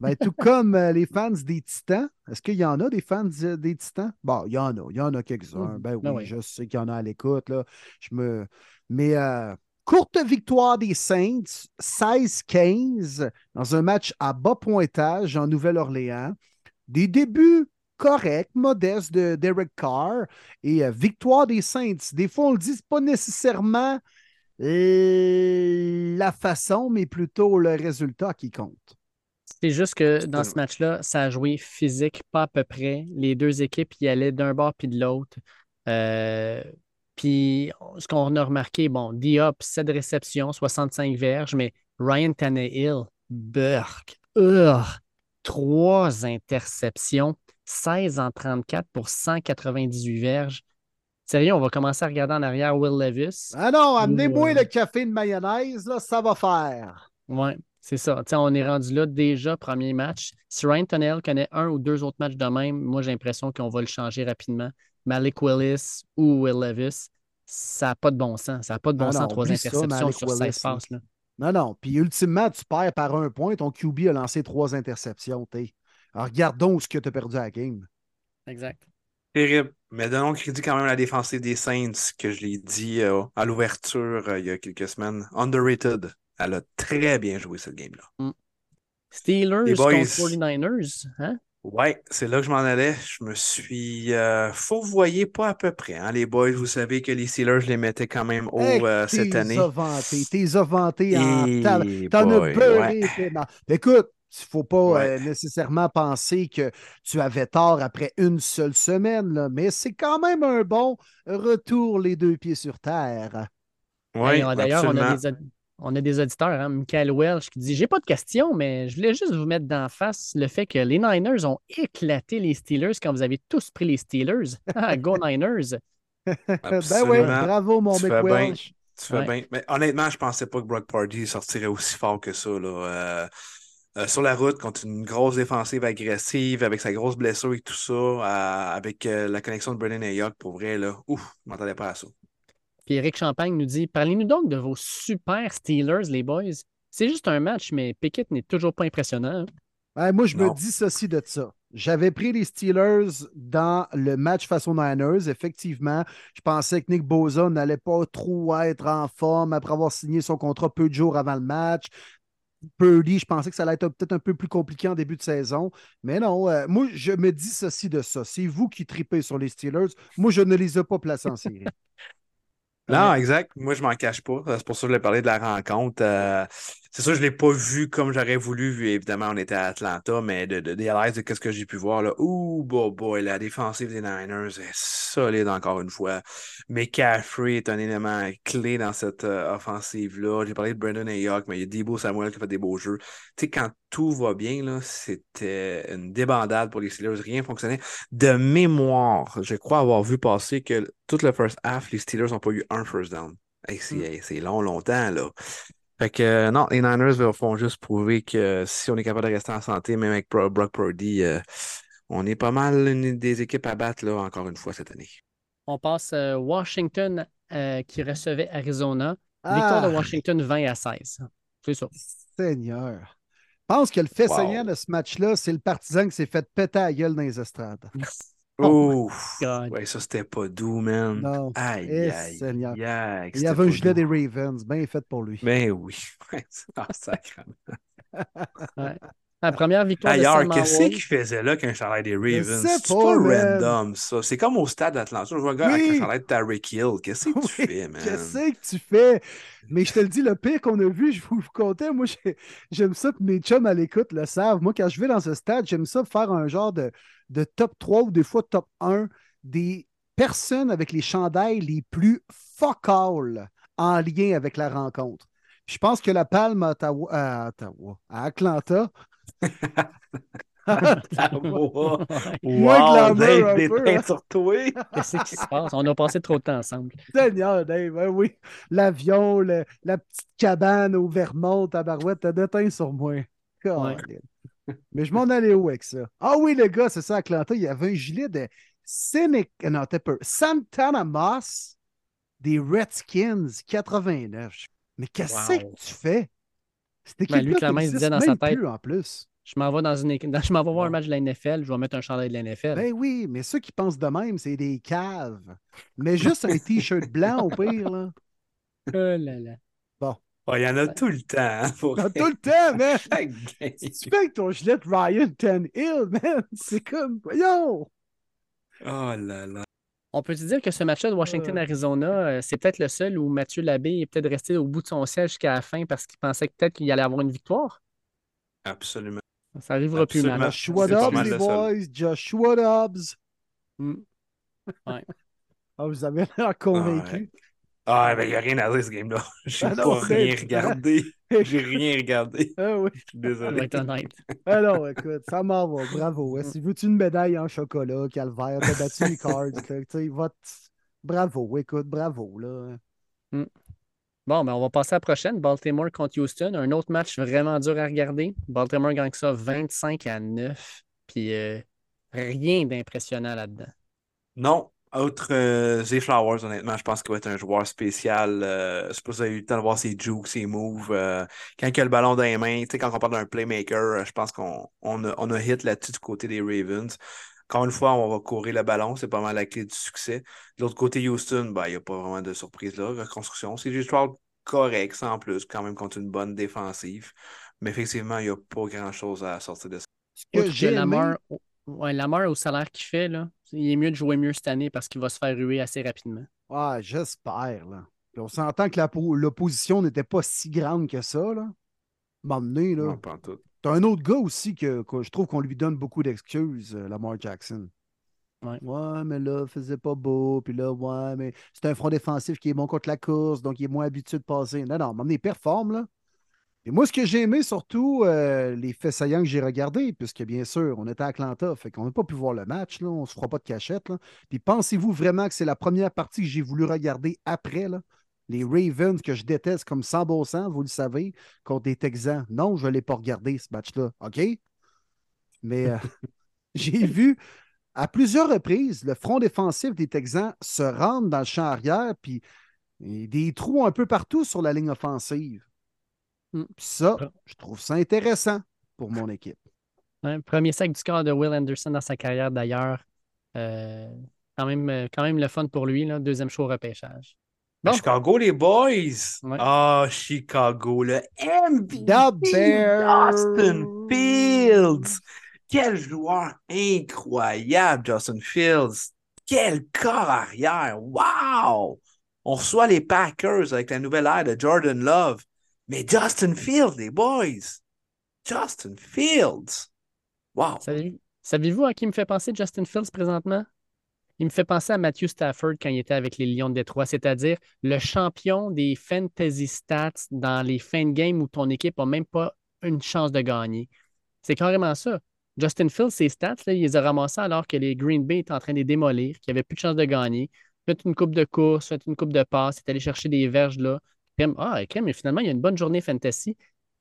Ben, tout comme euh, les fans des Titans. Est-ce qu'il y en a des fans euh, des Titans? Bon, il y en a. Il y en a quelques-uns.
Mhm.
Ben oui,
Ben oui.
je sais qu'il y en a à l'écoute. Là. Je me... Mais euh, courte victoire des Saints, 16-15, dans un match à bas pointage en Nouvelle-Orléans. Des débuts corrects, modestes de Derek Carr et euh, victoire des Saints. Des fois, on le dit, pas nécessairement euh, la façon, mais plutôt le résultat qui compte.
C'est juste que dans ce match-là, ça a joué physique, pas à peu près. Les deux équipes y allaient d'un bord puis de l'autre. Euh, puis ce qu'on a remarqué, bon, Diop, 7 réceptions, 65 verges, mais Ryan Tannehill, Burke, urgh, trois interceptions, 16 en 34 pour 198 verges. Sérieux, on va commencer à regarder en arrière Will Levis.
Ah non, amenez-moi
euh,
le café de mayonnaise, là, ça va faire.
Oui, c'est ça. T'sais, on est rendu là déjà, premier match. Si Ryan Tunnell connaît un ou deux autres matchs de même, moi j'ai l'impression qu'on va le changer rapidement. Malik Willis ou Will Levis, ça n'a pas de bon sens. Ça n'a pas de bon
Ah
sens,
non,
trois
ça,
interceptions
Malik
sur
Willis,
16 passes. Là.
Non, non. Puis ultimement, tu perds par un point. Ton QB a lancé trois interceptions. Alors, regarde donc ce que tu as perdu à la game.
Exact.
Terrible. Mais donnons crédit quand même à la défensive des Saints, que je l'ai dit euh, à l'ouverture euh, il y a quelques semaines. Underrated. Elle a très bien joué cette game-là.
Steelers
Les boys.
contre 49ers. Hein?
Ouais, c'est là que je m'en allais. Je me suis euh, fourvoyé pas à peu près. hein, les boys, vous savez que les Steelers, je les mettais quand même haut
Hey,
euh, cette
t'es
année.
vanté, t'es vanté en
Eh
T'en as beurré.
ouais.
Écoute, il ne faut pas
Ouais.
euh, nécessairement penser que tu avais tort après une seule semaine, là, mais c'est quand même un bon retour les deux pieds sur terre.
Oui,
Hey, D'ailleurs, on, a des on a des auditeurs, hein, Michael Welch, qui dit J'ai pas de questions, mais je voulais juste vous mettre d'en face le fait que les Niners ont éclaté les Steelers quand vous avez tous pris les Steelers. (laughs) Ah, go Niners!
ben oui,
Absolument.
bravo mon
Tu
mec
fais bien.
Welch.
Tu fais
Ouais.
bien. Mais honnêtement, je pensais pas que Brock Party sortirait aussi fort que ça. Là. Euh, euh, sur la route, contre une grosse défensive agressive, avec sa grosse blessure et tout ça, euh, avec euh, la connexion de Brennan Ayuk, pour vrai, là, ouf, je m'attendais pas à ça.
Puis Eric Champagne nous dit Parlez-nous donc de vos super Steelers, les boys. C'est juste un match, mais Pickett n'est toujours pas impressionnant. hein.
Ouais, moi, je
Non.
me dissocie de ça. J'avais pris les Steelers dans le match face aux Niners. Effectivement, je pensais que Nick Bosa n'allait pas trop être en forme après avoir signé son contrat peu de jours avant le match. Purdy, je pensais que ça allait être peut-être un peu plus compliqué en début de saison. Mais non, euh, moi, je me dissocie de ça. C'est vous qui tripez sur les Steelers. Moi, je ne les ai pas placés en série. (laughs)
Non, exact. Moi, je m'en cache pas. C'est pour ça que je voulais parler de la rencontre. Euh, c'est sûr, je ne l'ai pas vu comme j'aurais voulu, vu évidemment, on était à Atlanta, mais de, de, highlights de ce que j'ai pu voir, là. Ouh, boy, boy, la défensive des Niners est solide encore une fois. McCaffrey est un élément clé dans cette euh, offensive-là. J'ai parlé de Brandon Ayuk, mais il y a Debo Samuel qui a fait des beaux jeux. Tu sais, quand tout va bien, là, c'était une débandade pour les Steelers. Rien ne fonctionnait. De mémoire, je crois avoir vu passer que tout le first half, les Steelers n'ont pas eu un first down. Hey, c'est hey, c'est long, longtemps, là. Fait que euh, non, les Niners font juste prouver que si on est capable de rester en santé, même avec Bro- Brock Purdy, euh, on est pas mal une des équipes à battre, là, encore une fois, cette année.
On passe euh, Washington euh, qui recevait Arizona. Victoire
Ah.
de Washington 20 à 16. C'est ça.
Seigneur. Je pense que le fait
Wow.
saignant de ce match-là, c'est le partisan qui s'est fait péter la gueule dans les estrades. (laughs)
Oh! God.
Ouais, ça, c'était pas doux, man.
Non.
Aïe,
Eh,
aïe,
Seigneur.
aïe,
Il y avait un gilet
doux.
des Ravens, bien fait pour lui.
Ben oui. (laughs) Ah, sacrément. (laughs)
Ouais. La première victoire de
D'ailleurs,
Sam
qu'est-ce qu'il faisait là qu'un chandail des Ravens? C'est
pas,
random, ça. C'est comme au stade d'Atlanta. Je vois un gars avec
Oui.
un chandail de Tyreek Hill. Qu'est-ce que tu fais, man?
Qu'est-ce que tu fais? Mais je te le dis, le pire qu'on a vu, je vous, vous comptais, moi, j'ai- j'aime ça, puis mes chums à l'écoute le savent. Moi, quand je vais dans ce stade, j'aime ça faire un genre de, de top 3 ou des fois top 1 des personnes avec les chandails les plus fuck all en lien avec la rencontre. Je pense que la palme à Ottawa, à, Ottawa, à Atlanta.
Wow,
Moins glamour
Dave,
un
des
peu,
teintes
hein.
sur toi.
Qu'est-ce qui se passe? On a passé trop de temps ensemble.
Seigneur, Dave, hein, oui. L'avion, le- la petite cabane au Vermont, à Barouette, t'as déteint sur moi. Mais je m'en allais où avec ça? Ah oui, le gars, c'est ça, à Atlanta, il y avait un gilet de Sénec... Non, t'as peur. Santana Moss des Redskins 89. Mais qu'est-ce
Wow.
que tu fais? C'était
Ben, lui, clairement, il se disait dans sa tête.
en plus.
Je m'en vais dans une Je m'en vais voir un match de la NFL, je vais mettre un chandail de la NFL.
Ben oui, mais ceux qui pensent de même, c'est des caves. Mais juste un t-shirt blanc au pire, là. (laughs)
Oh là là.
Bon.
Oh, Il y en a tout le temps. hein, pour-
Dans tout le temps, man! (laughs) Si tu fais avec ton gilet Ryan Tannehill, man, (laughs) c'est comme, voyons!
Oh là là.
On peut te dire que ce match-là de Washington-Arizona, euh, c'est peut-être le seul où Mathieu Labbé est peut-être resté au bout de son siège jusqu'à la fin parce qu'il pensait peut-être qu'il allait avoir une victoire?
Absolument.
Ça arrivera plus mal.
Joshua Dobbs, les boys, Joshua Dobbs.
Mm. Ouais.
Ah, vous avez l'air convaincu.
Ouais. Ah, ben, il n'y a rien à dire, ce game-là. (laughs) J'ai
non,
pas rien regardé. J'ai (laughs) rien regardé.
Ah oui.
Je suis désolé.
On va être honnête.
Alors, écoute, ça m'en va. Bravo. Si veux-tu une médaille en chocolat, calvaire, t'as battu les cards. (laughs) tu sais, Bravo, écoute, bravo. Là.
Bon, ben on va passer à la prochaine. Baltimore contre Houston. Un autre match vraiment dur à regarder. Baltimore gagne ça 25 à 9. Puis euh, rien d'impressionnant là-dedans.
Non, autre euh, Zay Flowers, honnêtement, je pense qu'il va être un joueur spécial. Euh, je sais pas si vous avez eu le temps de voir ses jukes, ses moves. euh, quand il a le ballon dans les mains, tu sais, quand on parle d'un playmaker, euh, je pense qu'on on a, on a hit là-dessus du côté des Ravens. Encore une fois, on va courir le ballon, c'est pas mal la clé du succès. De l'autre côté, Houston, ben, il n'y a pas vraiment de surprise là. Reconstruction, c'est juste correct, sans plus, quand même contre une bonne défensive. Mais effectivement, il n'y a pas grand-chose à sortir de ça.
Autre que
j'ai aimé-
ouais, Lamar, au salaire qu'il fait, là, il est mieux de jouer mieux cette année parce qu'il va se faire ruer assez rapidement.
Ah, j'espère. Là. Puis on s'entend que la l'opposition n'était pas si grande que ça. Là. M'emmener, là.
Non, pas en tout.
T'as un autre gars aussi que, que je trouve qu'on lui donne beaucoup d'excuses, euh, Lamar Jackson.
Ouais.
mais là, faisait pas beau. Puis là, ouais, mais c'est un front défensif qui est bon contre la course, donc il est moins habitué de passer. Non, non, m'emmener performe, là. Et moi, ce que j'ai aimé, surtout, euh, les faits saillants que j'ai regardés, puisque bien sûr, on était à Atlanta, fait qu'on n'a pas pu voir le match, on ne se fera pas de cachette. Puis pensez-vous vraiment que c'est la première partie que j'ai voulu regarder après? Les Ravens que je déteste comme sans bon sens, vous le savez, contre des Texans. Non, je ne l'ai pas regardé, ce match-là. OK? Mais euh, (laughs) j'ai vu à plusieurs reprises le front défensif des Texans se rendre dans le champ arrière, puis des trous un peu partout sur la ligne offensive.
Mm.
Puis ça, je trouve ça intéressant pour mon équipe.
Ouais, premier sac du corps de Will Anderson dans sa carrière d'ailleurs. Euh, quand, même, euh, quand même le fun pour lui, là. deuxième show au repêchage. Bon.
Chicago, les boys!
Ouais.
Ah, Chicago, le MVP!
The Bears!
Justin Fields! Quel joueur incroyable, Justin Fields! Quel corps arrière! Wow! On reçoit les Packers avec la nouvelle ère de Jordan Love. Mais Justin Fields, les boys! Justin Fields! Wow!
Savez- Savez-vous à qui me fait penser Justin Fields présentement? Il me fait penser à Matthew Stafford quand il était avec les Lions de Détroit, c'est-à-dire le champion des fantasy stats dans les fins de game où ton équipe n'a même pas une chance de gagner. C'est carrément ça. Justin Fields, ses stats, là, il les a ramassés alors que les Green Bay étaient en train de les démolir, qu'il n'y avait plus de chance de gagner. Fait une coupe de course, fait une coupe de passe, il est allé chercher des verges là. Ah, crème, mais finalement, il y a une bonne journée fantasy.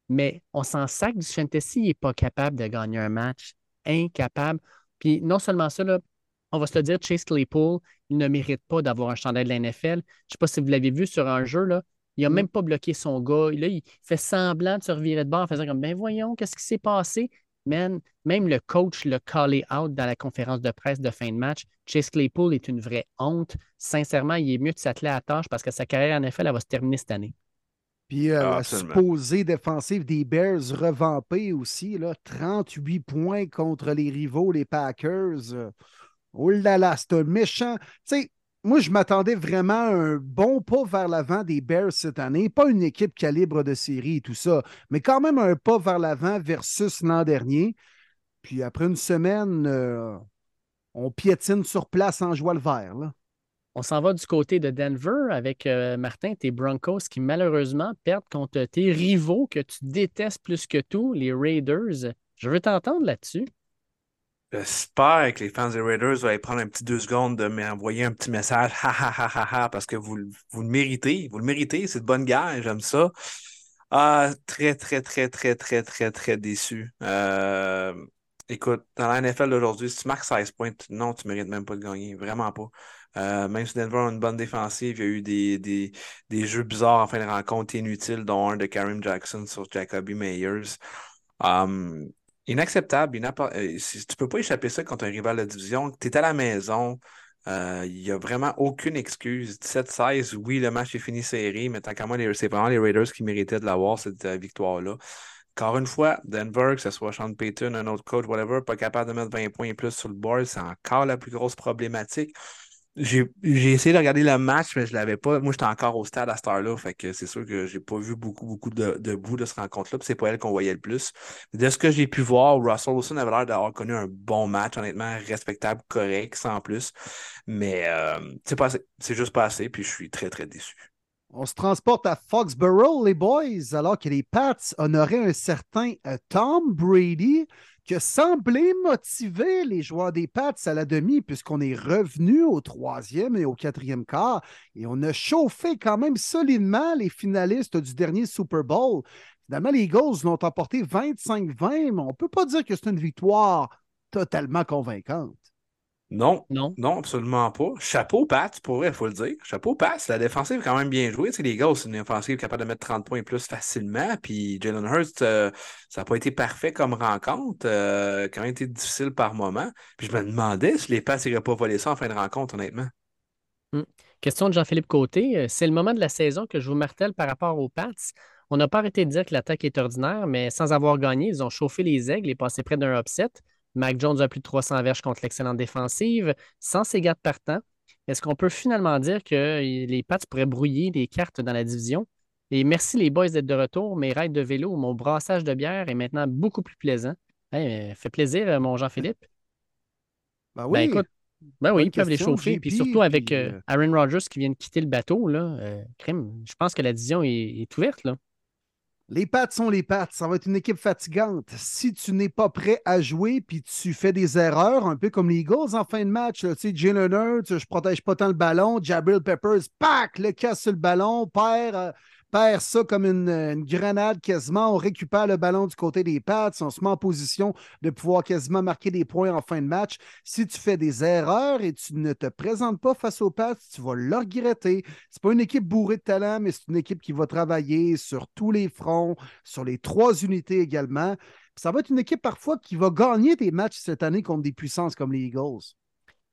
Mais on s'en sac du fantasy, il n'est pas capable de gagner un match. Incapable. Puis non seulement ça, là, on va se le dire, Chase Claypool, il ne mérite pas d'avoir un chandail de la NFL. Je ne sais pas si vous l'avez vu sur un jeu, là. Il n'a même pas bloqué son gars. Là, il fait semblant de se revirer de bord en faisant comme Ben voyons, qu'est-ce qui s'est passé? Man, même le coach l'a callé out dans la conférence de presse de fin de match. Chase Claypool est une vraie honte. Sincèrement, il est mieux de s'atteler à la tâche parce que sa carrière en NFL, elle va se terminer cette année.
Puis euh,
Ah,
la supposée défensive des Bears revampée aussi, là, 38 points contre les rivaux, les Packers. Euh, Oh là là, c'est un méchant. Tu sais, moi, je m'attendais vraiment à un bon pas vers l'avant des Bears cette année. Pas une équipe calibre de série et tout ça, mais quand même un pas vers l'avant versus l'an dernier. Puis après une semaine, euh, on piétine sur place en joie le vert.
On s'en va du côté de Denver avec euh, Martin, tes Broncos qui malheureusement perdent contre tes rivaux que tu détestes plus que tout, les Raiders. Je veux t'entendre là-dessus.
J'espère que les fans des Raiders vont prendre un petit deux secondes de m'envoyer un petit message, ha ha ha ha ha, parce que vous, vous le méritez, vous le méritez, c'est de bonne guerre, j'aime ça. Ah, très, très, très, très, très, très, très déçu. Euh, écoute, dans la NFL d'aujourd'hui, si tu marques 16 points, non, tu mérites même pas de gagner, vraiment pas. Euh, même si Denver a une bonne défensive, il y a eu des, des, des jeux bizarres en fin de rencontre inutiles, dont un de Karim Jackson sur Jacoby Meyers. Um, inacceptable. inappa- euh, tu peux pas échapper ça contre un rival de division. Tu es à la maison. euh, Il n'y a vraiment aucune excuse. 17-16, oui, le match est fini serré, mais tant qu'à moi, c'est vraiment les Raiders qui méritaient de l'avoir, cette euh, victoire-là. Encore une fois, Denver, que ce soit Sean Payton, un autre coach, whatever, pas capable de mettre 20 points et plus sur le board, c'est encore la plus grosse problématique. J'ai essayé de regarder le match, mais je l'avais pas. Moi, j'étais encore au stade à cette heure-là. Fait que c'est sûr que j'ai pas vu beaucoup, beaucoup de, de bouts de cette rencontre-là. C'est pas elle qu'on voyait le plus. De ce que j'ai pu voir, Russell Wilson avait l'air d'avoir connu un bon match, honnêtement, respectable, correct, sans plus. Mais euh. C'est juste pas assez, puis je suis très, très déçu.
On se transporte à Foxborough, les boys, alors que les Pats honoraient un certain euh, Tom Brady qui a semblé motiver les joueurs des Pats à la demi, puisqu'on est revenu au troisième et au quatrième quart, et on a chauffé quand même solidement les finalistes du dernier Super Bowl. Finalement, les Eagles l'ont emporté 25-20, mais on ne peut pas dire que c'est une victoire totalement convaincante.
Non,
non,
non, absolument pas. Chapeau Pat, pour vrai, il faut le dire. Chapeau Pat, la défensive est quand même bien jouée. Tu sais, les gars, c'est une offensive capable de mettre 30 points et plus facilement. Puis Jalen Hurst, euh, ça n'a pas été parfait comme rencontre. Euh, quand même été difficile par moment. Puis je me demandais si les Pats n'iraient pas voler ça en fin de rencontre, honnêtement.
Hmm. Question de Jean-Philippe Côté. Euh, c'est le moment de la saison que je vous martèle par rapport aux Pats. On n'a pas arrêté de dire que l'attaque est ordinaire, mais sans avoir gagné, ils ont chauffé les aigles et passé près d'un upset. Mac Jones a plus de 300 verges contre l'excellente défensive, sans ses gardes partants. Est-ce qu'on peut finalement dire que les Pats pourraient brouiller les cartes dans la division? Et merci les boys d'être de retour. Mes rides de vélo, mon brassage de bière est maintenant beaucoup plus plaisant. fait plaisir, mon Jean-Philippe.
Ben oui.
Ben, oui, ils peuvent les chauffer. puis surtout avec euh, euh, Aaron Rodgers qui vient de quitter le bateau, là, euh, je pense que la division est, est ouverte. Là.
Les pattes sont les pattes. Ça va être une équipe fatigante. Si tu n'es pas prêt à jouer puis tu fais des erreurs, un peu comme les Eagles en fin de match, tu sais, Jalen Hurts, je protège pas tant le ballon, Jabril Peppers, pack, le casse sur le ballon, perd perd ça comme une, grenade quasiment. On récupère le ballon du côté des Pats. On se met en position de pouvoir quasiment marquer des points en fin de match. Si tu fais des erreurs et tu ne te présentes pas face aux Pats, tu vas le regretter. C'est pas une équipe bourrée de talent, mais c'est une équipe qui va travailler sur tous les fronts, sur les trois unités également. Ça va être une équipe parfois qui va gagner des matchs cette année contre des puissances comme les Eagles.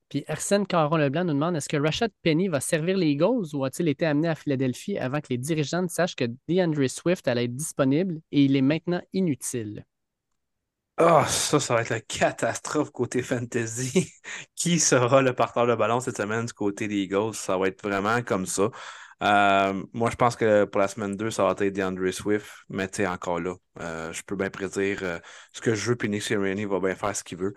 Puis Arsène Caron-Leblanc nous demande est-ce que Rashad Penny va servir les Eagles ou a-t-il été amené à Philadelphie avant que les dirigeants sachent que DeAndre Swift allait être disponible et il est maintenant inutile?
Ah, ça, ça va être la catastrophe côté fantasy. (laughs) Qui sera le partant de ballon cette semaine du côté des Eagles? Ça va être vraiment comme ça. Euh, moi, je pense que pour la semaine 2, ça va être DeAndre Swift, mais tu encore là, euh, je peux bien prédire euh, ce que je veux, puis Nick Sirianni va bien faire ce qu'il veut.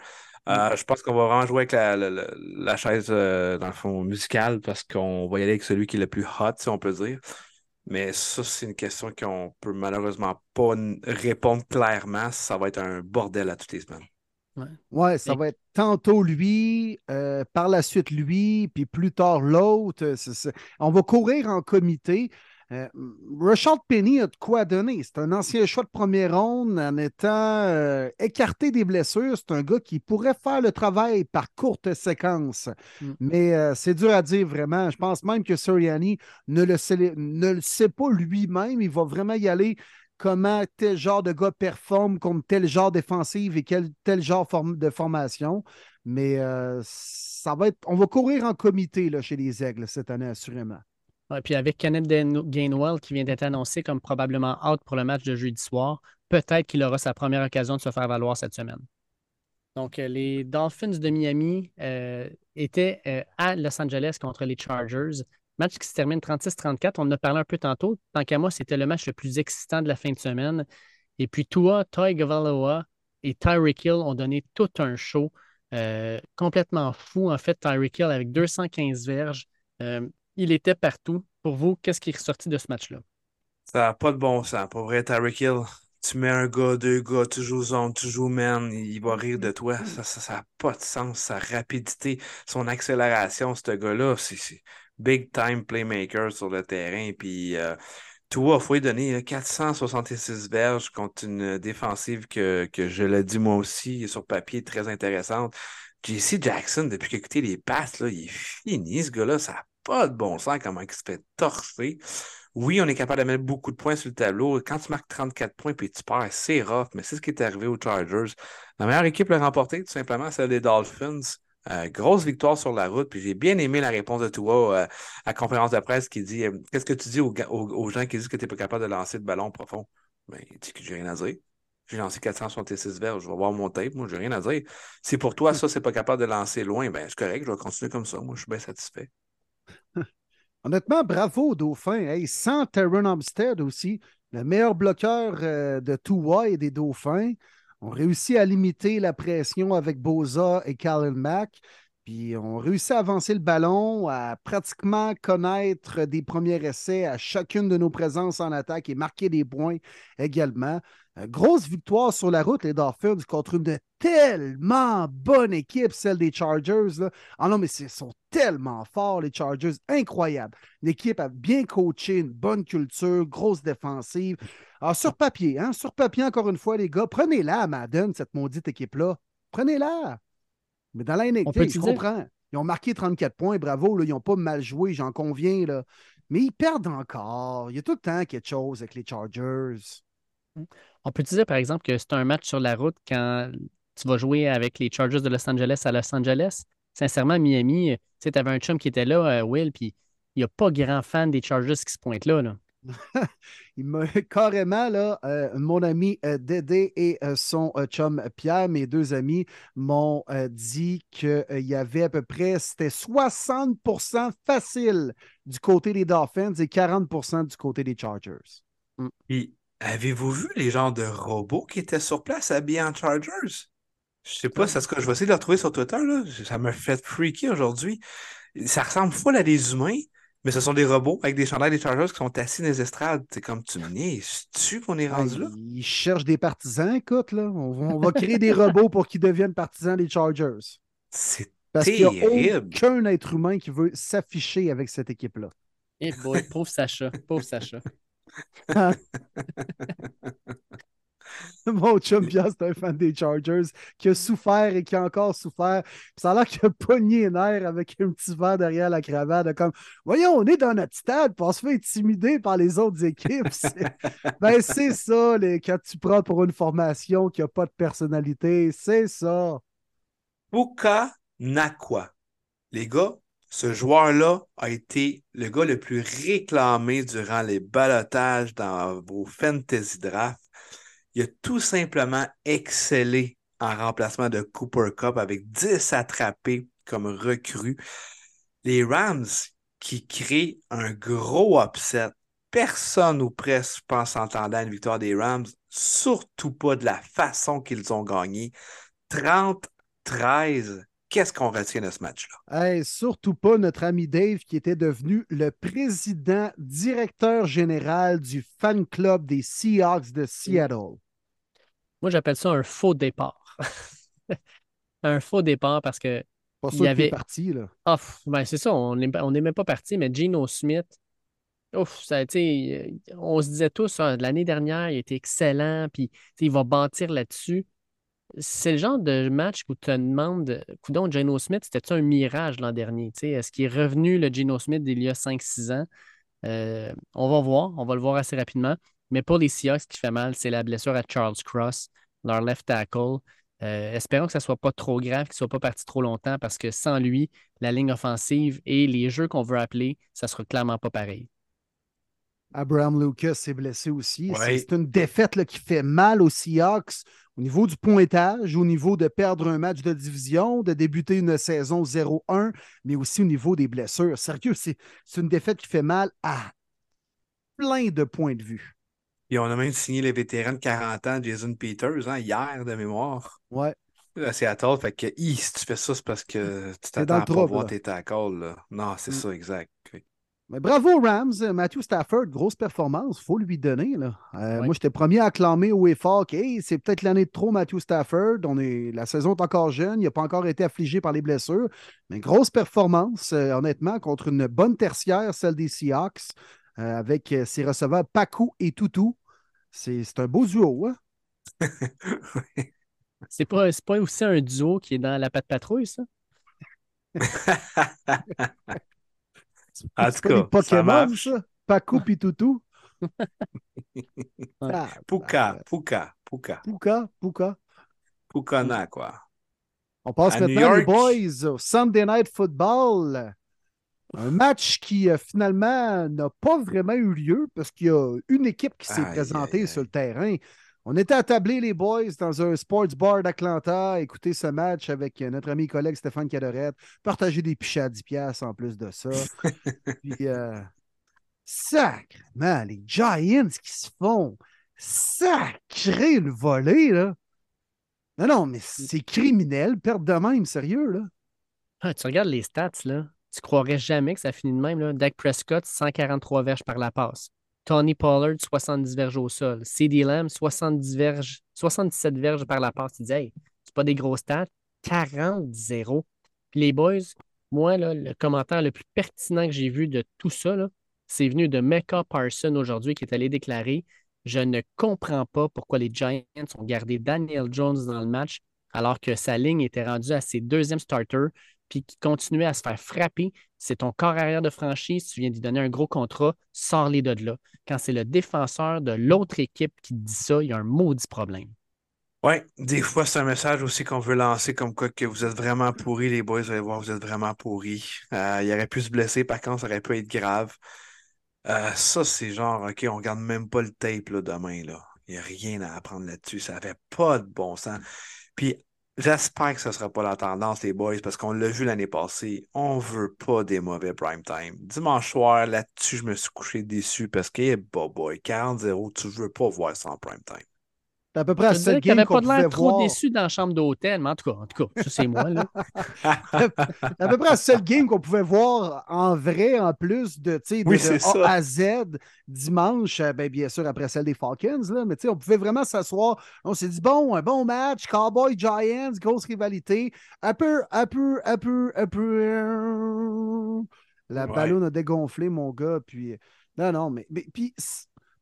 Euh, je pense qu'on va vraiment jouer avec la, chaise, euh, dans le fond, musicale, parce qu'on va y aller avec celui qui est le plus hot, si on peut dire. Mais ça, c'est une question qu'on peut malheureusement pas répondre clairement. Ça va être un bordel à toutes les semaines.
Ouais, ça va être tantôt lui, euh, par la suite lui, puis plus tard l'autre. On va courir en comité. Euh, Rashad Penny a de quoi donner. C'est un ancien choix de première ronde en étant euh, écarté des blessures. C'est un gars qui pourrait faire le travail par courte séquence. Mm. Mais euh, c'est dur à dire vraiment. Je pense même que Soriani ne le sait, ne le sait pas lui-même. Il va vraiment y aller comment tel genre de gars performe contre tel genre défensive et quel tel genre de formation. Mais ça va être. On va courir en comité là, chez les Aigles cette année, assurément.
Puis avec Kenneth Gainwell qui vient d'être annoncé comme probablement out pour le match de jeudi soir, peut-être qu'il aura sa première occasion de se faire valoir cette semaine. Donc, euh, les Dolphins de Miami euh, étaient euh, à Los Angeles contre les Chargers. Match qui se termine 36-34. On en a parlé un peu tantôt. Tant qu'à moi, c'était le match le plus excitant de la fin de semaine. Et puis, Tua, Toy Gavaloa et Tyreek Hill ont donné tout un show complètement fou. En fait, Tyreek Hill avec 215 verges. Il était partout. Pour vous, qu'est-ce qui est ressorti de ce match-là?
Ça n'a pas de bon sens. Pour vrai, Tyreek Hill, tu mets un gars, deux gars, tu joues zone, tu joues man, il va rire de toi. Ça n'a pas de sens. Sa rapidité, son accélération, ce gars-là, c'est big time playmaker sur le terrain. Puis, euh, toi, il faut lui donner 466 verges contre une défensive que, que je l'ai dit moi aussi, sur papier, très intéressante. JC Jackson, depuis qu'il a écouté les passes, là, il est fini, ce gars-là. Ça pas de bon sens comment il se fait torcher. Oui, on est capable de mettre beaucoup de points sur le tableau. Quand tu marques 34 points puis tu perds, c'est rough, mais c'est ce qui est arrivé aux Chargers. La meilleure équipe l'a remporté, tout simplement, celle des Dolphins. Euh, grosse victoire sur la route, puis j'ai bien aimé la réponse de toi euh, à la conférence de presse qui dit euh, Qu'est-ce que tu dis aux, gens qui disent que tu n'es pas capable de lancer de ballon profond ben, Il dit que j'ai rien à dire. J'ai lancé 466 verres, je vais voir mon tape, moi, j'ai rien à dire. Si pour toi, ça, c'est pas capable de lancer loin, ben c'est correct, je vais continuer comme ça. Moi, je suis bien satisfait.
Honnêtement, bravo aux Dauphins. sans Terran Armstead aussi, le meilleur bloqueur euh, de Tua et des Dauphins. On réussit à limiter la pression avec Boza et Kalen Mack. Puis on réussit à avancer le ballon, à pratiquement connaître des premiers essais à chacune de nos présences en attaque et marquer des points également. Euh, grosse victoire sur la route, les Dolphins, contre une tellement bonne équipe, celle des Chargers. Là. Ah non, mais ils sont tellement forts, les Chargers. Incroyable. L'équipe a bien coaché, une bonne culture, grosse défensive. Alors, sur papier, hein, sur papier, encore une fois, les gars, prenez-la à Madden, cette maudite équipe-là. Prenez-la. Mais dans la NXT, je comprends. Ils ont marqué 34 points, bravo, là, ils n'ont pas mal joué, j'en conviens. Là. Mais ils perdent encore. Il y a tout le temps quelque chose avec les Chargers.
On peut dire, par exemple, que c'est un match sur la route quand tu vas jouer avec les Chargers de Los Angeles à Los Angeles? Sincèrement, Miami, tu avais un chum qui était là, euh, Will, puis il n'y a pas grand fan des Chargers qui se pointent là. là. (laughs)
il m'a (laughs) carrément, là, euh, mon ami euh, Dédé et euh, son chum Pierre, mes deux amis, m'ont dit qu'il y avait à peu près, c'était 60% facile du côté des Dolphins et 40% du côté des Chargers.
Mm. Avez-vous vu les genres de robots qui étaient sur place habillés en Chargers? Je sais pas, c'est ce que je vais essayer de le retrouver sur Twitter. Là. Ça m'a fait freaky aujourd'hui. Ça ressemble full à des humains, mais ce sont des robots avec des chandails des Chargers qui sont assis dans les estrades. C'est comme tu me tu qu'on est rendu là?
Ils cherchent des partisans, écoute, là. On va, créer des robots pour qu'ils deviennent partisans des Chargers.
C'est
Parce qu'il n'y a aucun être humain qui veut s'afficher avec cette équipe-là.
Eh boy, pauvre Sacha, pauvre Sacha. (laughs)
Mon chum c'est un fan des Chargers qui a souffert et qui a encore souffert. ça a l'air qu'il a pogné les avec un petit verre derrière la cravate. Comme, voyons, on est dans notre stade, puis on se fait intimider par les autres équipes. (laughs) ben, c'est ça, les... quand tu prends pour une formation qui n'a pas de personnalité. C'est ça.
Puka Nakwa. Les gars, ce joueur-là a été le gars le plus réclamé durant les balotages dans vos fantasy drafts. Il a tout simplement excellé en remplacement de Cooper Cup avec 10 attrapés comme recrue. Les Rams qui créent un gros upset. Personne ou presque pense entendre une victoire des Rams, surtout pas de la façon qu'ils ont gagné. 30-13 qu'est-ce qu'on retient de ce match-là?
surtout pas notre ami Dave qui était devenu le président directeur général du fan club des Seahawks de Seattle.
Moi, j'appelle ça un faux départ. (laughs) un faux départ parce que.
Pas sûr il y avait... parti, là.
Ah, ben c'est ça, on n'est on même pas parti, mais Gino Smith, ouf, ça, on se disait tous, ah, l'année dernière, il était excellent, puis il va bâtir là-dessus. C'est le genre de match où tu te demandes, coudon, Gino Smith, c'était-tu un mirage l'an dernier? Est-ce qu'il est revenu le Gino Smith d'il y a 5-6 ans? Euh, on va voir, on va le voir assez rapidement. Mais pour les Seahawks, ce qui fait mal, c'est la blessure à Charles Cross, leur left tackle. Euh, espérons que ça ne soit pas trop grave, qu'il ne soit pas parti trop longtemps, parce que sans lui, la ligne offensive et les jeux qu'on veut appeler, ça ne sera clairement pas pareil.
Abraham Lucas s'est blessé aussi. C'est une défaite qui fait mal aux Seahawks au niveau du pointage, au niveau de perdre un match de division, de débuter une saison 0-1, mais aussi au niveau des blessures. Sérieux, c'est une défaite qui fait mal à plein de points de vue.
Et on a même signé les vétérans de 40 ans, Jason Peters, hein, hier de mémoire.
Ouais.
À Seattle, fait que si tu fais ça, c'est parce que tu t'attends pas à voir tes tackles. Non, c'est mm. ça, exact.
Mais bravo Rams, Matthew Stafford, grosse performance, faut lui donner. Là. Euh, moi, j'étais premier à acclamer au effort que c'est peut-être l'année de trop Matthew Stafford. On est, la saison est encore jeune, il n'a pas encore été affligé par les blessures. Mais grosse performance, euh, honnêtement, contre une bonne tertiaire, celle des Seahawks. Euh, avec ses receveurs Paco et Toutou. C'est un beau duo, hein? (laughs)
C'est pas, pas aussi un duo qui est dans la patte patrouille, ça? (laughs)
en tout cas, Pokémon, ça,
Paco et Toutou. (laughs)
ah, Puka, Puka, Puka.
Puka, Puka.
Quoi.
On passe maintenant, les boys, au Sunday Night Football. Un match qui euh, finalement n'a pas vraiment eu lieu parce qu'il y a une équipe qui s'est présentée sur le terrain. On était attablés, les boys, dans un sports bar d'Atlanta, écouter ce match avec notre ami et collègue Stéphane Cadorette, partager des pichets à 10$ en plus de ça. (laughs) Puis, euh, sacrement, les Giants qui se font sacré le voler, là. Non, non, mais c'est criminel, perte de même, sérieux, là.
Ah, tu regardes les stats, là, tu croirais jamais que ça finit de même. Là. Dak Prescott, 143 verges par la passe. Tony Pollard, 70 verges au sol. CD Lamb, 70 verges, 77 verges par la passe. Tu dis, hey, c'est pas des gros stats. 40-0. Puis les boys, moi, le commentaire le plus pertinent que j'ai vu de tout ça, c'est venu de Mecca Parson aujourd'hui qui est allé déclarer Je ne comprends pas pourquoi les Giants ont gardé Daniel Jones dans le match alors que sa ligne était rendue à ses deuxièmes starters puis qui continuait à se faire frapper. C'est ton corps arrière de franchise, tu viens d'y donner un gros contrat, sors-les de là. Quand c'est le défenseur de l'autre équipe qui dit ça, il y a un maudit problème.
Oui, des fois, c'est un message aussi qu'on veut lancer comme quoi que vous êtes vraiment pourris, les boys, vous allez voir, vous êtes vraiment pourris. Euh, il aurait pu se blesser, par contre, ça aurait pu être grave. Euh, ça, c'est genre, OK, on regarde même pas le tape demain. Là. Il n'y a rien à apprendre là-dessus. Ça n'avait pas de bon sens. Puis j'espère que ce ne sera pas la tendance, les boys, parce qu'on l'a vu l'année passée. On veut pas des mauvais prime time. Dimanche soir, là-dessus, je me suis couché déçu parce que, bah boy, 40-0, tu veux pas voir ça en prime time
à peu près à seul game qu'on pouvait pas l'air trop déçu dans la chambre d'hôtel, mais en tout cas, en tout cas, ça c'est moi. Là. (laughs)
à peu près à seul game qu'on pouvait voir en vrai, en plus de, de, de A à Z dimanche, euh, ben, bien sûr après celle des Falcons, là, mais on pouvait vraiment s'asseoir. On s'est dit, bon, un bon match, Cowboy Giants, grosse rivalité, un peu, un peu, un peu, un peu. La ballon a dégonflé, mon gars, puis. Non, non, mais, mais puis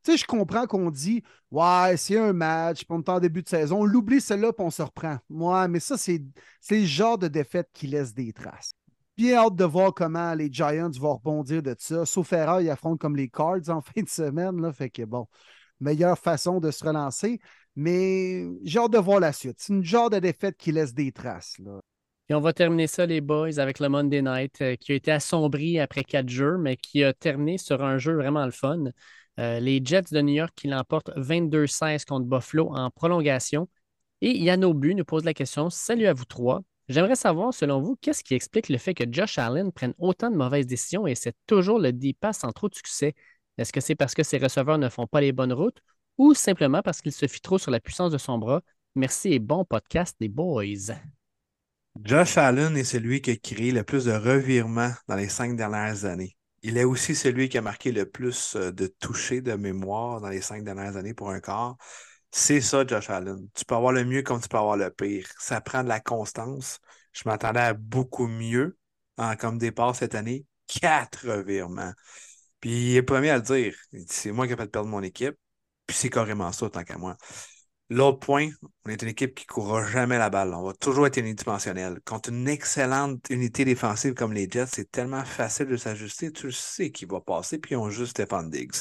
tu sais, je comprends qu'on dit Ouais, c'est un match, puis on est en début de saison, on l'oublie celle-là, puis on se reprend. Ouais, mais ça, c'est le genre de défaite qui laisse des traces. Bien hâte de voir comment les Giants vont rebondir de ça. Sauf erreur, ils affrontent comme les Cards en (laughs) fin de semaine. Là, fait que bon, meilleure façon de se relancer. Mais j'ai hâte de voir la suite. C'est une genre de défaite qui laisse des traces. Là.
Et on va terminer ça, les boys, avec le Monday Night, euh, qui a été assombri après quatre jeux, mais qui a terminé sur un jeu vraiment le fun. Euh, les Jets de New York qui l'emportent 22-16 contre Buffalo en prolongation. Et Yann Aubu nous pose la question Salut à vous trois. J'aimerais savoir, selon vous, qu'est-ce qui explique le fait que Josh Allen prenne autant de mauvaises décisions et c'est toujours le deep pass sans trop de succès? Est-ce que c'est parce que ses receveurs ne font pas les bonnes routes ou simplement parce qu'il se fie trop sur la puissance de son bras? Merci et bon podcast des boys.
Josh Allen est celui qui a créé le plus de revirements dans les cinq dernières années. Il est aussi celui qui a marqué le plus euh, de touchés de mémoire dans les cinq dernières années pour un corps. C'est ça, Josh Allen. Tu peux avoir le mieux comme tu peux avoir le pire. Ça prend de la constance. Je m'attendais à beaucoup mieux en, comme départ cette année. Quatre revirements. Puis il est premier à le dire. C'est moi qui ai fait perdre mon équipe. Puis c'est carrément ça, tant qu'à moi. L'autre point, on est une équipe qui ne courra jamais la balle. On va toujours être unidimensionnel. Contre une excellente unité défensive comme les Jets, c'est tellement facile de s'ajuster. Tu sais qu'il va passer, puis ils ont juste Stephen Diggs.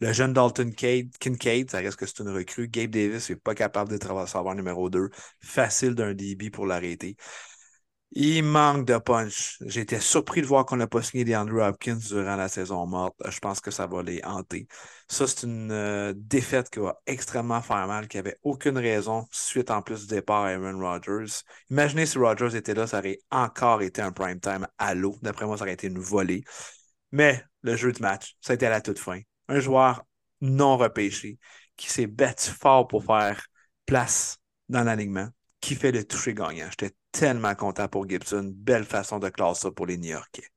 Le jeune Dalton Kincaid, ça reste que c'est une recrue. Gabe Davis n'est pas capable de travailler savoir numéro 2. Facile d'un DB pour l'arrêter. Il manque de punch. J'étais surpris de voir qu'on n'a pas signé des Andrew Hopkins durant la saison morte. Je pense que ça va les hanter. Ça, c'est une euh, défaite qui va extrêmement faire mal, qui n'avait aucune raison suite en plus du départ à Aaron Rodgers. Imaginez si Rodgers était là, ça aurait encore été un prime time à l'eau. D'après moi, ça aurait été une volée. Mais le jeu de match, ça a été à la toute fin. Un joueur non repêché qui s'est battu fort pour faire place dans l'alignement, qui fait le toucher gagnant. J'étais tellement content pour Gibson. Belle façon de classer ça pour les New-Yorkais.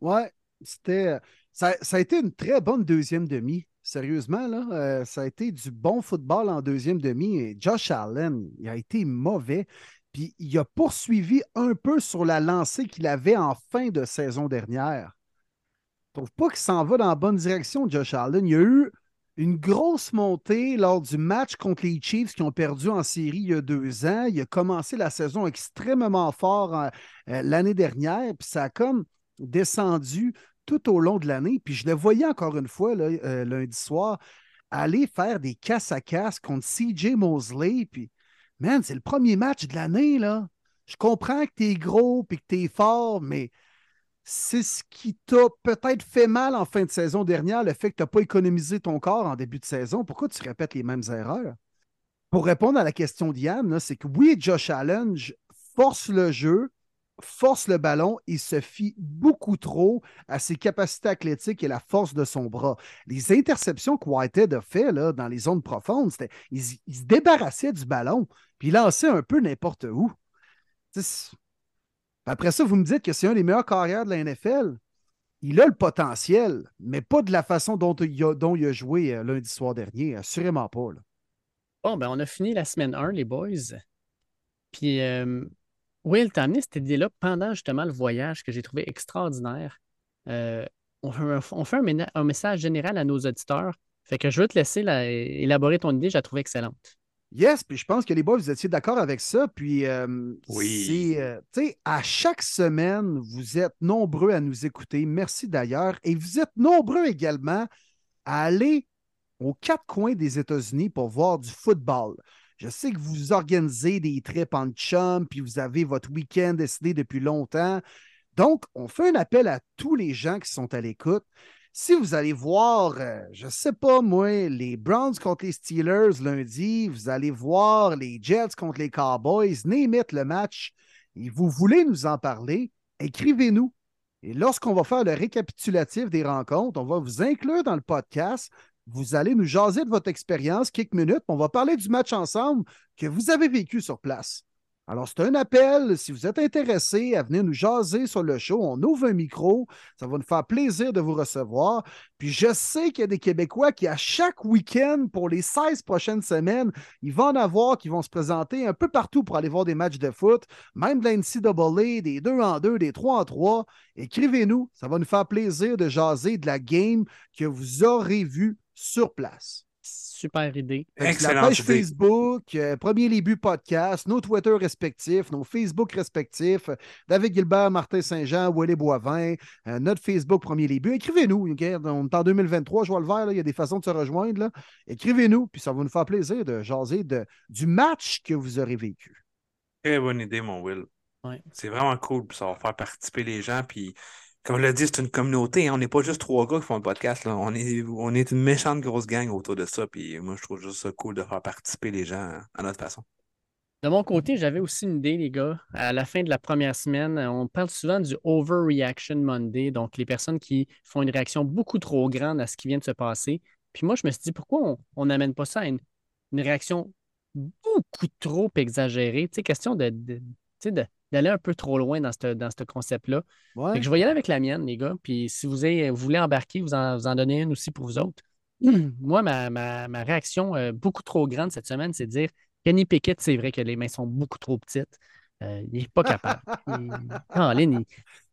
Ouais, c'était. Ça, a été une très bonne deuxième demi. Sérieusement, là, euh, ça a été du bon football en deuxième demi. Et Josh Allen, il a été mauvais. Puis il a poursuivi un peu sur la lancée qu'il avait en fin de saison dernière. Je trouve pas qu'il s'en va dans la bonne direction, Josh Allen. Il y a eu une grosse montée lors du match contre les Chiefs qui ont perdu en série il y a deux ans. Il a commencé la saison extrêmement fort euh, euh, l'année dernière, puis ça a comme descendu tout au long de l'année. Puis je le voyais encore une fois euh, lundi soir aller faire des casse à casse contre CJ Mosley. Puis, man, c'est le premier match de l'année, là. Je comprends que tu es gros et que tu es fort, mais c'est ce qui t'a peut-être fait mal en fin de saison dernière, le fait que tu n'as pas économisé ton corps en début de saison. Pourquoi tu répètes les mêmes erreurs? Pour répondre à la question d'Yann, c'est que oui, Josh Allen force le jeu, force le ballon, il se fie beaucoup trop à ses capacités athlétiques et la force de son bras. Les interceptions que Whitehead a fait dans les zones profondes, c'était il, se débarrassait du ballon, puis il lançait un peu n'importe où Après ça, vous me dites que c'est un des meilleurs carrières de la NFL. Il a le potentiel, mais pas de la façon dont il a, joué euh, lundi soir dernier. Assurément pas.
Bon, ben on a fini la semaine 1, les boys. Puis, euh, Will, t'as amené cette idée-là pendant justement le voyage que j'ai trouvé extraordinaire. Euh, on fait, un, message général à nos auditeurs. Fait que je veux te laisser la- élaborer ton idée, je la trouve excellente.
Yes, puis je pense que les boys, vous étiez d'accord avec ça. Puis, euh,
Oui.
c'est, euh, à chaque semaine, vous êtes nombreux à nous écouter. Merci d'ailleurs. Et vous êtes nombreux également à aller aux quatre coins des États-Unis pour voir du football. Je sais que vous organisez des trips en chum, puis vous avez votre week-end décidé depuis longtemps. Donc, on fait un appel à tous les gens qui sont à l'écoute. Si vous allez voir, euh, je ne sais pas moi, les Browns contre les Steelers lundi, vous allez voir les Jets contre les Cowboys, name it le match, et vous voulez nous en parler, écrivez-nous. Et lorsqu'on va faire le récapitulatif des rencontres, on va vous inclure dans le podcast. Vous allez nous jaser de votre expérience quelques minutes. On va parler du match ensemble que vous avez vécu sur place. Alors, c'est un appel. Si vous êtes intéressé à venir nous jaser sur le show, on ouvre un micro. Ça va nous faire plaisir de vous recevoir. Puis je sais qu'il y a des Québécois qui, à chaque week-end, pour les 16 prochaines semaines, ils vont en avoir qui vont se présenter un peu partout pour aller voir des matchs de foot, même de la NCAA, des 2 en 2, des 3 en 3. Écrivez-nous. Ça va nous faire plaisir de jaser de la game que vous aurez vue sur place.
Super idée.
Que la page
idée.
Facebook, euh, Premier Les Buts podcast, nos Twitter respectifs, nos Facebook respectifs, David Gilbert, Martin Saint-Jean, Willy Boivin, euh, notre Facebook Premier Les Buts. Écrivez-nous. On est en 2023, je vois le vert, là, il y a des façons de se rejoindre. là. Écrivez-nous, puis ça va nous faire plaisir de jaser de, du match que vous aurez vécu.
Très bonne idée, mon Will.
Ouais.
C'est vraiment cool, puis ça va faire participer les gens. Puis, comme je l'ai dit, c'est une communauté. hein. On n'est pas juste trois gars qui font le podcast. On, est, on est une méchante grosse gang autour de ça. Puis, moi, je trouve juste ça cool de faire participer les gens à notre façon.
De mon côté, j'avais aussi une idée, les gars. À la fin de la première semaine, on parle souvent du Overreaction Monday, donc les personnes qui font une réaction beaucoup trop grande à ce qui vient de se passer. Puis moi, je me suis dit, pourquoi on n'amène pas ça à une, réaction beaucoup trop exagérée? Tu sais, question de, de- de- d'aller un peu trop loin dans ce dans ce concept-là.
Ouais.
Je vais y aller avec la mienne, les gars. Puis si vous, avez- vous voulez embarquer, vous en, vous en donnez une aussi pour vous autres. (clears throat) Moi, ma, ma- ma réaction euh, beaucoup trop grande cette semaine, c'est de dire Kenny Pickett, c'est vrai que les mains sont beaucoup trop petites. Euh, il n'est pas capable. (laughs) Il, il,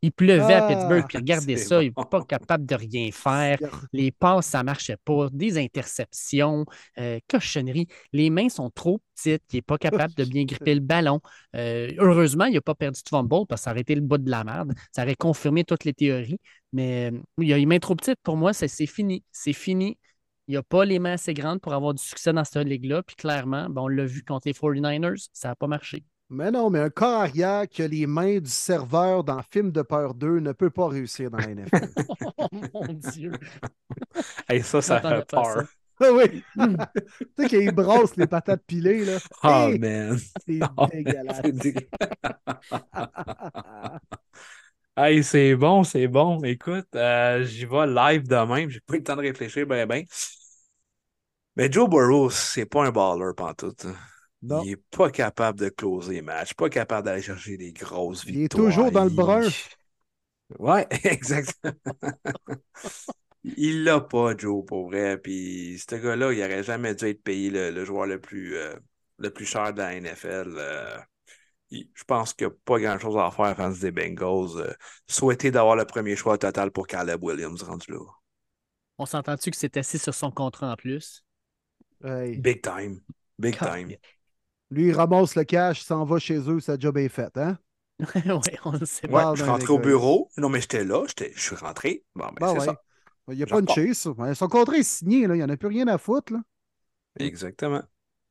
il pleuvait à
Ah,
Pittsburgh, puis regardez
c'est
ça, il n'est pas capable de rien faire. Les passes, ça ne marchait pas. Des interceptions, euh, cochonneries. Les mains sont trop petites. Il n'est pas capable de bien gripper le ballon. Euh, heureusement, il n'a pas perdu de fumble parce que ça aurait été le bout de la merde. Ça aurait confirmé toutes les théories. Mais euh, il a les mains trop petites. Pour moi, c'est c'est fini. C'est fini. Il n'a pas les mains assez grandes pour avoir du succès dans cette ligue-là. Puis clairement, ben, on l'a vu contre les 49ers, ça n'a pas marché.
Mais non, mais un corps arrière qui a les mains du serveur dans Film de peur 2 ne peut pas réussir dans la NFL.
oh (laughs) mon Dieu!
Hey, ça, ça fait peur.
Ah oui! (laughs) tu sais qu'il brosse les patates pilées, là.
Oh,
Hey!
man.
C'est
Oh,
dégueulasse.
Hey, c'est bon, c'est bon. Écoute, euh, j'y vais live de même. J'ai pas eu le temps de réfléchir ben ben. Mais Joe Burrow, c'est pas un baller pantoute.
Non.
Il est pas capable de closer les matchs, pas capable d'aller chercher des grosses
Il est
victoires.
toujours dans le brun.
Ouais, (laughs) exactement. (laughs) Il l'a pas, Joe, pour vrai. Puis ce gars-là, il aurait jamais dû être payé le, le joueur le plus, euh, le plus cher de la NFL. euh. Il- je pense qu'il n'y a pas grand-chose à faire face des Bengals. euh. souhaiter d'avoir le premier choix total pour Caleb Williams rendu là.
On s'entend-tu que c'est assis sur son contrat en plus?
Hey.
Big time. Big time.
Lui, il ramasse le cash, il s'en va chez eux, sa job est faite, hein? (laughs)
oui, on le sait
Ouais,
pas.
je suis rentré au bureau. Non, mais j'étais là. j'étais- Je suis rentré. Bon, ben,
Ben
c'est
ouais.
ça.
Il n'y a pas une
repars.
chase. Son contrat est signé, là. il n'y en a plus rien à foutre. Là.
Exactement.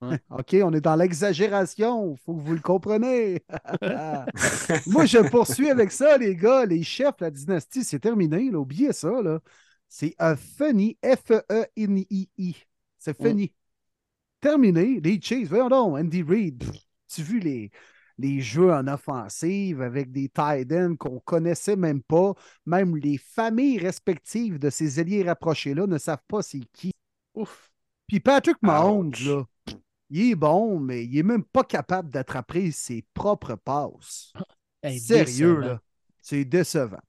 (laughs)
OK, on est dans l'exagération. Il faut que vous le compreniez. (laughs) Moi, je poursuis avec ça, les gars. Les chefs, la dynastie, c'est terminé. Là. Oubliez ça. Là. C'est un funny. F-E-N-I-I. C'est funny. Terminé. Les Chiefs, voyons donc, Andy Reid. pff, Tu as vu les, les jeux en offensive avec des tight ends qu'on connaissait même pas. Même les familles respectives de ces alliés rapprochés-là ne savent pas c'est qui.
Ouf.
Puis Patrick Mahomes, là, il est bon, mais il est même pas capable d'attraper ses propres passes. (laughs)
Hey,
Sérieux,
décevant.
là. C'est décevant.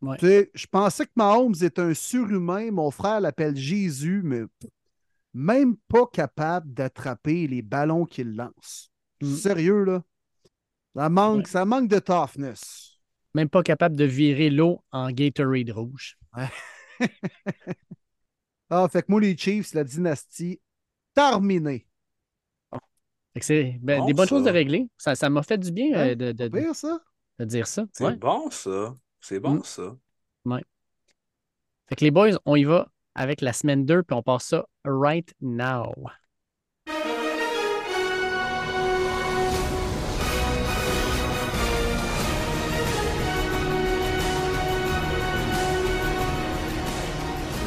Ouais.
Tu sais, je pensais que Mahomes est un surhumain. Mon frère l'appelle Jésus, mais même pas capable d'attraper les ballons qu'il lance.
Mm.
Sérieux, là? Ça manque, ça manque de toughness.
Même pas capable de virer l'eau en Gatorade rouge. (laughs)
Ah, fait que moi, les Chiefs, la dynastie, terminée.
Fait que c'est ben,
Bon,
des bonnes
ça.
choses de régler. Ça ça m'a fait du bien euh, de, de-
Pas pire, ça?
de dire ça.
C'est
Ouais.
bon, ça. C'est bon,
Mm.
ça.
Ouais. Fait que les boys, on y va avec la semaine 2, puis on passe ça right now.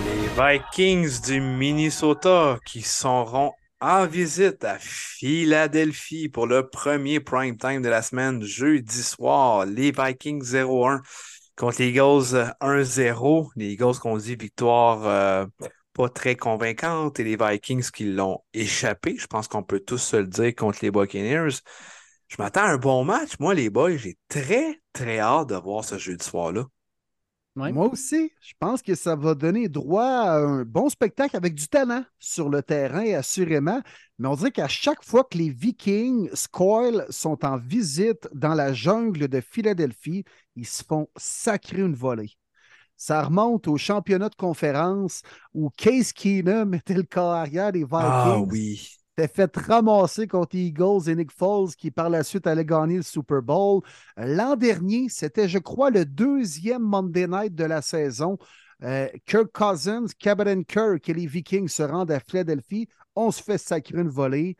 Les Vikings du Minnesota qui seront en visite à Philadelphie pour le premier prime time de la semaine, jeudi soir. Les Vikings 0-1 contre les Eagles 1-0. Les Eagles qu'on dit victoire euh, pas très convaincante et les Vikings qui l'ont échappé. Je pense qu'on peut tous se le dire contre les Buccaneers. Je m'attends à un bon match. Moi, les boys, j'ai très, très hâte de voir ce jeudi soir-là.
Ouais.
Moi aussi, je pense que ça va donner droit à un bon spectacle avec du talent sur le terrain, assurément. Mais on dirait qu'à chaque fois que les Vikings Squall sont en visite dans la jungle de Philadelphie, ils se font sacrer une volée. Ça remonte au championnat de conférence où Case Keenum était le corps arrière des Vikings.
Ah oui.
T'es fait ramasser contre les Eagles et Nick Foles qui par la suite allait gagner le Super Bowl. L'an dernier, c'était, je crois, le deuxième Monday Night de la saison. Euh, Kirk Cousins, Cameron Kirk et les Vikings se rendent à Philadelphie. On se fait sacrer une volée.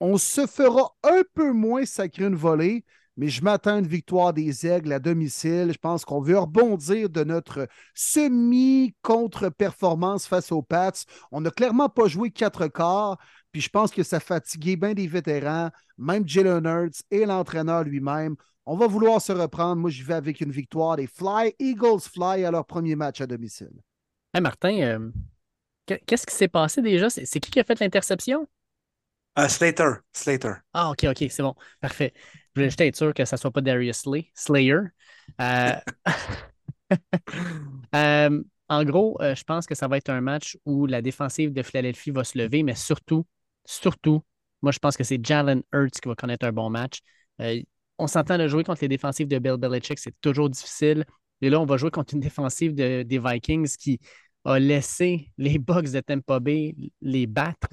On se fera un peu moins sacrer une volée, mais je m'attends à une victoire des Aigles à domicile. Je pense qu'on veut rebondir de notre semi-contre-performance face aux Pats. On n'a clairement pas joué quatre quarts, puis je pense que ça fatiguait bien des vétérans, même Jalen Hurts et l'entraîneur lui-même. On va vouloir se reprendre. Moi, j'y vais avec une victoire des Fly, Eagles Fly à leur premier match à domicile.
Hey Martin, euh, que- qu'est-ce qui s'est passé déjà? C'est c'est qui qui a fait l'interception?
Euh, Slater. Slater.
Ah, ok, ok, c'est bon. Parfait. Je voulais juste être sûr que ça ne soit pas Darius Slay, Slayer. Euh, (laughs) euh, en gros, euh, je pense que ça va être un match où la défensive de Philadelphie va se lever, mais surtout, surtout, moi, je pense que c'est Jalen Hurts qui va connaître un bon match. On s'entend de jouer contre les défensives de Bill Belichick, c'est toujours difficile. Et là, on va jouer contre une défensive de- des Vikings qui a laissé les Bucks de Tampa Bay les battre.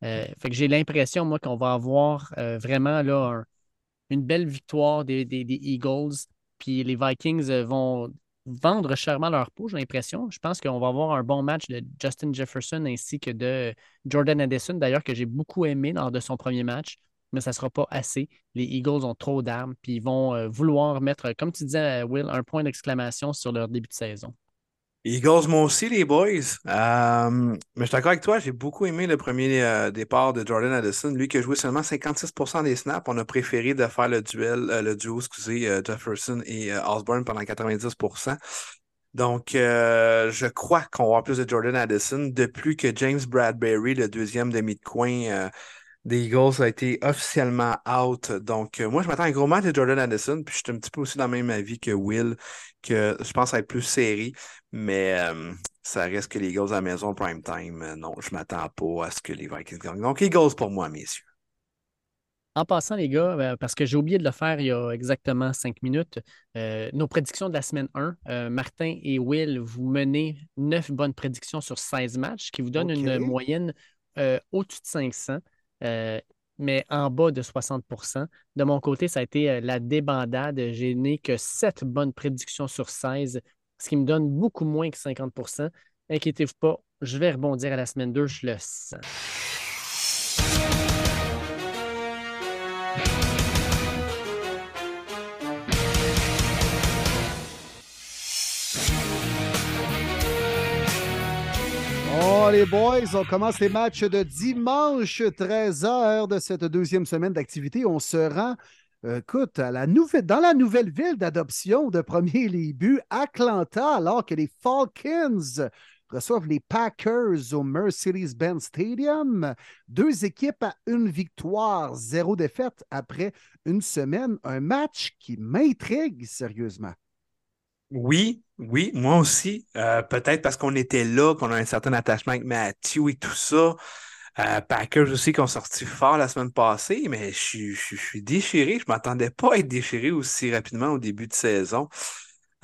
Fait que j'ai l'impression, moi, qu'on va avoir vraiment là, un- une belle victoire des, Eagles. Puis les Vikings euh, vont vendre chèrement leur peau, j'ai l'impression. Je pense qu'on va avoir un bon match de Justin Jefferson ainsi que de Jordan Addison, d'ailleurs, que j'ai beaucoup aimé lors de son premier match, mais ça ne sera pas assez. Les Eagles ont trop d'armes, puis ils vont euh, vouloir mettre, comme tu disais, Will, un point d'exclamation sur leur début de saison.
Eagles, moi aussi, les boys. Euh, mais je suis d'accord avec toi, j'ai beaucoup aimé le premier euh, départ de Jordan Addison. Lui qui a joué seulement 56% des snaps. On a préféré de faire le duel, euh, le duo, excusez, Jefferson et Osborne pendant 90%. Donc, je crois qu'on va plus de Jordan Addison. De plus que James Bradbury, le deuxième demi de coin des Eagles, a été officiellement out. Donc, euh, moi, je m'attends à un gros match de Jordan Addison. Puis, je suis un petit peu aussi dans le même avis que Will, que je pense être plus serré. Mais euh, ça reste que les Eagles à la maison prime time. euh, non, je m'attends pas à ce que les Vikings gagnent. Donc, Eagles pour moi, messieurs.
En passant, les gars, parce que j'ai oublié de le faire il y a exactement cinq minutes, euh, nos prédictions de la semaine 1, euh, Martin et Will, vous menez 9 bonnes prédictions sur 16 matchs, ce qui vous donne une moyenne euh, au-dessus de 500, euh, mais en bas de 60% De mon côté, ça a été euh, la débandade. J'ai n'ai que 7 bonnes prédictions sur 16, ce qui me donne beaucoup moins que 50% Inquiétez-vous pas, je vais rebondir à la semaine 2, je le sens.
Les boys, on commence les matchs de dimanche 13h de cette deuxième semaine d'activité. On se rend, euh, à la nouvelle, dans la nouvelle ville d'adoption de premier buts, Atlanta, alors que les Falcons reçoivent les Packers au Mercedes-Benz Stadium. Deux équipes à une victoire, zéro défaite après une semaine. Un match qui m'intrigue sérieusement.
Oui, oui, moi aussi. Euh, peut-être parce qu'on était là, qu'on a un certain attachement avec Matthew et tout ça. Euh, Packers aussi qui ont sorti fort la semaine passée, mais je, suis- déchiré. Je ne m'attendais pas à être déchiré aussi rapidement au début de saison.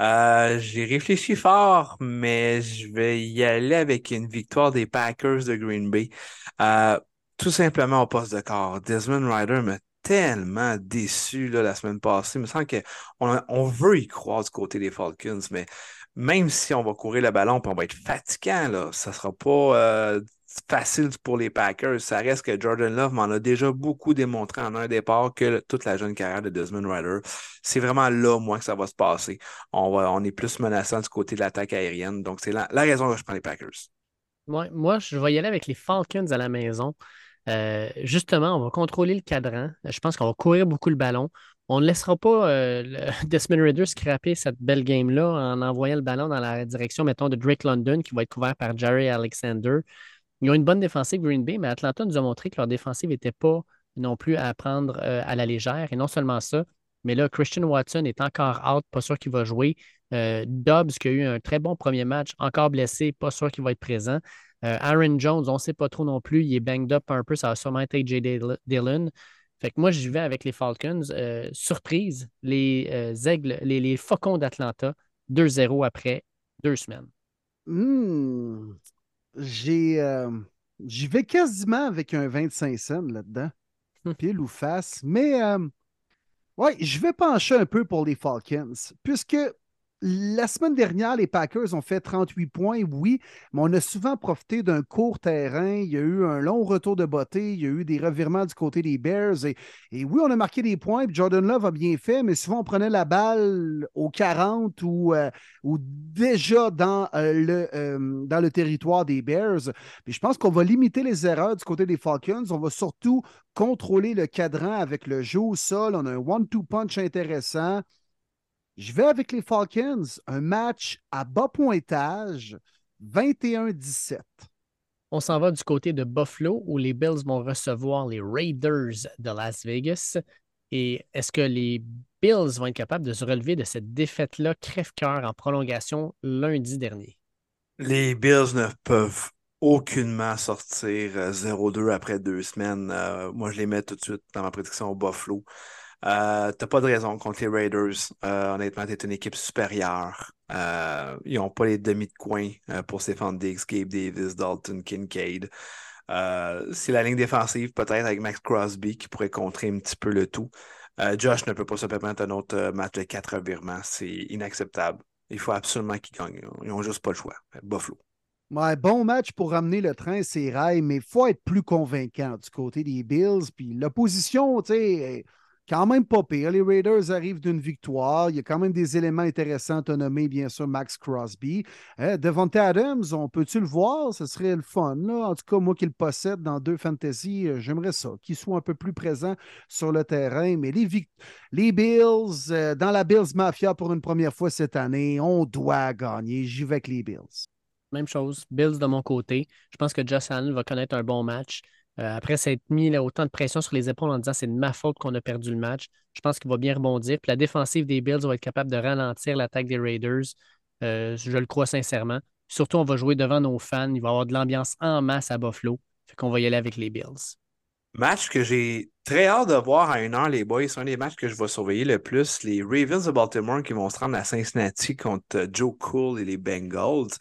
Euh, j'ai réfléchi fort, mais je vais y aller avec une victoire des Packers de Green Bay. Tout simplement au poste de corps. Desmond Ryder m'a tellement déçu la semaine passée. Il me semble qu'on on veut y croire du côté des Falcons, mais même si on va courir le ballon et on va être fatigant, là, ça ne sera pas euh, facile pour les Packers. Ça reste que Jordan Love m'en a déjà beaucoup démontré en un départ que toute la jeune carrière de Desmond Ryder. C'est vraiment là, moi, que ça va se passer. On, est plus menaçant du côté de l'attaque aérienne. Donc, c'est la, raison que je prends les Packers.
Moi, je vais y aller avec les Falcons à la maison. Euh, justement, on va contrôler le cadran. Je pense qu'on va courir beaucoup le ballon. On ne laissera pas euh, (laughs) Desmond Ritter scraper cette belle game-là en envoyant le ballon dans la direction, mettons, de Drake London, qui va être couvert par Jerry Alexander. Ils ont une bonne défensive Green Bay, mais Atlanta nous a montré que leur défensive n'était pas non plus à prendre euh, à la légère. Et non seulement ça, mais là, Christian Watson est encore out, pas sûr qu'il va jouer. Euh, Dobbs, qui a eu un très bon premier match, encore blessé, pas sûr qu'il va être présent. Euh, Aaron Jones, on ne sait pas trop non plus. Il est banged up un peu. Ça va sûrement être AJ Dill- Dillon. Fait que moi, j'y vais avec les Falcons. Euh, surprise, les euh, aigles, les, les faucons d'Atlanta, 2-0 après deux semaines.
Hmm. J'ai. J'y vais quasiment avec un 25 cents là-dedans. Pile ou face. Mais ouais, je vais pencher un peu pour les Falcons. Puisque la semaine dernière, les Packers ont fait 38 points, oui, mais on a souvent profité d'un court terrain. Il y a eu un long retour de beauté. Il y a eu des revirements du côté des Bears. Et, oui, on a marqué des points. puis Jordan Love a bien fait, mais souvent on prenait la balle au 40 ou, euh, ou déjà dans, euh, le, euh, dans le territoire des Bears. Mais je pense qu'on va limiter les erreurs du côté des Falcons. On va surtout contrôler le cadran avec le jeu au sol. On a un one-two punch intéressant. Je vais avec les Falcons, un match à bas pointage, 21-17.
On s'en va du côté de Buffalo où les Bills vont recevoir les Raiders de Las Vegas. Et est-ce que les Bills vont être capables de se relever de cette défaite-là crève-cœur en prolongation lundi dernier?
Les Bills ne peuvent aucunement sortir euh, 0-2 après deux semaines. Euh, moi, je les mets tout de suite dans ma prédiction au Buffalo. Euh, T'as pas de raison contre les Raiders. Euh, honnêtement, t'es une équipe supérieure. Euh, ils n'ont pas les demi de coin euh, pour Stephon Diggs, Gabe Davis, Dalton, Kincaid. C'est la ligne défensive, peut-être avec Max Crosby, qui pourrait contrer un petit peu le tout. Josh ne peut pas se permettre un autre match de quatre revirements. C'est inacceptable. Il faut absolument qu'ils gagnent. Ils n'ont juste pas le choix. Buffalo.
Ouais, bon match pour ramener le train ses rails, mais il faut être plus convaincant du côté des Bills. Puis l'opposition, tu sais, quand même pas pire. Les Raiders arrivent d'une victoire. Il y a quand même des éléments intéressants à nommer, bien sûr, Max Crosby. Euh, Devontae Adams, on peut-tu le voir? Ce serait le fun. Là. En tout cas, moi qui le possède dans deux fantasy, euh, j'aimerais ça, qu'il soit un peu plus présent sur le terrain. Mais les Bills, euh, dans la Bills Mafia pour une première fois cette année, on doit gagner. J'y vais avec les Bills.
Même chose, Bills de mon côté. Je pense que Josh Allen va connaître un bon match. Euh, après s'être mis autant de pression sur les épaules en disant c'est de ma faute qu'on a perdu le match, je pense qu'il va bien rebondir. Puis la défensive des Bills va être capable de ralentir l'attaque des Raiders. Euh, je le crois sincèrement. Surtout, on va jouer devant nos fans. Il va y avoir de l'ambiance en masse à Buffalo. Fait qu'on va y aller avec les Bills.
Match que j'ai très hâte de voir à une heure, les boys. C'est un des matchs que je vais surveiller le plus. Les Ravens de Baltimore qui vont se rendre à Cincinnati contre Joe Cool et les Bengals.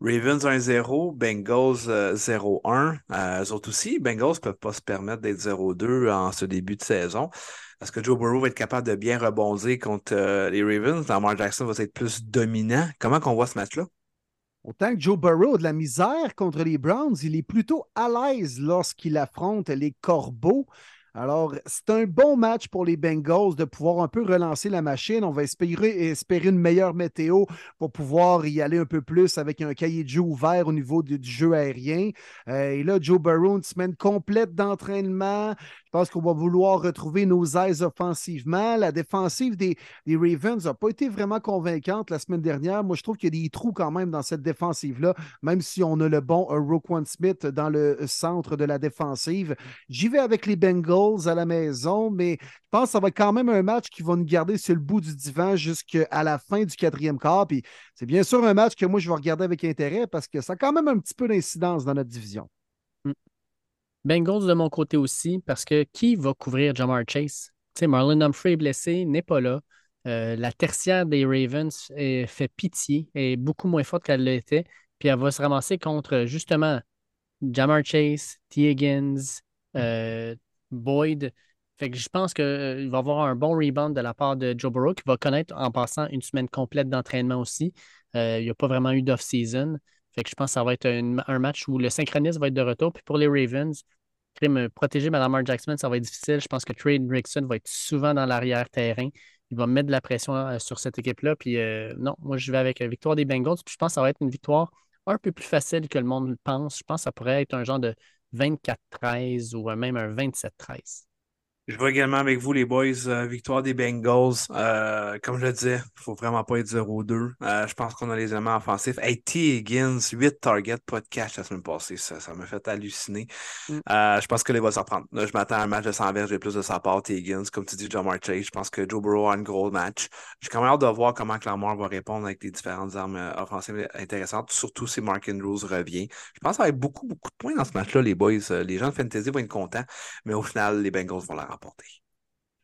Ravens 1-0, Bengals euh, 0-1. Euh, eux autres aussi, Bengals ne peuvent pas se permettre d'être 0-2 en ce début de saison. Est-ce que Joe Burrow va être capable de bien rebondir contre euh, les Ravens? Lamar Jackson va être plus dominant. Comment qu'on voit ce match-là?
Autant que Joe Burrow a de la misère contre les Browns, il est plutôt à l'aise lorsqu'il affronte les Corbeaux. Alors, c'est un bon match pour les Bengals de pouvoir un peu relancer la machine. On va espérer, une meilleure météo pour pouvoir y aller un peu plus avec un cahier de jeu ouvert au niveau du, du jeu aérien. Euh, et là, Joe Burrow, une semaine complète d'entraînement. Je pense qu'on va vouloir retrouver nos aises offensivement. La défensive des, Ravens n'a pas été vraiment convaincante la semaine dernière. Moi, je trouve qu'il y a des trous quand même dans cette défensive-là, même si on a le bon uh, Roquan Smith dans le centre de la défensive. J'y vais avec les Bengals à la maison, mais je pense que ça va être quand même un match qui va nous garder sur le bout du divan jusqu'à la fin du quatrième quart. Puis c'est bien sûr un match que moi, je vais regarder avec intérêt parce que ça a quand même un petit peu d'incidence dans notre division.
Bengals de mon côté aussi, parce que qui va couvrir Jamar Chase? Tu sais, Marlon Humphrey est blessé, n'est pas là. Euh, la tertiaire des Ravens est, fait pitié, est beaucoup moins forte qu'elle l'était. Puis elle va se ramasser contre justement Jamar Chase, T. Higgins, euh, Boyd. Fait que je pense qu'il va y avoir un bon rebound de la part de Joe Burrow qui va connaître en passant une semaine complète d'entraînement aussi. Euh, il n'y a pas vraiment eu d'off-season. Fait que je pense que ça va être un, match où le synchronisme va être de retour. Puis pour les Ravens, me protéger Mme Jackson, ça va être difficile. Je pense que Trey Rickson va être souvent dans l'arrière-terrain. Il va mettre de la pression euh, sur cette équipe-là. Puis euh, non, moi, je vais avec la victoire des Bengals. Puis je pense que ça va être une victoire un peu plus facile que le monde le pense. Je pense que ça pourrait être un genre de 24-13 ou même un 27-13.
Je vais également avec vous, les boys. Euh, victoire des Bengals. Euh, comme je le disais, il ne faut vraiment pas être 0-2. Euh, je pense qu'on a les éléments offensifs. Hey, T. Higgins, 8 targets, pas de cash la semaine passée. Ça, ça m'a fait halluciner. Mm. je pense que les va s'en prendre. je m'attends à un match de 100 verges et plus de sa part, T. Higgins. Comme tu dis, John Chase. Je pense que Joe Burrow a un gros match. J'ai quand même hâte de voir comment Clamore va répondre avec les différentes armes offensives intéressantes. Surtout si Mark Andrews revient. Je pense qu'il va y avoir beaucoup, beaucoup de points dans ce match-là, les boys. Les gens de Fantasy vont être contents. Mais au final, les Bengals vont la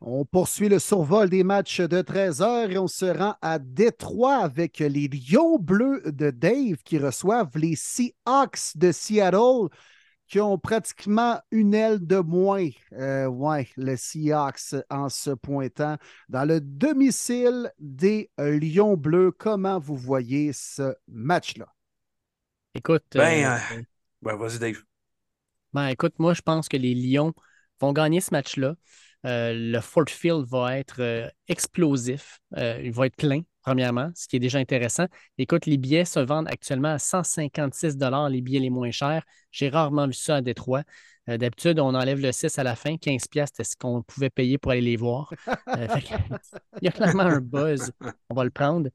on poursuit le survol des matchs de 13 heures et on se rend à Détroit avec les Lions bleus de Dave qui reçoivent les Seahawks de Seattle qui ont pratiquement une aile de moins. Euh, ouais, les Seahawks en se pointant dans le domicile des Lions bleus. Comment vous voyez ce match-là?
Écoute.
Ben, euh, euh, vas-y, Dave.
Ben, écoute, moi, je pense que les Lions vont gagner ce match-là. Euh, le Fort Field va être euh, explosif. Euh, il va être plein, premièrement, ce qui est déjà intéressant. Écoute, les billets se vendent actuellement à 156 les billets les moins chers. J'ai rarement vu ça à Détroit. D'habitude, on enlève le 6 à la fin. 15 c'était ce qu'on pouvait payer pour aller les voir. (laughs) il y a clairement un buzz. On va le prendre.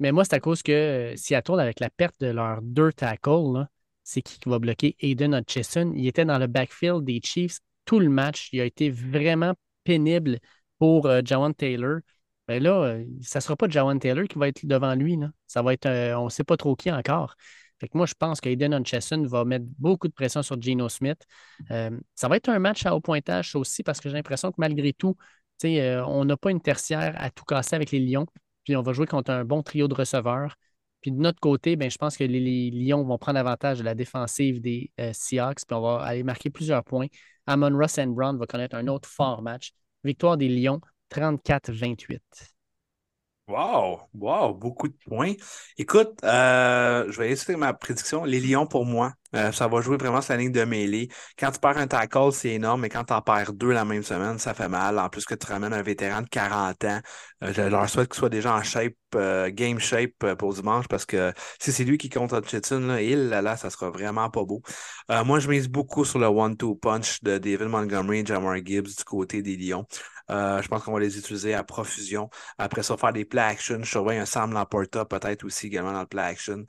Mais moi, c'est à cause que Seattle, avec la perte de leurs deux tackles, c'est qui qui va bloquer? Aiden Hutchison. Il était dans le backfield des Chiefs tout le match. Il a été vraiment pénible pour euh, Jawan Taylor. Ben là, euh, ça ne sera pas Jawan Taylor qui va être devant lui. Là. Ça va être, euh, on ne sait pas trop qui encore. Fait moi, je pense qu'Aiden Hutchison va mettre beaucoup de pression sur Geno Smith. ça va être un match à haut pointage, aussi, parce que j'ai l'impression que malgré tout, on n'a pas une tertiaire à tout casser avec les Lions. Puis on va jouer contre un bon trio de receveurs. Puis de notre côté, ben, je pense que les, Lions vont prendre avantage de la défensive des Seahawks, puis on va aller marquer plusieurs points. Amon Ross and Brown va connaître un autre fort match. Victoire des Lions, 34-28.
Wow, wow, beaucoup de points. Écoute, euh, je vais essayer ma prédiction. Les Lions, pour moi, euh, ça va jouer vraiment sur la ligne de mêlée. Quand tu perds un tackle, c'est énorme, mais quand tu en perds deux la même semaine, ça fait mal. En plus que tu ramènes un vétéran de 40 ans, euh, je leur souhaite qu'il soit déjà en shape, game shape pour dimanche, parce que si c'est lui qui compte Hutchinson, là, il, là, ça sera vraiment pas beau. moi, je mise beaucoup sur le one-two punch de David Montgomery et Jamar Gibbs du côté des Lions. Euh, je pense qu'on va les utiliser à profusion. Après ça, faire des play action. Je surveille un Sam Laporta peut-être aussi également dans le play action.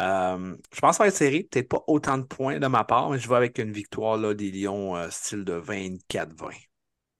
Euh, je pense que ça va être serré. Peut-être pas autant de points de ma part, mais je vais avec une victoire là, des Lions euh, style de 24-20.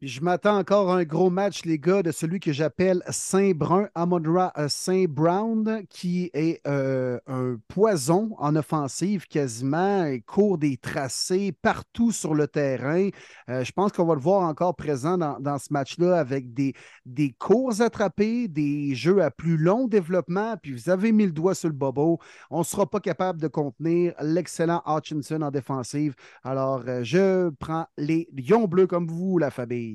Je m'attends encore à un gros match, les gars, de celui que j'appelle Saint-Brun, Amondra euh, Saint-Brown, qui est euh, un poison en offensive quasiment. Il court des tracés partout sur le terrain. Euh, je pense qu'on va le voir encore présent dans, ce match-là avec des, des courses attrapées, des jeux à plus long développement. Puis vous avez mis le doigt sur le bobo. On ne sera pas capable de contenir l'excellent Hutchinson en défensive. Alors, je prends les Lions bleus comme vous, la famille.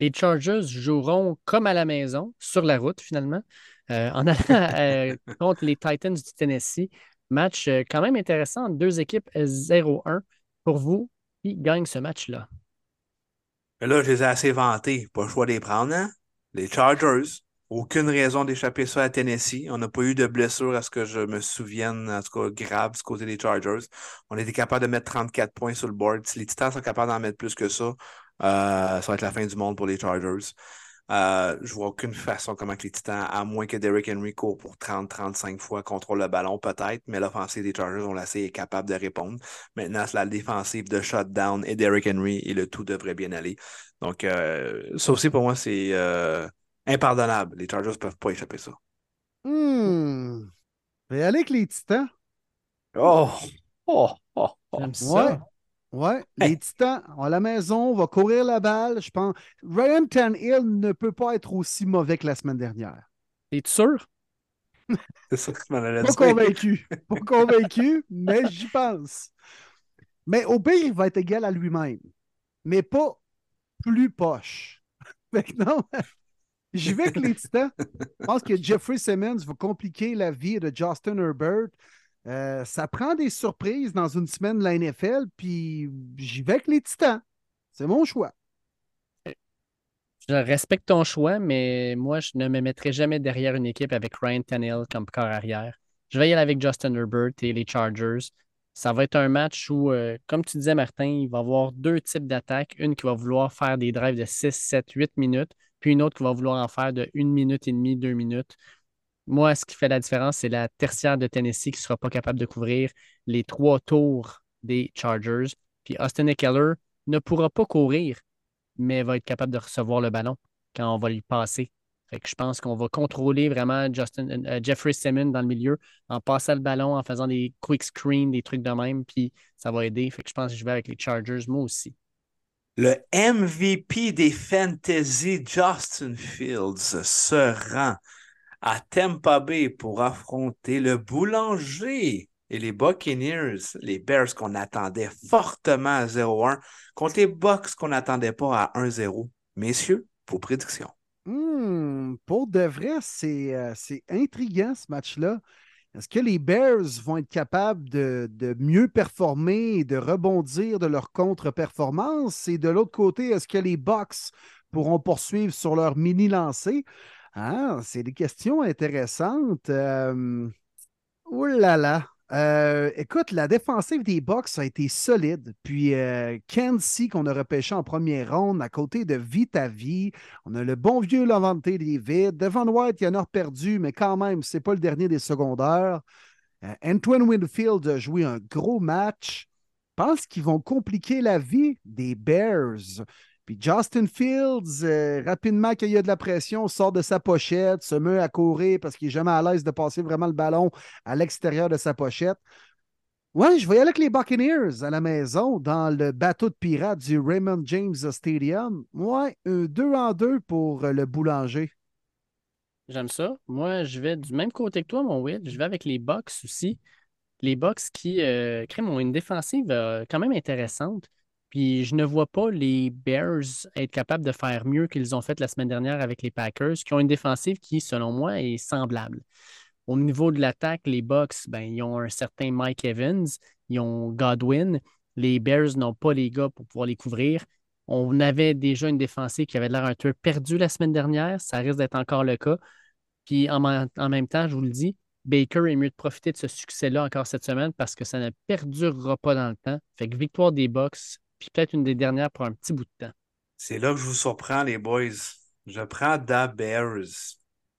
Les Chargers joueront comme à la maison, sur la route finalement, euh, en allant euh, (laughs) contre les Titans du Tennessee. Match euh, quand même intéressant, deux équipes 0-1 pour vous qui gagne ce match-là.
Là, je les ai assez vantés. Pas le choix de les prendre, hein? Les Chargers. Aucune raison d'échapper ça à Tennessee. On n'a pas eu de blessure à ce que je me souvienne, en tout cas grave, du côté des Chargers. On était capable de mettre 34 points sur le board. Si les Titans sont capables d'en mettre plus que ça, ça va être la fin du monde pour les Chargers. Euh, je vois aucune façon comment que les Titans, à moins que Derrick Henry court pour 30-35 fois, contrôle le ballon peut-être, mais l'offensive des Chargers, on l'a est capable de répondre. Maintenant, c'est la défensive de shutdown et Derrick Henry et le tout devrait bien aller. Donc, euh, ça aussi pour moi, c'est euh, impardonnable. Les Chargers ne peuvent pas échapper ça.
Je vais aller avec les Titans.
Oh! Oh! Oh!
J'aime
Ouais. Ouais, les Titans à la maison, on va courir la balle. Je pense. Ryan Tannehill ne peut pas être aussi mauvais que la semaine dernière.
Es-tu sûr? (laughs)
C'est ça que je m'en allais
Pas convaincu. Pas convaincu, mais j'y pense. Mais au pire, il va être égal à lui-même. Mais pas plus poche. (laughs) Fait que non, j'y vais avec les Titans. Je pense que Jeffrey Simmons va compliquer la vie de Justin Herbert. Euh, ça prend des surprises dans une semaine de la NFL, puis j'y vais avec les Titans. C'est mon choix.
Je respecte ton choix, mais moi, je ne me mettrai jamais derrière une équipe avec Ryan Tannehill comme corps arrière. Je vais y aller avec Justin Herbert et les Chargers. Ça va être un match où, euh, comme tu disais, Martin, il va y avoir deux types d'attaques. Une qui va vouloir faire des drives de 6, 7, 8 minutes, puis une autre qui va vouloir en faire de 1 minute et demie, 2 minutes. Moi, ce qui fait la différence, c'est la tertiaire de Tennessee qui ne sera pas capable de couvrir les trois tours des Chargers. Puis Austin Eckler ne pourra pas courir, mais va être capable de recevoir le ballon quand on va lui passer. Fait que je pense qu'on va contrôler vraiment Justin, euh, Jeffrey Simmons dans le milieu en passant le ballon, en faisant des quick screens, des trucs de même, puis ça va aider. Fait que je pense que je vais avec les Chargers, moi aussi.
Le MVP des fantasy, Justin Fields, se rend à Tampa Bay pour affronter le boulanger et les Buccaneers, les Bears qu'on attendait fortement à 0-1, contre les Bucks qu'on n'attendait pas à 1-0. Messieurs, vos prédictions.
Hmm, pour de vrai, c'est euh, intriguant ce match-là. Est-ce que les Bears vont être capables de, de mieux performer et de rebondir de leur contre-performance? Et de l'autre côté, est-ce que les Bucks pourront poursuivre sur leur mini-lancée? Ah, c'est des questions intéressantes. Euh, Oh là là. Écoute, la défensive des Bucks a été solide. Puis euh, Kenzie, qu'on a repêché en première ronde, à côté de Vitavi. On a le bon vieux Lavante David. Devon White, il y en a perdu, mais quand même, c'est pas le dernier des secondaires. Euh, Antoine Winfield a joué un gros match. Je pense qu'ils vont compliquer la vie des Bears. Puis Justin Fields, euh, rapidement qu'il y a de la pression, sort de sa pochette, se met à courir parce qu'il n'est jamais à l'aise de passer vraiment le ballon à l'extérieur de sa pochette. Ouais, je vais y aller avec les Buccaneers à la maison dans le bateau de pirates du Raymond James Stadium. Ouais, un 2 en 2 pour euh, le boulanger.
J'aime ça. Moi, je vais du même côté que toi, mon Will. Je vais avec les Bucks aussi. Les Bucks qui euh, créent une défensive quand même intéressante. Puis je ne vois pas les Bears être capables de faire mieux qu'ils ont fait la semaine dernière avec les Packers, qui ont une défensive qui, selon moi, est semblable. Au niveau de l'attaque, les Bucks, ben, ils ont un certain Mike Evans, ils ont Godwin. Les Bears n'ont pas les gars pour pouvoir les couvrir. On avait déjà une défensive qui avait l'air un peu perdue la semaine dernière. Ça risque d'être encore le cas. Puis en, en même temps, je vous le dis, Baker est mieux de profiter de ce succès-là encore cette semaine parce que ça ne perdurera pas dans le temps. Fait que victoire des Bucks, puis peut-être une des dernières pour un petit bout de temps.
C'est là que je vous surprends, les boys. Je prends The Bears.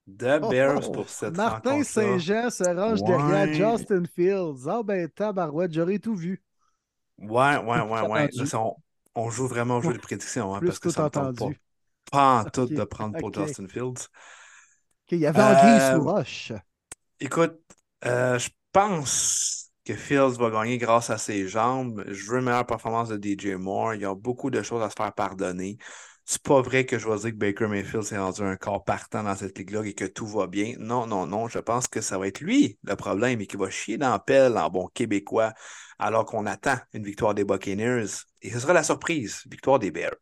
The Bears
Oh,
pour cette
Martin. Saint-Jean se range
Ouais.
derrière Justin Fields. Ah ben, tabarouette, j'aurais tout vu.
Ouais, ouais, ouais, ouais. Là, on, on joue vraiment au jeu de prédiction, hein, parce que ça me tente pas, pas en tout de prendre pour. Justin Fields.
Il y avait Anguille
Euh,
sous roche.
Écoute, euh, je pense que Fields va gagner grâce à ses jambes. Je veux une meilleure performance de DJ Moore. Il y a beaucoup de choses à se faire pardonner. C'est pas vrai que je vais dire que Baker Mayfield s'est rendu un corps partant dans cette ligue-là et que tout va bien. Non, non, non. Je pense que ça va être lui le problème et qu'il va chier dans la pelle en bon québécois alors qu'on attend une victoire des Buccaneers. Et ce sera la surprise, victoire des Bears.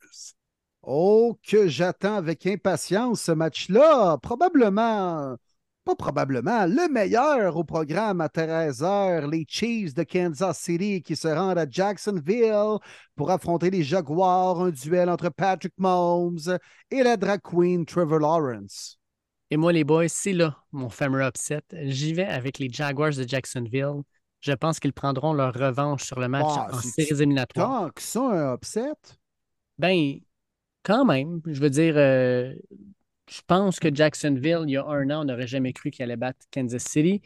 Oh, que j'attends avec impatience ce match-là. Probablement pas probablement, le meilleur au programme à 13h, les Chiefs de Kansas City qui se rendent à Jacksonville pour affronter les Jaguars, un duel entre Patrick Mahomes et la drag queen Trevor Lawrence.
Et moi, les boys, c'est là mon fameux upset. J'y vais avec les Jaguars de Jacksonville. Je pense qu'ils prendront leur revanche sur le match
Ah,
en séries éliminatoires.
Tant que ça, un upset?
Ben, quand même, je veux dire, euh, je pense que Jacksonville, il y a un an, on n'aurait jamais cru qu'ils allaient battre Kansas City.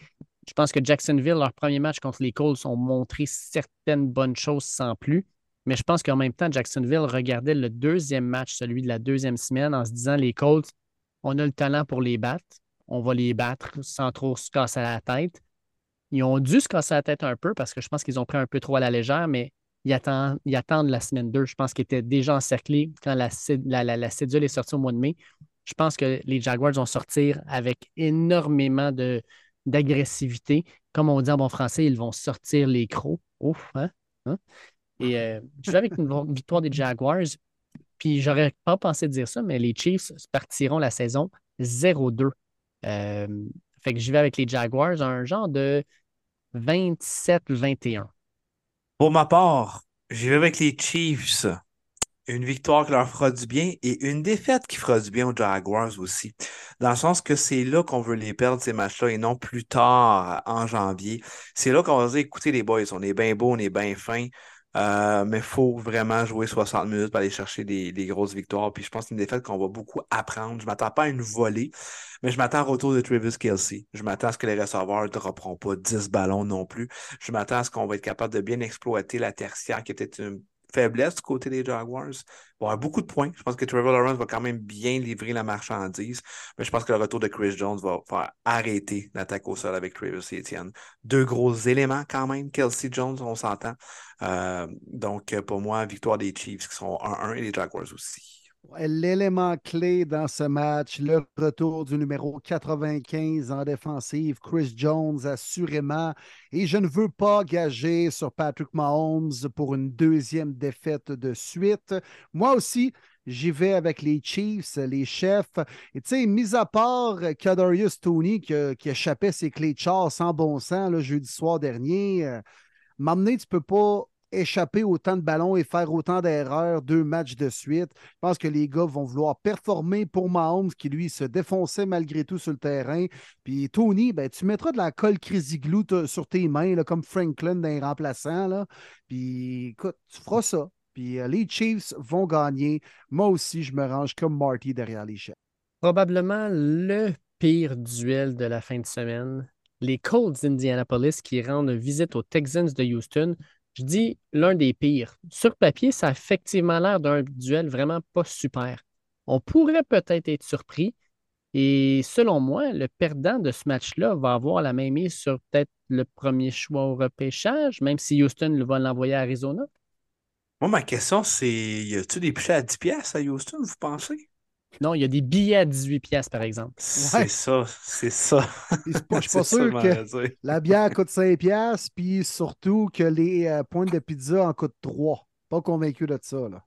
Je pense que Jacksonville, leur premier match contre les Colts, ont montré certaines bonnes choses sans plus. Mais je pense qu'en même temps, Jacksonville regardait le deuxième match, celui de la deuxième semaine, en se disant les Colts, on a le talent pour les battre. On va les battre sans trop se casser la tête. Ils ont dû se casser la tête un peu parce que je pense qu'ils ont pris un peu trop à la légère, mais ils attendent, attendent la semaine 2. Je pense qu'ils étaient déjà encerclés quand la, la, la- la cédule est sortie au mois de mai. Je pense que les Jaguars vont sortir avec énormément d'agressivité. Comme on dit en bon français, ils vont sortir les crocs. Ouf, hein? Hein? Et euh, je vais avec une victoire des Jaguars. Puis j'aurais pas pensé dire ça, mais les Chiefs partiront la saison 0-2. Euh, fait que j'y vais avec les Jaguars, un genre de 27-21.
Pour ma part, j'y vais avec les Chiefs. Une victoire qui leur fera du bien et une défaite qui fera du bien aux Jaguars aussi. Dans le sens que c'est là qu'on veut les perdre, ces matchs-là, et non plus tard, en janvier. C'est là qu'on va dire, écoutez les boys, on est bien beau, on est bien fin, euh, mais il faut vraiment jouer 60 minutes pour aller chercher des, grosses victoires. Puis je pense que c'est une défaite qu'on va beaucoup apprendre. Je ne m'attends pas à une volée, mais je m'attends au retour de Travis Kelsey. Je m'attends à ce que les receveurs ne dropperont pas 10 ballons non plus. Je m'attends à ce qu'on va être capable de bien exploiter la tertiaire qui était une faiblesse du côté des Jaguars. Il va avoir beaucoup de points. Je pense que Trevor Lawrence va quand même bien livrer la marchandise, mais je pense que le retour de Chris Jones va faire arrêter l'attaque au sol avec Travis Etienne. Deux gros éléments quand même. Kelsey Jones, on s'entend. Euh, donc, pour moi, victoire des Chiefs qui sont 1-1 et les Jaguars aussi.
L'élément clé dans ce match, le retour du numéro 95 en défensive, Chris Jones, assurément. Et je ne veux pas gager sur Patrick Mahomes pour une deuxième défaite de suite. Moi aussi, j'y vais avec les Chiefs, les chefs. Et tu sais, mis à part Kadarius Tony qui échappait ses clés de char sans bon sens le jeudi soir dernier, euh, m'amener, tu peux pas échapper autant de ballons et faire autant d'erreurs deux matchs de suite. Je pense que les gars vont vouloir performer pour Mahomes qui, lui, se défonçait malgré tout sur le terrain. Puis Tony, ben, tu mettras de la colle t- sur tes mains, là, comme Franklin dans les remplaçants. Là. Puis écoute, tu feras ça. Puis euh, les Chiefs vont gagner. Moi aussi, je me range comme Marty derrière les chefs.
Probablement le pire duel de la fin de semaine. Les Colts d'Indianapolis qui rendent visite aux Texans de Houston. Je dis l'un des pires. Sur papier, ça a effectivement l'air d'un duel vraiment pas super. On pourrait peut-être être surpris. Et selon moi, le perdant de ce match-là va avoir la même mise sur peut-être le premier choix au repêchage, même si Houston va l'envoyer à Arizona.
Moi, ma question, c'est y a-tu des à 10 pièces à Houston, vous pensez?
Non, il y a des billets à 18 pièces, par exemple.
C'est ça, c'est ça.
Je suis pas (laughs) sûr que la bière coûte 5$, piastres, puis surtout que les euh, pointes de pizza en coûtent 3. Pas convaincu de ça. Là.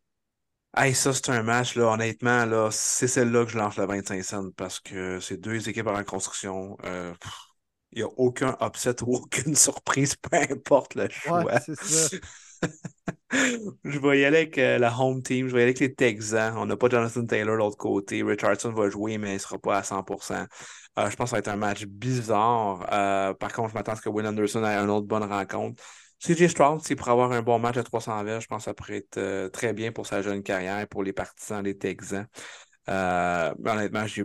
Hey, ça, c'est un match, là, honnêtement, là, c'est celle-là que je lance le 25 cents parce que c'est deux équipes en reconstruction. Euh, Il n'y a aucun upset ou aucune (laughs) surprise, peu importe le choix.
Ouais, c'est ça. (laughs)
Je vais y aller avec euh, la home team, je vais y aller avec les Texans. On n'a pas Jonathan Taylor de l'autre côté. Richardson va jouer, mais il ne sera pas à 100%. Euh, je pense que ça va être un match bizarre. Euh, par contre, je m'attends à ce que Will Anderson ait une autre bonne rencontre. CJ Stroud, s'il pourrait avoir un bon match à 300 verges, je pense que ça pourrait être très bien pour sa jeune carrière et pour les partisans des Texans. Honnêtement, j'ai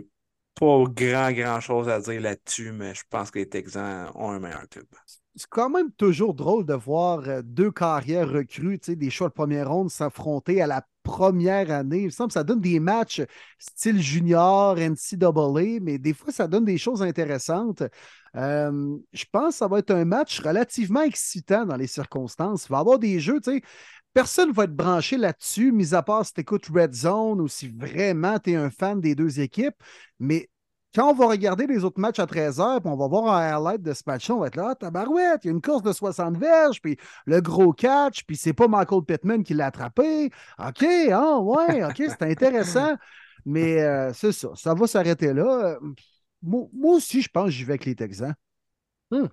pas grand, grand chose à dire là-dessus, mais je pense que les Texans ont un meilleur club.
C'est quand même toujours drôle de voir euh, deux carrières recrues, des choix de première ronde s'affronter à la première année. Il me semble que ça donne des matchs style junior, NCAA, mais des fois, ça donne des choses intéressantes. Euh, je pense que ça va être un match relativement excitant dans les circonstances. Il va y avoir des jeux, tu sais. Personne ne va être branché là-dessus, mis à part si tu écoutes Red Zone ou si vraiment tu es un fan des deux équipes. Mais quand on va regarder les autres matchs à 13h, puis on va voir un highlight de ce match-là, on va être là, ah, tabarouette, il y a une course de 60 verges, puis le gros catch, puis c'est pas Michael Pittman qui l'a attrapé. OK, ah ouais, OK, (laughs) c'est intéressant. Mais euh, c'est ça, ça va s'arrêter là. moi, moi aussi, je pense que j'y vais avec les Texans.
Hmm.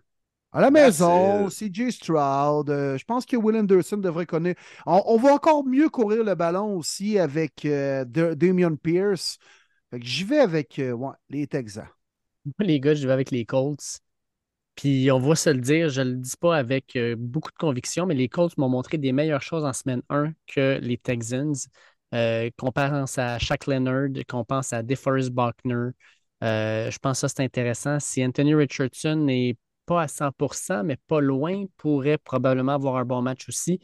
À la maison. CJ Stroud. euh, je pense que Will Anderson devrait connaître. On, on va encore mieux courir le ballon aussi avec euh, Da- Damian Pierce. J'y vais avec euh, les Texans.
Moi, les gars, je vais avec les Colts. Puis on va se le dire, je ne le dis pas avec euh, beaucoup de conviction, mais les Colts m'ont montré des meilleures choses en semaine 1 que les Texans. Euh, qu'on pense à Shaq Leonard, qu'on pense à DeForest Buckner. Euh, je pense que ça, c'est intéressant. Si Anthony Richardson n'est pas à 100% mais pas loin, pourrait probablement avoir un bon match aussi.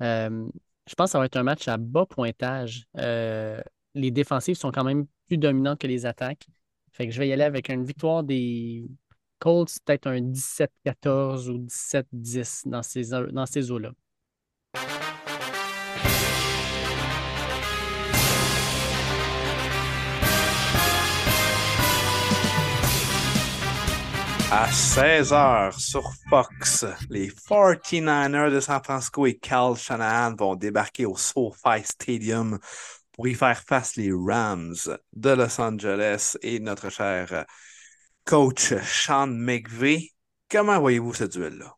Je pense que ça va être un match à bas pointage. Les défensives sont quand même plus dominantes que les attaques. Fait que je vais y aller avec une victoire des Colts, peut-être un 17-14 ou 17-10 dans ces, dans ces eaux-là.
À 16h sur Fox, les 49ers de San Francisco et Cal Shanahan vont débarquer au SoFi Stadium pour y faire face les Rams de Los Angeles et notre cher coach Sean McVay. Comment voyez-vous ce duel-là?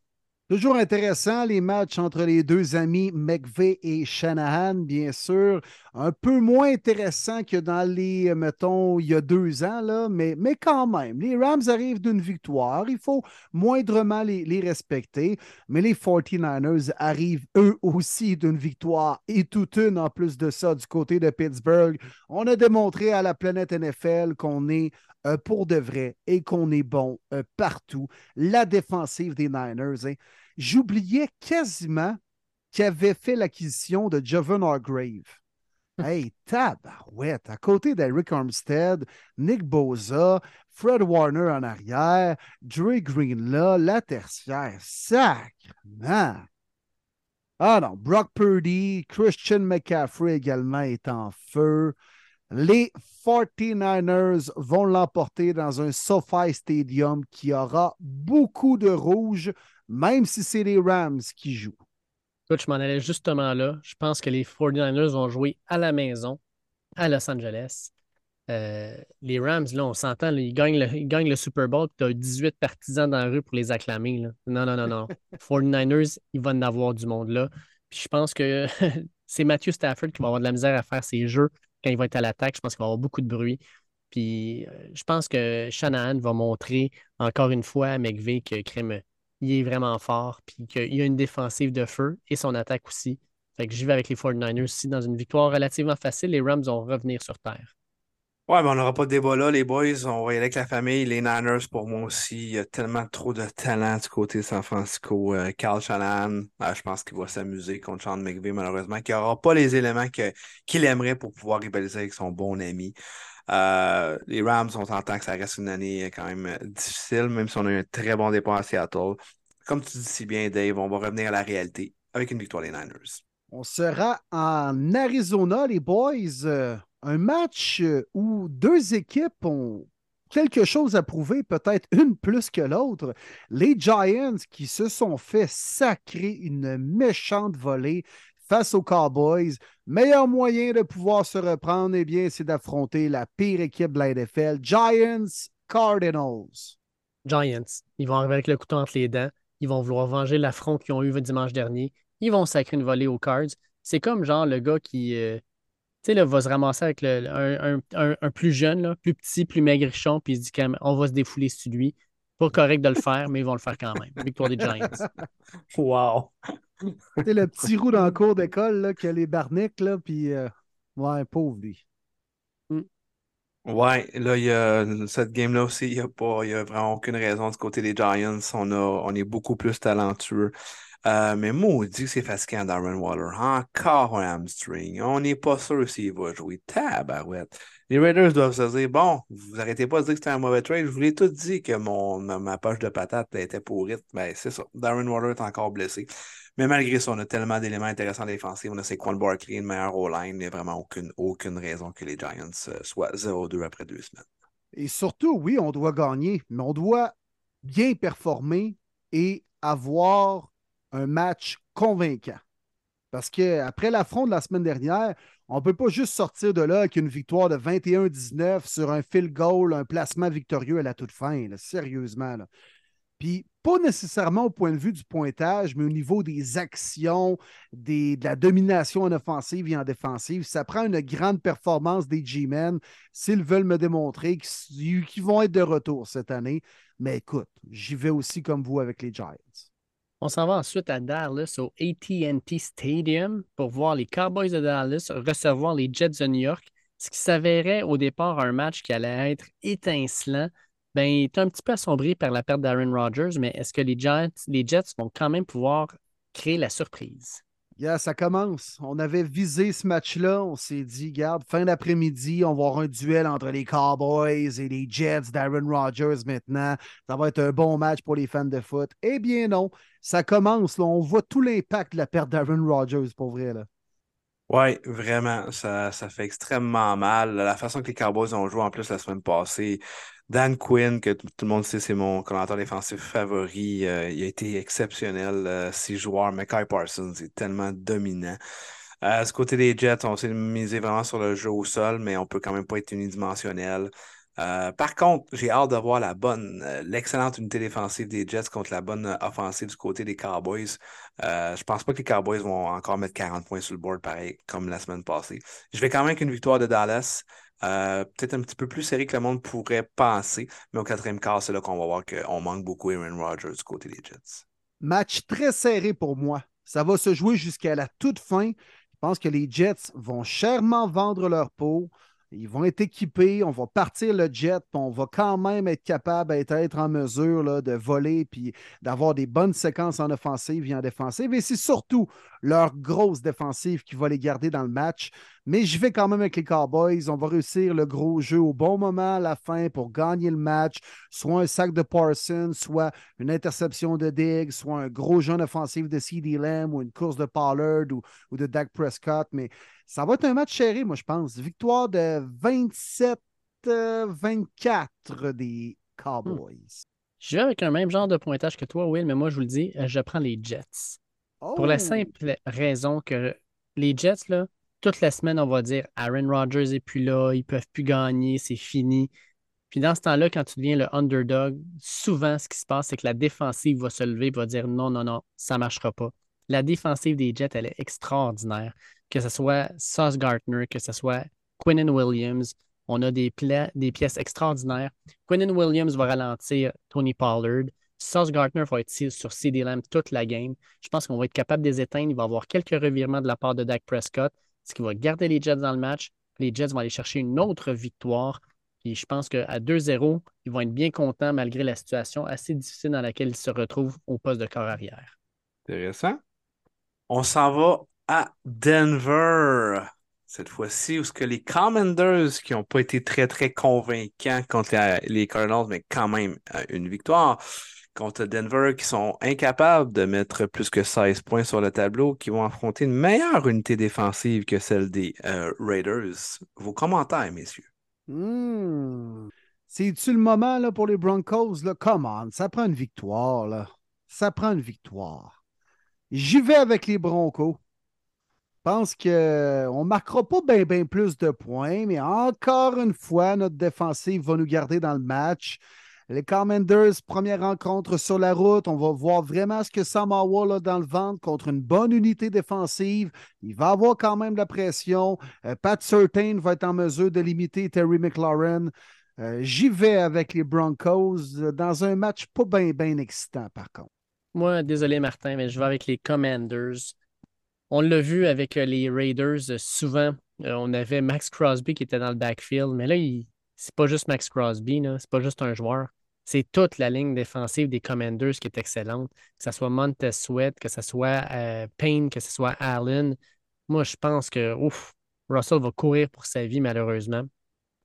Toujours intéressant, les matchs entre les deux amis McVeigh et Shanahan, bien sûr. Un peu moins intéressant que dans les, euh, mettons, il y a deux ans, mais quand même. Les Rams arrivent d'une victoire. Il faut moindrement les, les respecter. Mais les 49ers arrivent eux aussi d'une victoire et toute une en plus de ça du côté de Pittsburgh. On a démontré à la planète NFL qu'on est euh, pour de vrai et qu'on est bon euh, partout. La défensive des Niners. hein. J'oubliais quasiment qu'ils avaient fait l'acquisition de Jovan Hargrave. (laughs) Hey, tabarouette, à côté d'Eric Armstead, Nick Boza, Fred Warner en arrière, Dre Greenlaw, la tertiaire, sacrement. Ah non, Brock Purdy, Christian McCaffrey également est en feu. Les 49ers vont l'emporter dans un SoFi Stadium qui aura beaucoup de rouge, même si c'est les Rams qui jouent.
Écoute, je m'en allais justement là. Je pense que les 49ers vont jouer à la maison, à Los Angeles. Euh, les Rams, là, on s'entend, ils, gagnent le, ils gagnent le Super Bowl, tu as 18 partisans dans la rue pour les acclamer. là. Non, non, non, non. (laughs) 49ers, il va en avoir du monde là. Puis je pense que (laughs) c'est Matthew Stafford qui va avoir de la misère à faire ses jeux quand il va être à l'attaque. Je pense qu'il va avoir beaucoup de bruit. Puis euh, je pense que Shanahan va montrer encore une fois à McVay que crème, il est vraiment fort, puis qu'il a une défensive de feu et son attaque aussi. Fait que j'y vais avec les 49ers aussi dans une victoire relativement facile. Les Rams vont revenir sur terre.
Ouais, mais on n'aura pas de débat là, les boys. On va y aller avec la famille. Les Niners, pour moi aussi, il y a tellement trop de talent du côté de San Francisco. Euh, Carl Shanahan, euh, je pense qu'il va s'amuser contre Sean McVay, malheureusement, qui n'aura pas les éléments qu'il aimerait pour pouvoir rivaliser avec son bon ami. Euh, les Rams, on s'entend que ça reste une année euh, quand même difficile, même si on a eu un très bon départ à Seattle. Comme tu dis si bien, Dave, on va revenir à la réalité avec une victoire des Niners.
On sera en Arizona, les boys. Un match euh, où deux équipes ont quelque chose à prouver, peut-être une plus que l'autre. Les Giants qui se sont fait sacrer une méchante volée face aux Cowboys. Meilleur moyen de pouvoir se reprendre, eh bien, c'est d'affronter la pire équipe de la NFL, Giants Cardinals.
Giants, ils vont arriver avec le couteau entre les dents. Ils vont vouloir venger l'affront qu'ils ont eu dimanche dernier. Ils vont sacrer une volée aux Cards. C'est comme genre le gars qui euh, tu sais, là, va se ramasser avec le- un, un- un- un plus jeune, là, plus petit, plus maigrichon, puis il se dit quand même, on va se défouler sur lui. Pas correct de le faire, mais ils vont le faire quand même. Victoire des Giants. (laughs)
Wow!
C'était le petit roux dans le cours d'école là, qui a les barniques, là, puis euh, ouais, pauvre lui.
Ouais, là, il y a cette game-là aussi, il n'y a pas, il y a vraiment aucune raison du côté des Giants. On a, on est beaucoup plus talentueux. Euh, mais maudit que c'est fatigant, Darren Waller. Encore un hamstring. On n'est pas sûr s'il va jouer. Tabarouette. Les Raiders doivent se dire, bon, vous arrêtez pas de dire que c'était un mauvais trade. Je vous l'ai tout dit que mon, ma, poche de patate était pourrite. Ben, c'est ça. Darren Waller est encore blessé. Mais malgré ça, on a tellement d'éléments intéressants défensifs. On a Saquon Barkley, une meilleure O-line. Il n'y a vraiment aucune, aucune raison que les Giants euh, soient 0-2 après deux semaines.
Et surtout, oui, on doit gagner, mais on doit bien performer et avoir un match convaincant. Parce qu'après l'affront de la semaine dernière, on ne peut pas juste sortir de là avec une victoire de 21-19 sur un field goal, un placement victorieux à la toute fin, sérieusement. Puis, pas nécessairement au point de vue du pointage, mais au niveau des actions, de la domination en offensive et en défensive. Ça prend une grande performance des G-Men s'ils veulent me démontrer qu'ils vont être de retour cette année. Mais écoute, j'y vais aussi comme vous avec les Giants.
On s'en va ensuite à Dallas, au ATT Stadium, pour voir les Cowboys de Dallas recevoir les Jets de New York. Ce qui s'avérait au départ un match qui allait être étincelant, ben, il est un petit peu assombri par la perte d'Aaron Rodgers, mais est-ce que les Jets, les Jets vont quand même pouvoir créer la surprise?
Yeah, ça commence. On avait visé ce match-là. On s'est dit, garde, fin d'après-midi, on va avoir un duel entre les Cowboys et les Jets d'Aaron Rodgers maintenant. Ça va être un bon match pour les fans de foot. Eh bien non, ça commence. Là. On voit tout l'impact de la perte d'Aaron Rodgers, pour vrai. Là.
Oui, vraiment, ça, ça fait extrêmement mal. La façon que les Cowboys ont joué en plus la semaine passée, Dan Quinn, que tout le monde sait, c'est mon commentateur défensif favori. Euh, il a été exceptionnel. Euh, six joueurs. Mackay Parsons est tellement dominant. À ce côté des Jets, on s'est misé vraiment sur le jeu au sol, mais on peut quand même pas être unidimensionnel. Euh, par contre, j'ai hâte de voir la bonne, l'excellente unité défensive des Jets contre la bonne offensive du côté des Cowboys. Euh, je pense pas que les Cowboys vont encore mettre 40 points sur le board pareil comme la semaine passée. Je vais quand même avec une victoire de Dallas. Euh, peut-être un petit peu plus serré que le monde pourrait penser, mais au quatrième quart, c'est là qu'on va voir qu'on manque beaucoup Aaron Rodgers du côté des Jets.
Match très serré pour moi. Ça va se jouer jusqu'à la toute fin. Je pense que les Jets vont chèrement vendre leur peau. Ils vont être équipés, on va partir le jet, puis on va quand même être capable d'être en mesure de voler puis d'avoir des bonnes séquences en offensive et en défensive. Et c'est surtout leur grosse défensive qui va les garder dans le match. Mais je vais quand même avec les Cowboys. On va réussir le gros jeu au bon moment à la fin pour gagner le match. Soit un sac de Parsons, soit une interception de Diggs, soit un gros jeu en offensif de CD Lamb ou une course de Pollard ou, de Dak Prescott. Mais ça va être un match serré, moi, je pense. Victoire de 27-24 euh, des Cowboys.
Hmm. Je vais avec un même genre de pointage que toi, Will, mais moi, je vous le dis, euh, je prends les Jets. Pour la oh! simple raison que les Jets, là, toute la semaine, on va dire Aaron Rodgers n'est plus là, ils ne peuvent plus gagner, c'est fini. Puis dans ce temps-là, quand tu deviens le underdog, souvent, ce qui se passe, c'est que la défensive va se lever va dire non, non, non, ça ne marchera pas. La défensive des Jets, elle est extraordinaire que ce soit Sauce Gardner, que ce soit Quinnen Williams. On a des, des pièces extraordinaires. Quinnen Williams va ralentir Tony Pollard. Sauce Gardner va être sur CD Lamb toute la game. Je pense qu'on va être capable de les éteindre. Il va y avoir quelques revirements de la part de Dak Prescott, ce qui va garder les Jets dans le match. Les Jets vont aller chercher une autre victoire. Et je pense qu'à 2-0, ils vont être bien contents malgré la situation assez difficile dans laquelle ils se retrouvent au poste de corps arrière.
Intéressant. On s'en va à Denver. Cette fois-ci, où ce que les Commanders, qui n'ont pas été très, très convaincants contre les Cardinals, mais quand même euh, une victoire contre Denver, qui sont incapables de mettre plus que 16 points sur le tableau, qui vont affronter une meilleure unité défensive que celle des euh, Raiders. Vos commentaires, messieurs?
Hmm. C'est-tu le moment là, pour les Broncos? Là? Come on, ça prend une victoire. Ça prend une victoire. J'y vais avec les Broncos. Je pense qu'on ne marquera pas bien plus de points, mais encore une fois, notre défensive va nous garder dans le match. Les Commanders, première rencontre sur la route. On va voir vraiment ce que Sam Howell a dans le ventre contre une bonne unité défensive. Il va avoir quand même de la pression. Euh, Pat Certain va être en mesure de limiter Terry McLaurin. Euh, j'y vais avec les Broncos dans un match pas bien excitant, par contre.
Moi, désolé Martin, mais je vais avec les Commanders. On l'a vu avec euh, les Raiders, euh, souvent, euh, on avait Max Crosby qui était dans le backfield, mais là, c'est pas juste Max Crosby, c'est pas juste un joueur. C'est toute la ligne défensive des Commanders qui est excellente, que ce soit Montez Sweat, que ce soit Payne, que ce soit Allen. Moi, je pense que ouf, Russell va courir pour sa vie, malheureusement.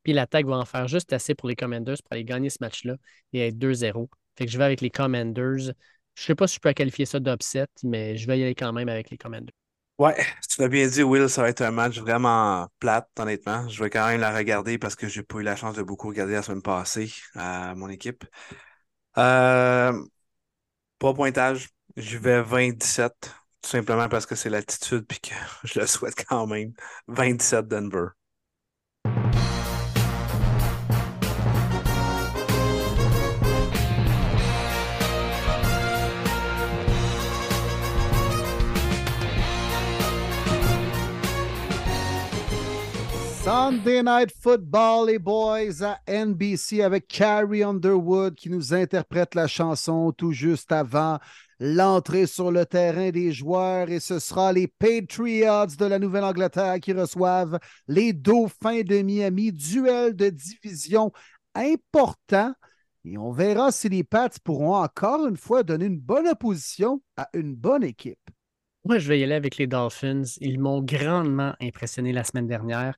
Puis l'attaque va en faire juste assez pour les Commanders pour aller gagner ce match-là et être 2-0. Fait que je vais avec les Commanders. Je ne sais pas si je peux qualifier ça d'upset, mais je vais y aller quand même avec les Commanders.
Ouais, tu l'as bien dit, Will, ça va être un match vraiment plate, honnêtement. Je vais quand même la regarder parce que j'ai pas eu la chance de beaucoup regarder la semaine passée à mon équipe. Euh, pas pointage, je vais 20-17. Tout simplement parce que c'est l'attitude puis que (laughs) je le souhaite quand même. 27 Denver.
Sunday Night Football, les boys, à NBC avec Carrie Underwood qui nous interprète la chanson tout juste avant l'entrée sur le terrain des joueurs et ce sera les Patriots de la Nouvelle-Angleterre qui reçoivent les Dauphins de Miami. Duel de division important et on verra si les Pats pourront encore une fois donner une bonne opposition à une bonne équipe.
Moi, je vais y aller avec les Dolphins. Ils m'ont grandement impressionné la semaine dernière.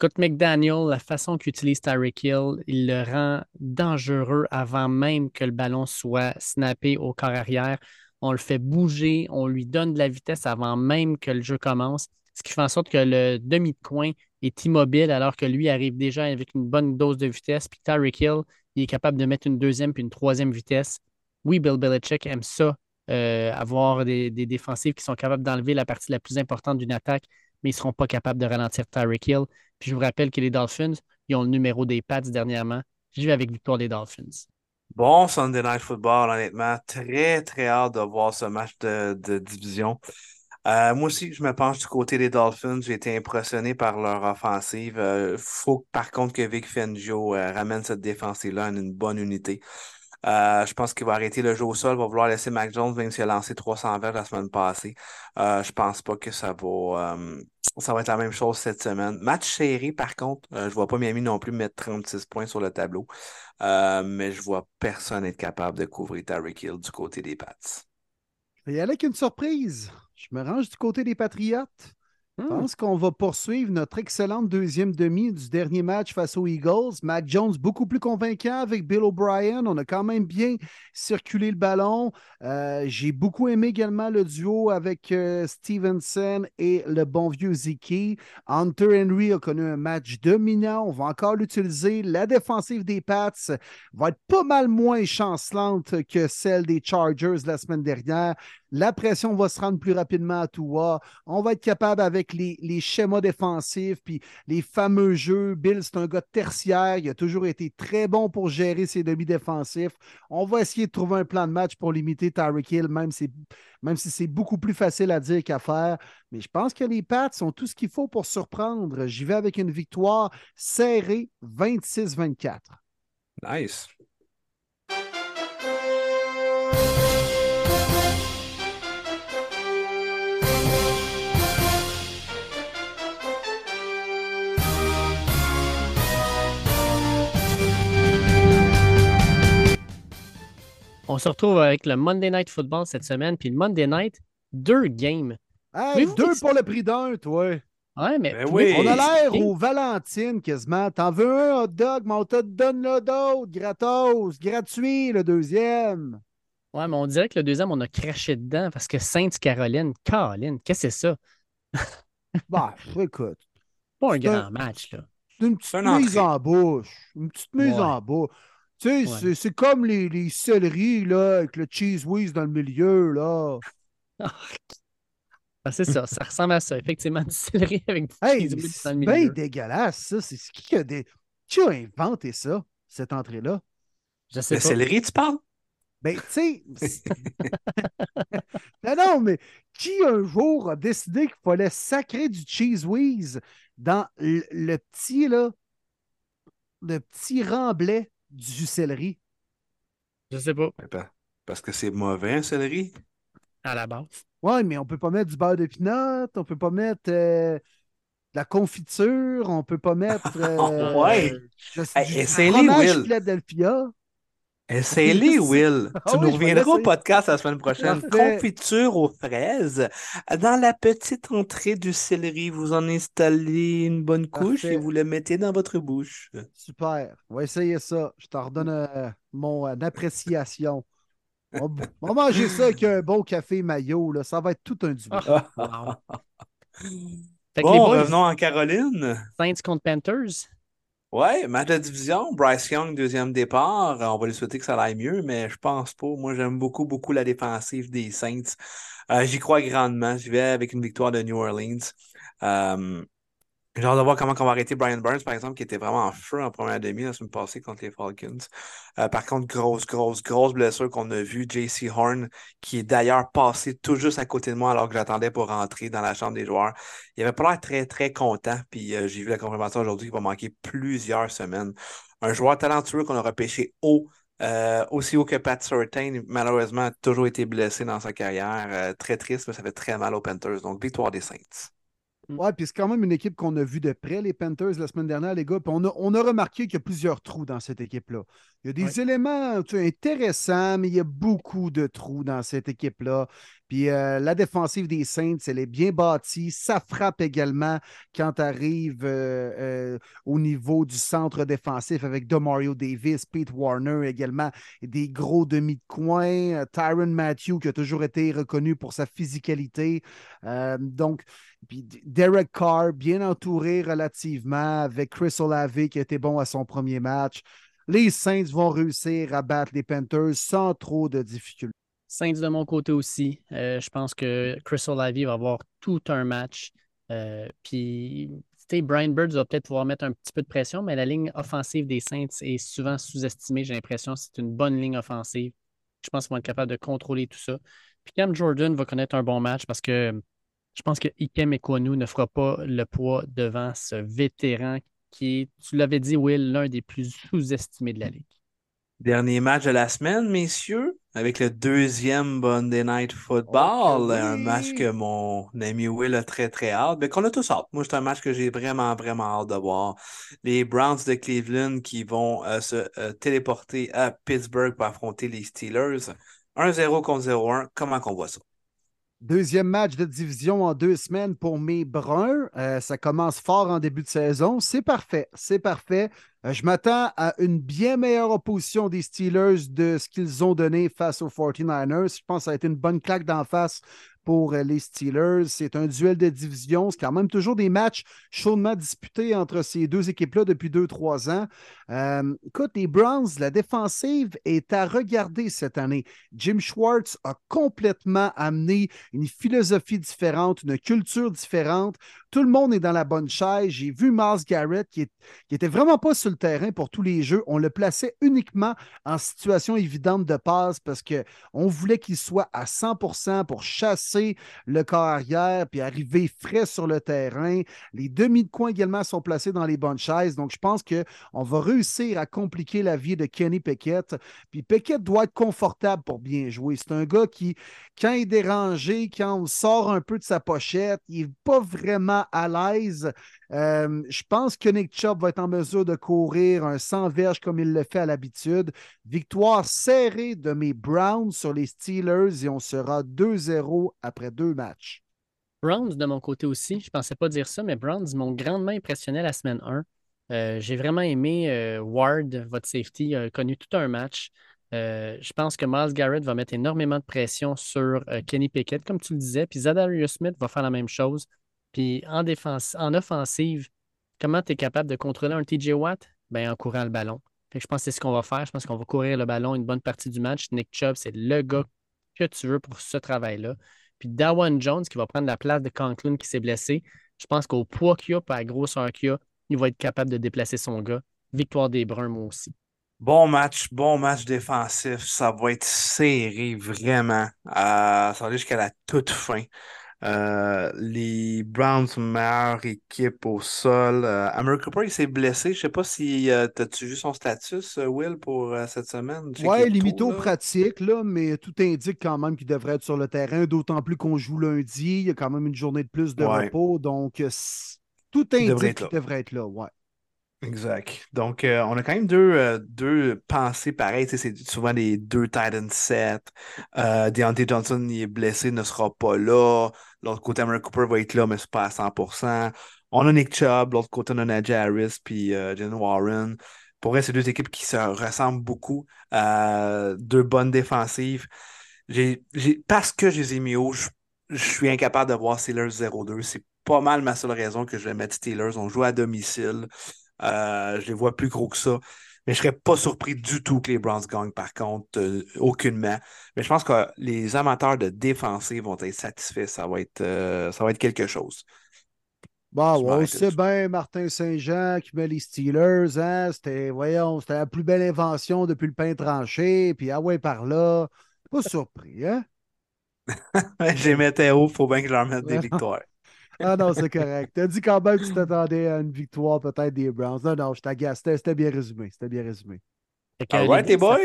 Écoute, McDaniel, la façon qu'il utilise Tyreek Hill, il le rend dangereux avant même que le ballon soit snappé au corps arrière. On le fait bouger, on lui donne de la vitesse avant même que le jeu commence, ce qui fait en sorte que le demi de coin est immobile alors que lui arrive déjà avec une bonne dose de vitesse. Puis Tyreek Hill, il est capable de mettre une deuxième puis une troisième vitesse. Oui, Bill Belichick aime ça, euh, avoir des, des défensifs qui sont capables d'enlever la partie la plus importante d'une attaque mais ils ne seront pas capables de ralentir Tyreek Hill. Puis je vous rappelle que les Dolphins, ils ont le numéro des Pats dernièrement. J'y vais avec victoire des Dolphins.
Bon Sunday Night Football, honnêtement. Très, très hâte de voir ce match de, division. Euh, moi aussi, je me penche du côté des Dolphins. J'ai été impressionné par leur offensive. Il euh, faut par contre que Vic Fangio euh, ramène cette défensive-là en une bonne unité. Euh, je pense qu'il va arrêter le jeu au sol, va vouloir laisser Mac Jones, même s'il a lancé 300 verges la semaine passée. Euh, je pense pas que ça va, euh, ça va être la même chose cette semaine. Match serré, par contre, je vois pas Miami non plus mettre 36 points sur le tableau, mais je vois personne être capable de couvrir Tyreek Hill du côté des Pats.
Il y a avec une surprise. Je me range du côté des Patriotes. Je hmm. pense qu'on va poursuivre notre excellente deuxième demi du dernier match face aux Eagles. Mac Jones beaucoup plus convaincant avec Bill O'Brien. On a quand même bien circulé le ballon. Euh, j'ai beaucoup aimé également le duo avec euh, Stevenson et le bon vieux Ziki. Hunter Henry a connu un match dominant. On va encore l'utiliser. La défensive des Pats va être pas mal moins chancelante que celle des Chargers la semaine dernière. La pression va se rendre plus rapidement à Toua. On va être capable avec les, schémas défensifs puis les fameux jeux. Bill, c'est un gars tertiaire. Il a toujours été très bon pour gérer ses demi-défensifs. On va essayer de trouver un plan de match pour limiter Tyreek Hill, même si, même si c'est beaucoup plus facile à dire qu'à faire. Mais je pense que les Pats ont tout ce qu'il faut pour surprendre. J'y vais avec une victoire serrée 26-24.
Nice.
On se retrouve avec le Monday Night Football cette semaine. Puis le Monday Night, deux games.
deux pour le prix d'un, toi.
Ouais, mais
ben oui.
on a l'air au Valentine quasiment. T'en veux un hot dog, mais on te donne le d'autre, gratos, gratuit, le deuxième.
Ouais, mais on dirait que le deuxième, on a craché dedans parce que Sainte-Caroline, Caroline, qu'est-ce que c'est ça? (laughs)
bah, écoute.
Pas un grand match, là.
C'est une petite mise en bouche. Une petite mise en bouche. Tu sais, c'est comme les, les céleris, là, avec le cheese whiz dans le milieu, là. (laughs)
Ah, c'est ça, ça ressemble à ça, effectivement, du céleri avec du
cheese whiz dans le milieu. C'est bien dégueulasse, ça. C'est qui a, des... qui a inventé ça, cette entrée-là?
Je sais le céleri, tu parles?
Ben, tu sais. (laughs) non, non, mais qui un jour a décidé qu'il fallait sacrer du cheese whiz dans le, le petit, là, le petit remblai du céleri?
Je sais pas.
Parce que c'est mauvais, un céleri?
À la base.
Ouais, mais on peut pas mettre du beurre de pinot, on peut pas mettre euh, de la confiture, on peut pas mettre. (laughs) Euh,
ouais.
c'est les Will. Philadelphia.
Essaye-les, (laughs) Will. Ah tu nous reviendras au podcast la semaine prochaine. Confiture aux fraises. Dans la petite entrée du céleri, vous en installez une bonne couche et vous le mettez dans votre bouche.
Super. On va essayer ça. Je t'en redonne euh, mon euh, appréciation. On, va manger ça avec un bon café maillot. Là. Ça va être tout un du
ah, (laughs) bon, revenons en Caroline.
Saints contre Panthers.
Ouais, match de division. Bryce Young, deuxième départ. On va lui souhaiter que ça aille mieux, mais je pense pas. Moi, j'aime beaucoup, beaucoup la défensive des Saints. Euh, J'y crois grandement. Je vais avec une victoire de New Orleans. Euh, j'ai hâte de voir comment on va arrêter Brian Burns, par exemple, qui était vraiment en feu en première demi la semaine passée contre les Falcons. Euh, par contre, grosse, grosse, grosse blessure qu'on a vue. JC Horn, qui est d'ailleurs passé tout juste à côté de moi alors que j'attendais pour rentrer dans la chambre des joueurs. Il avait pas l'air très, très content. Puis euh, j'ai vu la confirmation aujourd'hui qu'il va manquer plusieurs semaines. Un joueur talentueux qu'on a repêché haut. Euh, aussi haut que Pat Surtain, malheureusement, a toujours été blessé dans sa carrière. très triste, mais ça fait très mal aux Panthers. Donc, victoire des Saints.
Mm. Ouais, puis c'est quand même une équipe qu'on a vue de près, les Panthers, la semaine dernière, les gars. Puis on a, on a remarqué qu'il y a plusieurs trous dans cette équipe-là. Il y a des éléments intéressants, mais il y a beaucoup de trous dans cette équipe-là. Puis euh, la défensive des Saints, elle est bien bâtie. Ça frappe également quand tu euh, euh, au niveau du centre défensif avec Demario Davis, Pete Warner également, des gros demi de coin. Tyron Matthew, qui a toujours été reconnu pour sa physicalité. donc, Derek Carr, bien entouré relativement, avec Chris Olave, qui a été bon à son premier match. Les Saints vont réussir à battre les Panthers sans trop de difficultés.
Saints de mon côté aussi. Euh, je pense que Chris Olave va avoir tout un match. Euh, puis, Brian Birds va peut-être pouvoir mettre un petit peu de pression, mais la ligne offensive des Saints est souvent sous-estimée. J'ai l'impression c'est une bonne ligne offensive. Je pense qu'ils vont être capables de contrôler tout ça. Puis Cam Jordan va connaître un bon match parce que je pense que Ikem Ekwonu ne fera pas le poids devant ce vétéran qui est, tu l'avais dit, Will, l'un des plus sous-estimés de la Ligue.
Dernier match de la semaine, messieurs, avec le deuxième Monday Night Football, un match que mon ami Will a très très hâte, mais qu'on a tous hâte. Moi, c'est un match que j'ai vraiment vraiment hâte de voir. Les Browns de Cleveland qui vont euh, se euh, téléporter à Pittsburgh pour affronter les Steelers. 1-0 contre 0-1, comment qu'on voit ça?
Deuxième match de division en deux semaines pour mes Bruns. Euh, ça commence fort en début de saison. C'est parfait. C'est parfait. Euh, je m'attends à une bien meilleure opposition des Steelers de ce qu'ils ont donné face aux 49ers. Je pense que ça a été une bonne claque d'en face pour euh, les Steelers. C'est un duel de division. C'est quand même toujours des matchs chaudement disputés entre ces deux équipes-là depuis deux, trois ans. Euh, écoute, les Browns, la défensive est à regarder cette année. Jim Schwartz a complètement amené une philosophie différente, une culture différente. Tout le monde est dans la bonne chaise. J'ai vu Miles Garrett qui, est, qui était vraiment pas sur le terrain pour tous les jeux. On le plaçait uniquement en situation évidente de passe parce qu'on voulait qu'il soit à 100% pour chasser le corps arrière, puis arriver frais sur le terrain. Les demi de coin également sont placés dans les bonnes chaises. Donc, je pense qu'on va réussir à compliquer la vie de Kenny Pickett. Puis Pickett doit être confortable pour bien jouer. C'est un gars qui, quand il est dérangé, quand on sort un peu de sa pochette, il n'est pas vraiment à l'aise. Euh, je pense que Nick Chubb va être en mesure de courir un 100 verges comme il le fait à l'habitude. Victoire serrée de mes Browns sur les Steelers et on sera 2-0 après deux matchs.
Browns de mon côté aussi, je ne pensais pas dire ça, mais Browns m'ont grandement impressionné la semaine 1. Euh, j'ai vraiment aimé euh, Ward, votre safety, a connu tout un match. je pense que Miles Garrett va mettre énormément de pression sur Kenny Pickett, comme tu le disais. Puis Zadarius Smith va faire la même chose. Puis en, défense, en offensive, comment tu es capable de contrôler un TJ Watt? Ben, en courant le ballon. je pense que c'est ce qu'on va faire. Je pense qu'on va courir le ballon une bonne partie du match. Nick Chubb, c'est le gars que tu veux pour ce travail-là. Puis Dawan Jones, qui va prendre la place de Conklin qui s'est blessé. Je pense qu'au poids qu'il a, pas à la grosseur qu'il a, il va être capable de déplacer son gars. Victoire des Bruns, moi aussi.
Bon match, bon match défensif. Ça va être serré, vraiment. Euh, ça va aller jusqu'à la toute fin. Euh, les Browns, meilleure équipe au sol. Euh, Amir Cooper, il s'est blessé. Je sais pas si euh, as-tu vu son status, Will, pour cette semaine?
Ouais, limité aux pratiques, là, mais tout indique quand même qu'il devrait être sur le terrain, d'autant plus qu'on joue lundi. Il y a quand même une journée de plus de repos. Donc, tout indique qu'il devrait être là. Ouais.
Exact. Donc, euh, on a quand même deux, euh, deux pensées pareilles. C'est souvent les deux Titan set. Euh, Deontay Johnson, il est blessé, ne sera pas là. L'autre côté, Amber Cooper va être là, mais c'est pas à 100%. On a Nick Chubb. L'autre côté, on a Najee Harris puis euh, Jen Warren. Pour vrai, c'est deux équipes qui se ressemblent beaucoup. deux bonnes défensives. Parce que je les ai mis haut, je, suis incapable de voir Steelers 0-2. C'est pas mal ma seule raison que je vais mettre Steelers. On joue à domicile. Euh, je les vois plus gros que ça. Mais je serais pas surpris du tout que les Browns gagnent, par contre, euh, aucunement. Mais je pense que les amateurs de défensive vont être satisfaits. Ça va être, euh, ça va être quelque chose.
Bon,
m'arrête
c'est bien Martin Saint-Jean qui met les Steelers, hein? C'était, voyons, c'était la plus belle invention depuis le pain tranché, puis ah ouais, par là. Pas surpris, hein? (laughs)
je les mettais haut, il faut bien que je leur mette des victoires.
Ah non, c'est correct. T'as dit quand même que tu t'attendais à une victoire peut-être des Browns. Non, non, je t'agace. C'était c'était bien résumé. C'était bien résumé.
All right, les boys!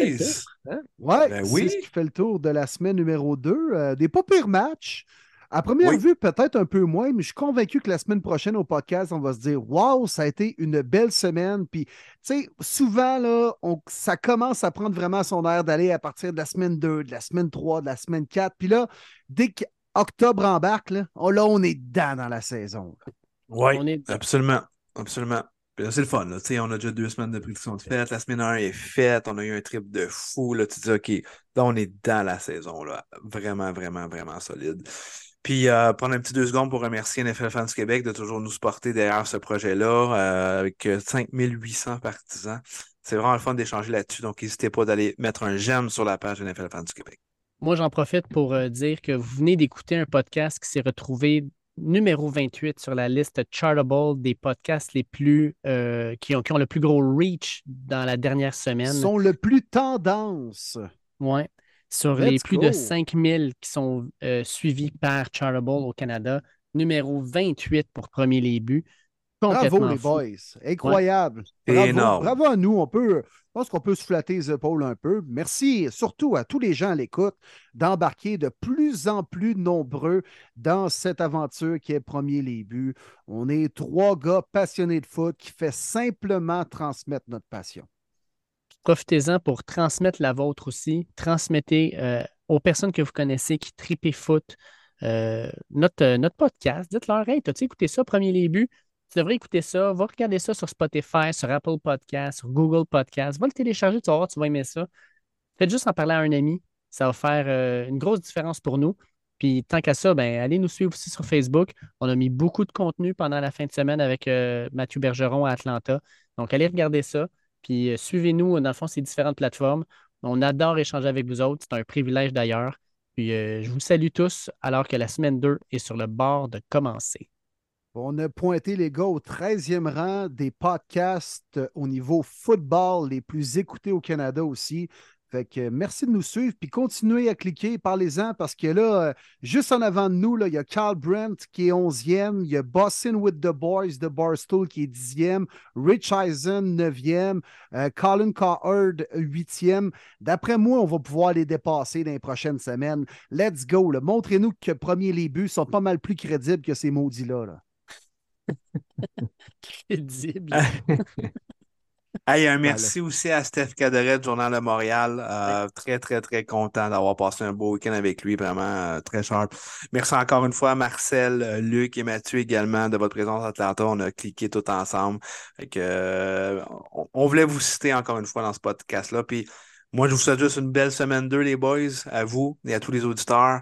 Ouais,
Ben
c'est
oui.
ce qui fait le tour de la semaine numéro 2. des pas pires matchs. À première
Oui.
vue, peut-être un peu moins, mais je suis convaincu que la semaine prochaine au podcast, on va se dire Waouh, ça a été une belle semaine. Puis, tu sais, souvent, là, on- ça commence à prendre vraiment son air d'aller à partir de la semaine 2, de la semaine 3, de la semaine 4. Puis là, dès qu'octobre embarque, là, oh, là, on est dedans dans la saison.
Oui,
On
absolument. Absolument. Puis là, c'est le fun. Là. Tu sais, On a déjà deux semaines de prédiction de fête. La semaine 1 est faite. On a eu un trip de fou. Là. Tu te dis, OK, là, on est dans la saison. Là. Vraiment, vraiment, vraiment solide. Puis, euh, prendre un petit deux secondes pour remercier NFL Fans du Québec de toujours nous supporter derrière ce projet-là euh, avec euh, 5800 partisans. C'est vraiment le fun d'échanger là-dessus. Donc, n'hésitez pas d'aller mettre un j'aime sur la page NFL Fans du Québec.
Moi, j'en profite pour euh, dire que vous venez d'écouter un podcast qui s'est retrouvé numéro 28 sur la liste Chartable des podcasts les plus euh, qui, ont, qui ont le plus gros reach dans la dernière semaine.
sont le plus tendance.
Ouais. Sur
Let's
les plus
go.
de 5000 qui sont euh, suivis par Chartable au Canada, numéro 28 pour premier les buts.
Bravo, les
fou.
boys. Incroyable. Bravo,
énorme.
bravo à nous. On peut, je pense qu'on peut se flatter les épaules un peu. Merci surtout à tous les gens à l'écoute d'embarquer de plus en plus nombreux dans cette aventure qui est Premier les buts. On est trois gars passionnés de foot qui fait simplement transmettre notre passion.
Profitez-en pour transmettre la vôtre aussi. Transmettez euh, aux personnes que vous connaissez qui tripent foot euh, notre, euh, notre podcast. Dites-leur, hey, t'as-tu écouté ça, premier les buts? Tu devrais écouter ça. Va regarder ça sur Spotify, sur Apple Podcast, sur Google Podcast. Va le télécharger, tu vas voir, tu vas aimer ça. Faites juste en parler à un ami. Ça va faire euh, une grosse différence pour nous. Puis tant qu'à ça, ben, allez nous suivre aussi sur Facebook. On a mis beaucoup de contenu pendant la fin de semaine avec euh, Mathieu Bergeron à Atlanta. Donc, allez regarder ça. Puis euh, suivez-nous, dans le fond, ces différentes plateformes. On adore échanger avec vous autres. C'est un privilège d'ailleurs. Puis je vous salue tous alors que la semaine 2 est sur le bord de commencer.
On a pointé les gars au 13e rang des podcasts au niveau football les plus écoutés au Canada aussi. Fait que euh, merci de nous suivre, puis continuez à cliquer, parlez-en, parce que là, euh, juste en avant de nous, là, il y a Carl Brent qui est 11e, il y a Boston with the Boys de Barstool qui est 10e, Rich Eisen 9e, euh, Colin Cowherd 8e. D'après moi, on va pouvoir les dépasser dans les prochaines semaines. Let's go. Montrez-nous que premier les buts sont pas mal plus crédibles que ces maudits-là. là. (laughs)
Crédible. (laughs)
Hey, un merci aussi à Steph Caderet du Journal de Montréal. Euh, Très, très, très content d'avoir passé un beau week-end avec lui, vraiment euh, très sharp. Merci encore une fois à Marcel, euh, Luc et Mathieu également de votre présence à Atlanta. On a cliqué tout ensemble. Que, euh, on, on voulait vous citer encore une fois dans ce podcast-là. Puis moi, je vous souhaite juste une belle semaine 2, les boys, à vous et à tous les auditeurs.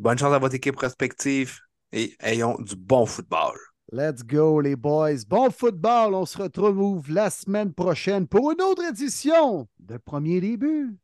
Bonne chance à votre équipe respective et ayons du bon football.
Let's go, les boys. Bon football. On se retrouve la semaine prochaine pour une autre édition de Premier Début.